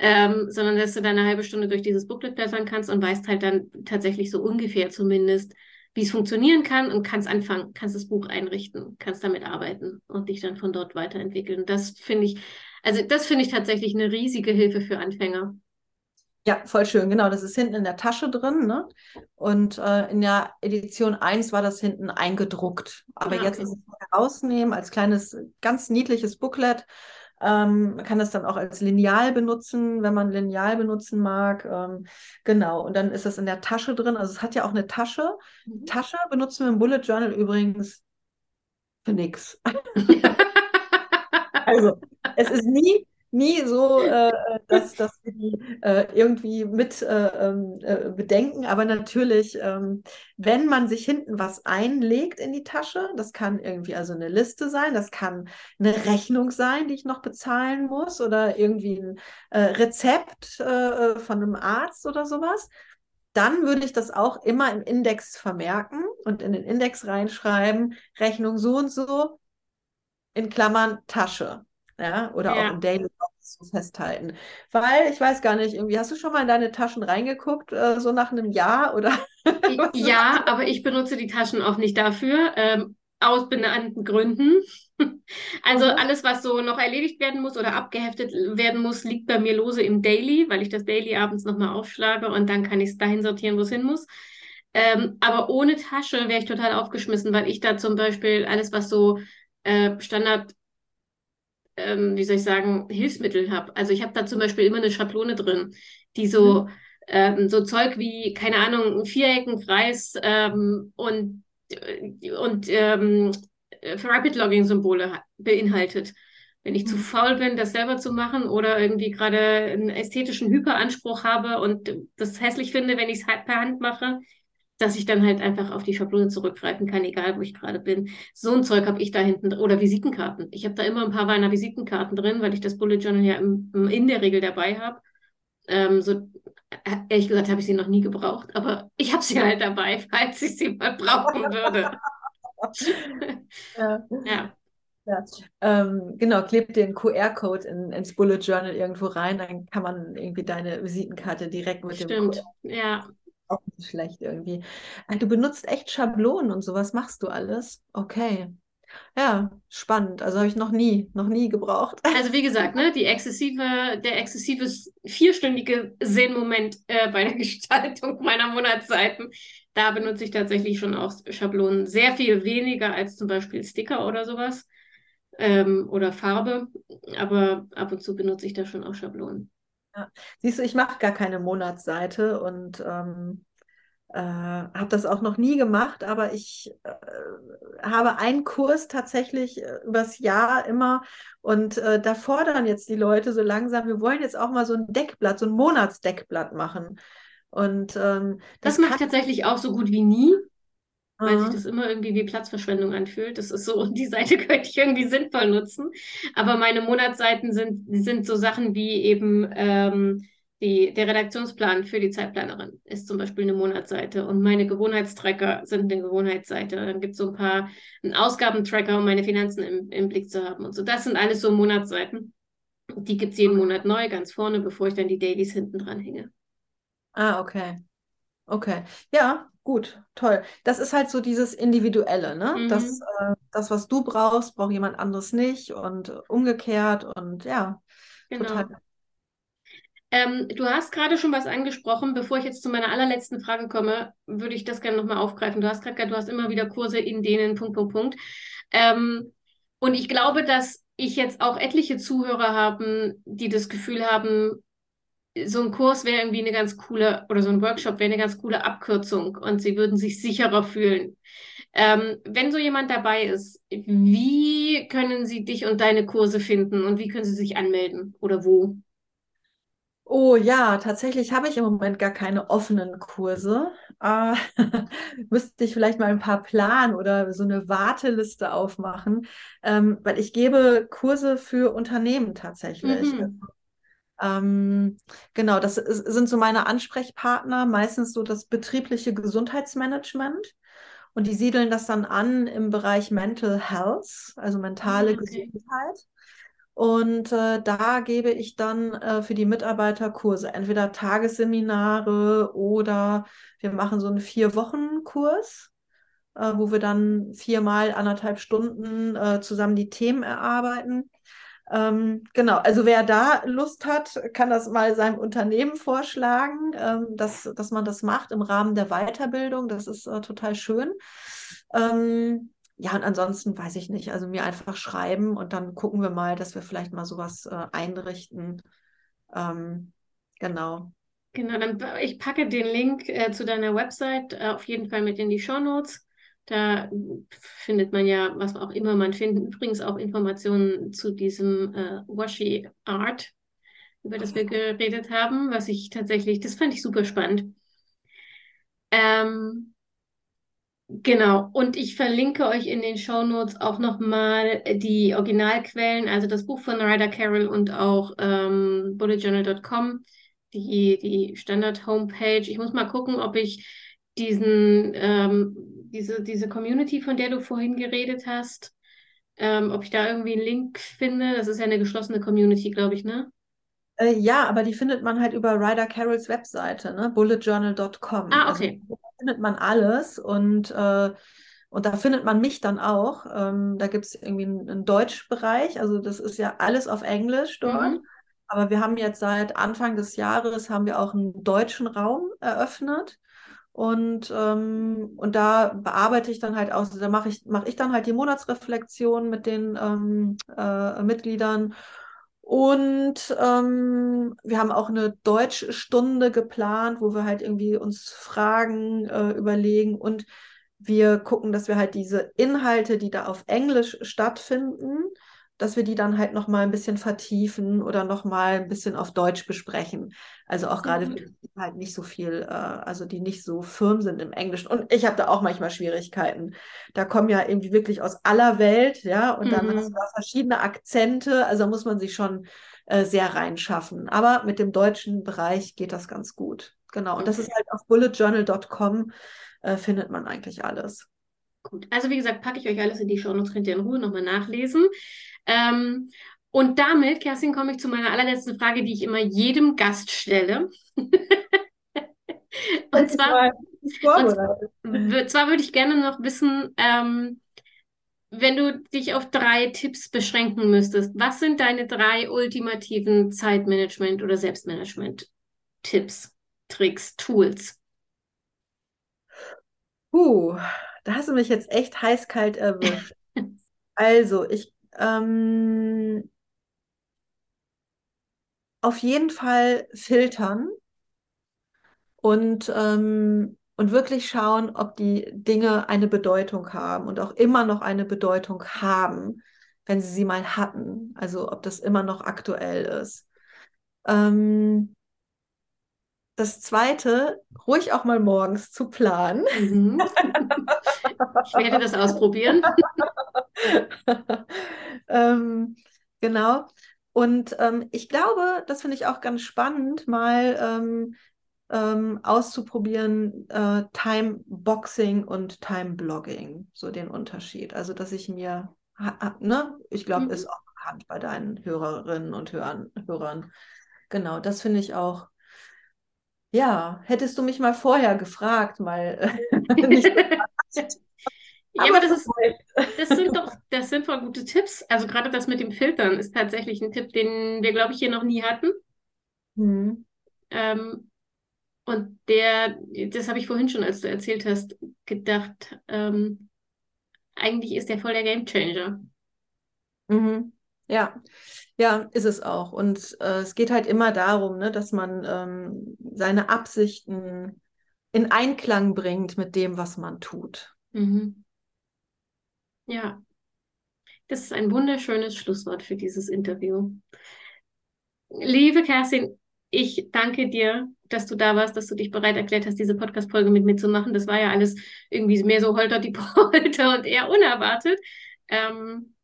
ähm, sondern dass du dann eine halbe Stunde durch dieses Booklet blättern kannst und weißt halt dann tatsächlich so ungefähr zumindest, wie es funktionieren kann und kannst anfangen, kannst das Buch einrichten, kannst damit arbeiten und dich dann von dort weiterentwickeln. Das finde ich, also das finde ich tatsächlich eine riesige Hilfe für Anfänger. Ja, voll schön, genau. Das ist hinten in der Tasche drin. Ne? Und äh, in der Edition 1 war das hinten eingedruckt. Aber ja, jetzt ist es herausnehmen als kleines, ganz niedliches Booklet. Ähm, man kann das dann auch als Lineal benutzen, wenn man Lineal benutzen mag. Ähm, genau, und dann ist das in der Tasche drin. Also es hat ja auch eine Tasche. Mhm. Tasche benutzen wir im Bullet Journal übrigens für nichts. also es ist nie nie so, äh, dass, dass wir die äh, irgendwie mit äh, ähm, äh, bedenken. Aber natürlich, ähm, wenn man sich hinten was einlegt in die Tasche, das kann irgendwie also eine Liste sein, das kann eine Rechnung sein, die ich noch bezahlen muss oder irgendwie ein äh, Rezept äh, von einem Arzt oder sowas. Dann würde ich das auch immer im Index vermerken und in den Index reinschreiben, Rechnung so und so, in Klammern Tasche ja, oder ja. auch im Daily zu festhalten. Weil ich weiß gar nicht, irgendwie hast du schon mal in deine Taschen reingeguckt, äh, so nach einem Jahr oder? ja, aber ich benutze die Taschen auch nicht dafür, ähm, aus benannten Gründen. Also mhm. alles, was so noch erledigt werden muss oder abgeheftet werden muss, liegt bei mir lose im Daily, weil ich das Daily abends nochmal aufschlage und dann kann ich es dahin sortieren, wo es hin muss. Ähm, aber ohne Tasche wäre ich total aufgeschmissen, weil ich da zum Beispiel alles, was so äh, Standard ähm, wie soll ich sagen, Hilfsmittel habe. Also ich habe da zum Beispiel immer eine Schablone drin, die so, mhm. ähm, so Zeug wie, keine Ahnung, ein Viereck, ein Kreis ähm, und, äh, und ähm, für Rapid Logging Symbole beinhaltet. Wenn ich mhm. zu faul bin, das selber zu machen oder irgendwie gerade einen ästhetischen Hyperanspruch habe und das hässlich finde, wenn ich es halt per Hand mache, dass ich dann halt einfach auf die Schablone zurückgreifen kann, egal wo ich gerade bin. So ein Zeug habe ich da hinten oder Visitenkarten. Ich habe da immer ein paar meiner Visitenkarten drin, weil ich das Bullet Journal ja im, in der Regel dabei habe. Ähm, so äh, ehrlich gesagt habe ich sie noch nie gebraucht, aber ich habe sie halt dabei, falls ich sie mal brauchen würde. ja. ja. Ja, ähm, genau, klebt den QR-Code in, ins Bullet Journal irgendwo rein, dann kann man irgendwie deine Visitenkarte direkt mit Stimmt. dem Stimmt, ja auch nicht schlecht irgendwie. Äh, du benutzt echt Schablonen und sowas machst du alles? Okay. Ja, spannend. Also habe ich noch nie, noch nie gebraucht. Also wie gesagt, ne, die exzessive, der exzessive vierstündige Sehnmoment äh, bei der Gestaltung meiner Monatsseiten, da benutze ich tatsächlich schon auch Schablonen. Sehr viel weniger als zum Beispiel Sticker oder sowas ähm, oder Farbe, aber ab und zu benutze ich da schon auch Schablonen. Ja. Siehst du, ich mache gar keine Monatsseite und ähm, äh, habe das auch noch nie gemacht, aber ich äh, habe einen Kurs tatsächlich äh, übers Jahr immer und äh, da fordern jetzt die Leute so langsam, wir wollen jetzt auch mal so ein Deckblatt, so ein Monatsdeckblatt machen. Und ähm, das, das macht tatsächlich auch so gut wie nie weil sich das immer irgendwie wie Platzverschwendung anfühlt. Das ist so, die Seite könnte ich irgendwie sinnvoll nutzen. Aber meine Monatsseiten sind, sind so Sachen wie eben ähm, die, der Redaktionsplan für die Zeitplanerin ist zum Beispiel eine Monatsseite und meine Gewohnheitstracker sind eine Gewohnheitsseite. Dann gibt es so ein paar einen Ausgabentracker, um meine Finanzen im, im Blick zu haben und so. Das sind alles so Monatsseiten. Die gibt es jeden Monat neu, ganz vorne, bevor ich dann die Dailies hinten dran hänge. Ah, okay. Okay. Ja, gut, toll. Das ist halt so dieses Individuelle, ne? Mhm. Das, äh, das, was du brauchst, braucht jemand anderes nicht und umgekehrt und ja, Genau. total. Ähm, du hast gerade schon was angesprochen. Bevor ich jetzt zu meiner allerletzten Frage komme, würde ich das gerne nochmal aufgreifen. Du hast gerade gesagt, du hast immer wieder Kurse, in denen Punkt, Punkt, Punkt. Ähm, und ich glaube, dass ich jetzt auch etliche Zuhörer haben, die das Gefühl haben, so ein Kurs wäre irgendwie eine ganz coole, oder so ein Workshop wäre eine ganz coole Abkürzung und sie würden sich sicherer fühlen. Ähm, wenn so jemand dabei ist, wie können sie dich und deine Kurse finden und wie können sie sich anmelden oder wo? Oh ja, tatsächlich habe ich im Moment gar keine offenen Kurse. Äh, müsste ich vielleicht mal ein paar planen oder so eine Warteliste aufmachen, ähm, weil ich gebe Kurse für Unternehmen tatsächlich. Mhm. Ähm, genau, das ist, sind so meine Ansprechpartner, meistens so das betriebliche Gesundheitsmanagement. Und die siedeln das dann an im Bereich Mental Health, also mentale Ah, okay. Gesundheit. Und äh, da gebe ich dann äh, für die Mitarbeiter Kurse, entweder Tagesseminare oder wir machen so einen Vier-Wochen-Kurs, äh, wo wir dann viermal anderthalb Stunden äh, zusammen die Themen erarbeiten. Ähm, genau, also wer da Lust hat, kann das mal seinem Unternehmen vorschlagen, ähm, dass, dass man das macht im Rahmen der Weiterbildung. Das ist äh, total schön. Ähm, ja, und ansonsten weiß ich nicht. Also mir einfach schreiben und dann gucken wir mal, dass wir vielleicht mal sowas äh, einrichten. Ähm, genau. Genau, dann ich packe den Link äh, zu deiner Website äh, auf jeden Fall mit in die Show Notes. Da findet man ja, was auch immer man findet, übrigens auch Informationen zu diesem äh, Washi Art, über das wir geredet haben, was ich tatsächlich, das fand ich super spannend. Ähm, genau, und ich verlinke euch in den Show Notes auch nochmal die Originalquellen, also das Buch von Ryder Carroll und auch ähm, bulletjournal.com, die, die Standard-Homepage. Ich muss mal gucken, ob ich diesen, ähm, diese, diese Community, von der du vorhin geredet hast, ähm, ob ich da irgendwie einen Link finde. Das ist ja eine geschlossene Community, glaube ich, ne? Äh, ja, aber die findet man halt über Ryder Carrolls Webseite, ne? bulletjournal.com. Ah, Also okay. da findet man alles und, äh, und da findet man mich dann auch. Ähm, da gibt es irgendwie einen, einen Deutschbereich, also das ist ja alles auf Englisch dort. Mhm. Aber wir haben jetzt seit Anfang des Jahres haben wir auch einen deutschen Raum eröffnet. Und, ähm, und da bearbeite ich dann halt aus, da mache ich, mache ich dann halt die Monatsreflexion mit den ähm, äh, Mitgliedern. Und ähm, wir haben auch eine Deutschstunde geplant, wo wir halt irgendwie uns Fragen äh, überlegen und wir gucken, dass wir halt diese Inhalte, die da auf Englisch stattfinden, dass wir die dann halt noch mal ein bisschen vertiefen oder noch mal ein bisschen auf Deutsch besprechen. Also auch gerade für die, die halt nicht so viel, äh, also die nicht so firm sind im Englischen. Und ich habe da auch manchmal Schwierigkeiten. Da kommen ja irgendwie wirklich aus aller Welt, ja, und dann hast du Mhm. da verschiedene Akzente. Also muss man sich schon äh, sehr reinschaffen. Aber mit dem deutschen Bereich geht das ganz gut. Genau. Und das ist Okay. halt auf bulletjournal.com äh, findet man eigentlich alles. Gut, also wie gesagt, packe ich euch alles in die Shownotes, könnt ihr in Ruhe nochmal nachlesen. Ähm, und damit, Kerstin, komme ich zu meiner allerletzten Frage, die ich immer jedem Gast stelle. Und zwar, und zwar würde ich gerne noch wissen, ähm, wenn du dich auf drei Tipps beschränken müsstest, was sind deine drei ultimativen Zeitmanagement- oder Selbstmanagement-Tipps, Tricks, Tools? Puh, da hast du mich jetzt echt heiß-kalt erwischt. Also, ich ähm, auf jeden Fall filtern und, ähm, und wirklich schauen, ob die Dinge eine Bedeutung haben und auch immer noch eine Bedeutung haben, wenn sie sie mal hatten. Also, ob das immer noch aktuell ist. Ähm, das Zweite, ruhig auch mal morgens zu planen. Mhm. Ich werde das ausprobieren. ähm, genau. Und ähm, ich glaube, das finde ich auch ganz spannend, mal ähm, ähm, auszuprobieren, äh, Time-Boxing und Time-Blogging, so den Unterschied. Also, dass ich mir, ne, ich glaube, Mhm. ist auch bekannt bei deinen Hörerinnen und Hörern. Hörern. Genau, das finde ich auch. Ja, hättest du mich mal vorher gefragt, mal nicht Ja, aber das, ist, das sind doch, das sind voll gute Tipps. Also gerade das mit dem Filtern ist tatsächlich ein Tipp, den wir, glaube ich, hier noch nie hatten. Mhm. Ähm, und der, das habe ich vorhin schon, als du erzählt hast, gedacht, ähm, eigentlich ist der voll der Gamechanger. Mhm. Ja, ja, ist es auch. Und äh, es geht halt immer darum, ne, dass man ähm, seine Absichten in Einklang bringt mit dem, was man tut. Mhm. Ja, das ist ein wunderschönes Schlusswort für dieses Interview. Liebe Kerstin, ich danke dir, dass du da warst, dass du dich bereit erklärt hast, diese Podcast-Folge mit mir zu machen. Das war ja alles irgendwie mehr so holter die Polter und eher unerwartet. Ähm,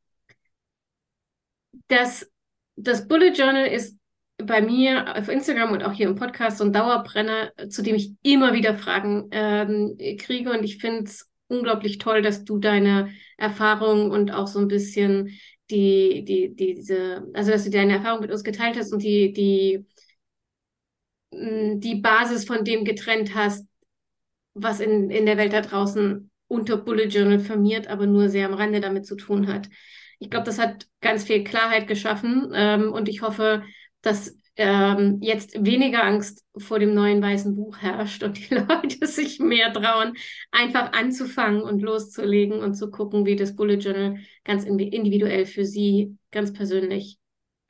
das, das Bullet Journal ist bei mir auf Instagram und auch hier im Podcast so ein Dauerbrenner, zu dem ich immer wieder Fragen ähm, kriege. Und ich finde es unglaublich toll, dass du deine Erfahrungen und auch so ein bisschen die, die, diese, also dass du deine Erfahrung mit uns geteilt hast und die, die, mm, die Basis von dem getrennt hast, was in, in der Welt da draußen unter Bullet Journal firmiert, aber nur sehr am Rande damit zu tun hat. Ich glaube, das hat ganz viel Klarheit geschaffen ähm, und ich hoffe, dass ähm, jetzt weniger Angst vor dem neuen weißen Buch herrscht und die Leute sich mehr trauen, einfach anzufangen und loszulegen und zu gucken, wie das Bullet Journal ganz individuell für sie ganz persönlich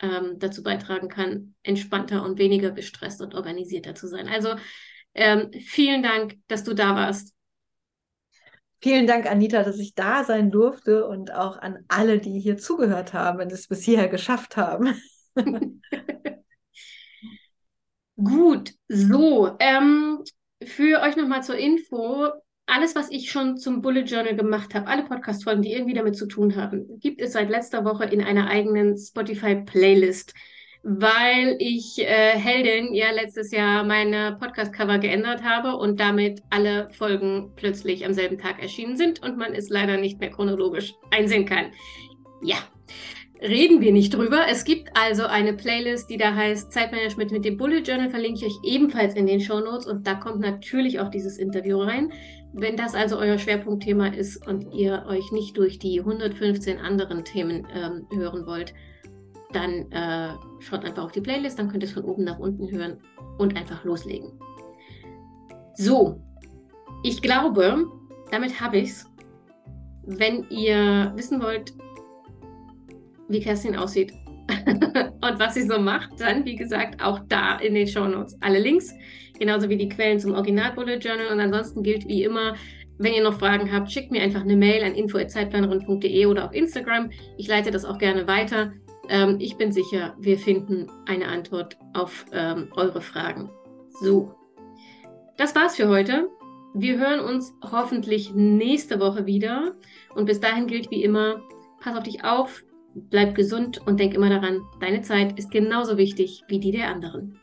ähm, dazu beitragen kann, entspannter und weniger gestresst und organisierter zu sein. Also ähm, vielen Dank, dass du da warst. Vielen Dank, Anita, dass ich da sein durfte und auch an alle, die hier zugehört haben und es bis hierher geschafft haben. Gut, so, ähm, für euch nochmal zur Info, alles, was ich schon zum Bullet Journal gemacht habe, alle Podcast-Folgen, die irgendwie damit zu tun haben, gibt es seit letzter Woche in einer eigenen Spotify-Playlist, weil ich äh, Heldin ja letztes Jahr meine Podcast-Cover geändert habe und damit alle Folgen plötzlich am selben Tag erschienen sind und man es leider nicht mehr chronologisch einsehen kann. Ja, reden wir nicht drüber. Es gibt also eine Playlist, die da heißt Zeitmanagement mit dem Bullet Journal, verlinke ich euch ebenfalls in den Show Notes und da kommt natürlich auch dieses Interview rein. Wenn das also euer Schwerpunktthema ist und ihr euch nicht durch die 115 anderen Themen ähm, hören wollt, dann äh, schaut einfach auf die Playlist, dann könnt ihr es von oben nach unten hören und einfach loslegen. So, ich glaube, damit habe ich es. Wenn ihr wissen wollt, wie Kerstin aussieht und was sie so macht, dann wie gesagt auch da in den Show Notes alle Links, genauso wie die Quellen zum Original Bullet Journal. Und ansonsten gilt wie immer, wenn ihr noch Fragen habt, schickt mir einfach eine Mail an info@zeitplanerin.de oder auf Instagram. Ich leite das auch gerne weiter. Ähm, ich bin sicher, wir finden eine Antwort auf ähm, eure Fragen. So, das war's für heute. Wir hören uns hoffentlich nächste Woche wieder. Und bis dahin gilt wie immer, pass auf dich auf, Bleib gesund und denk immer daran, deine Zeit ist genauso wichtig wie die der anderen.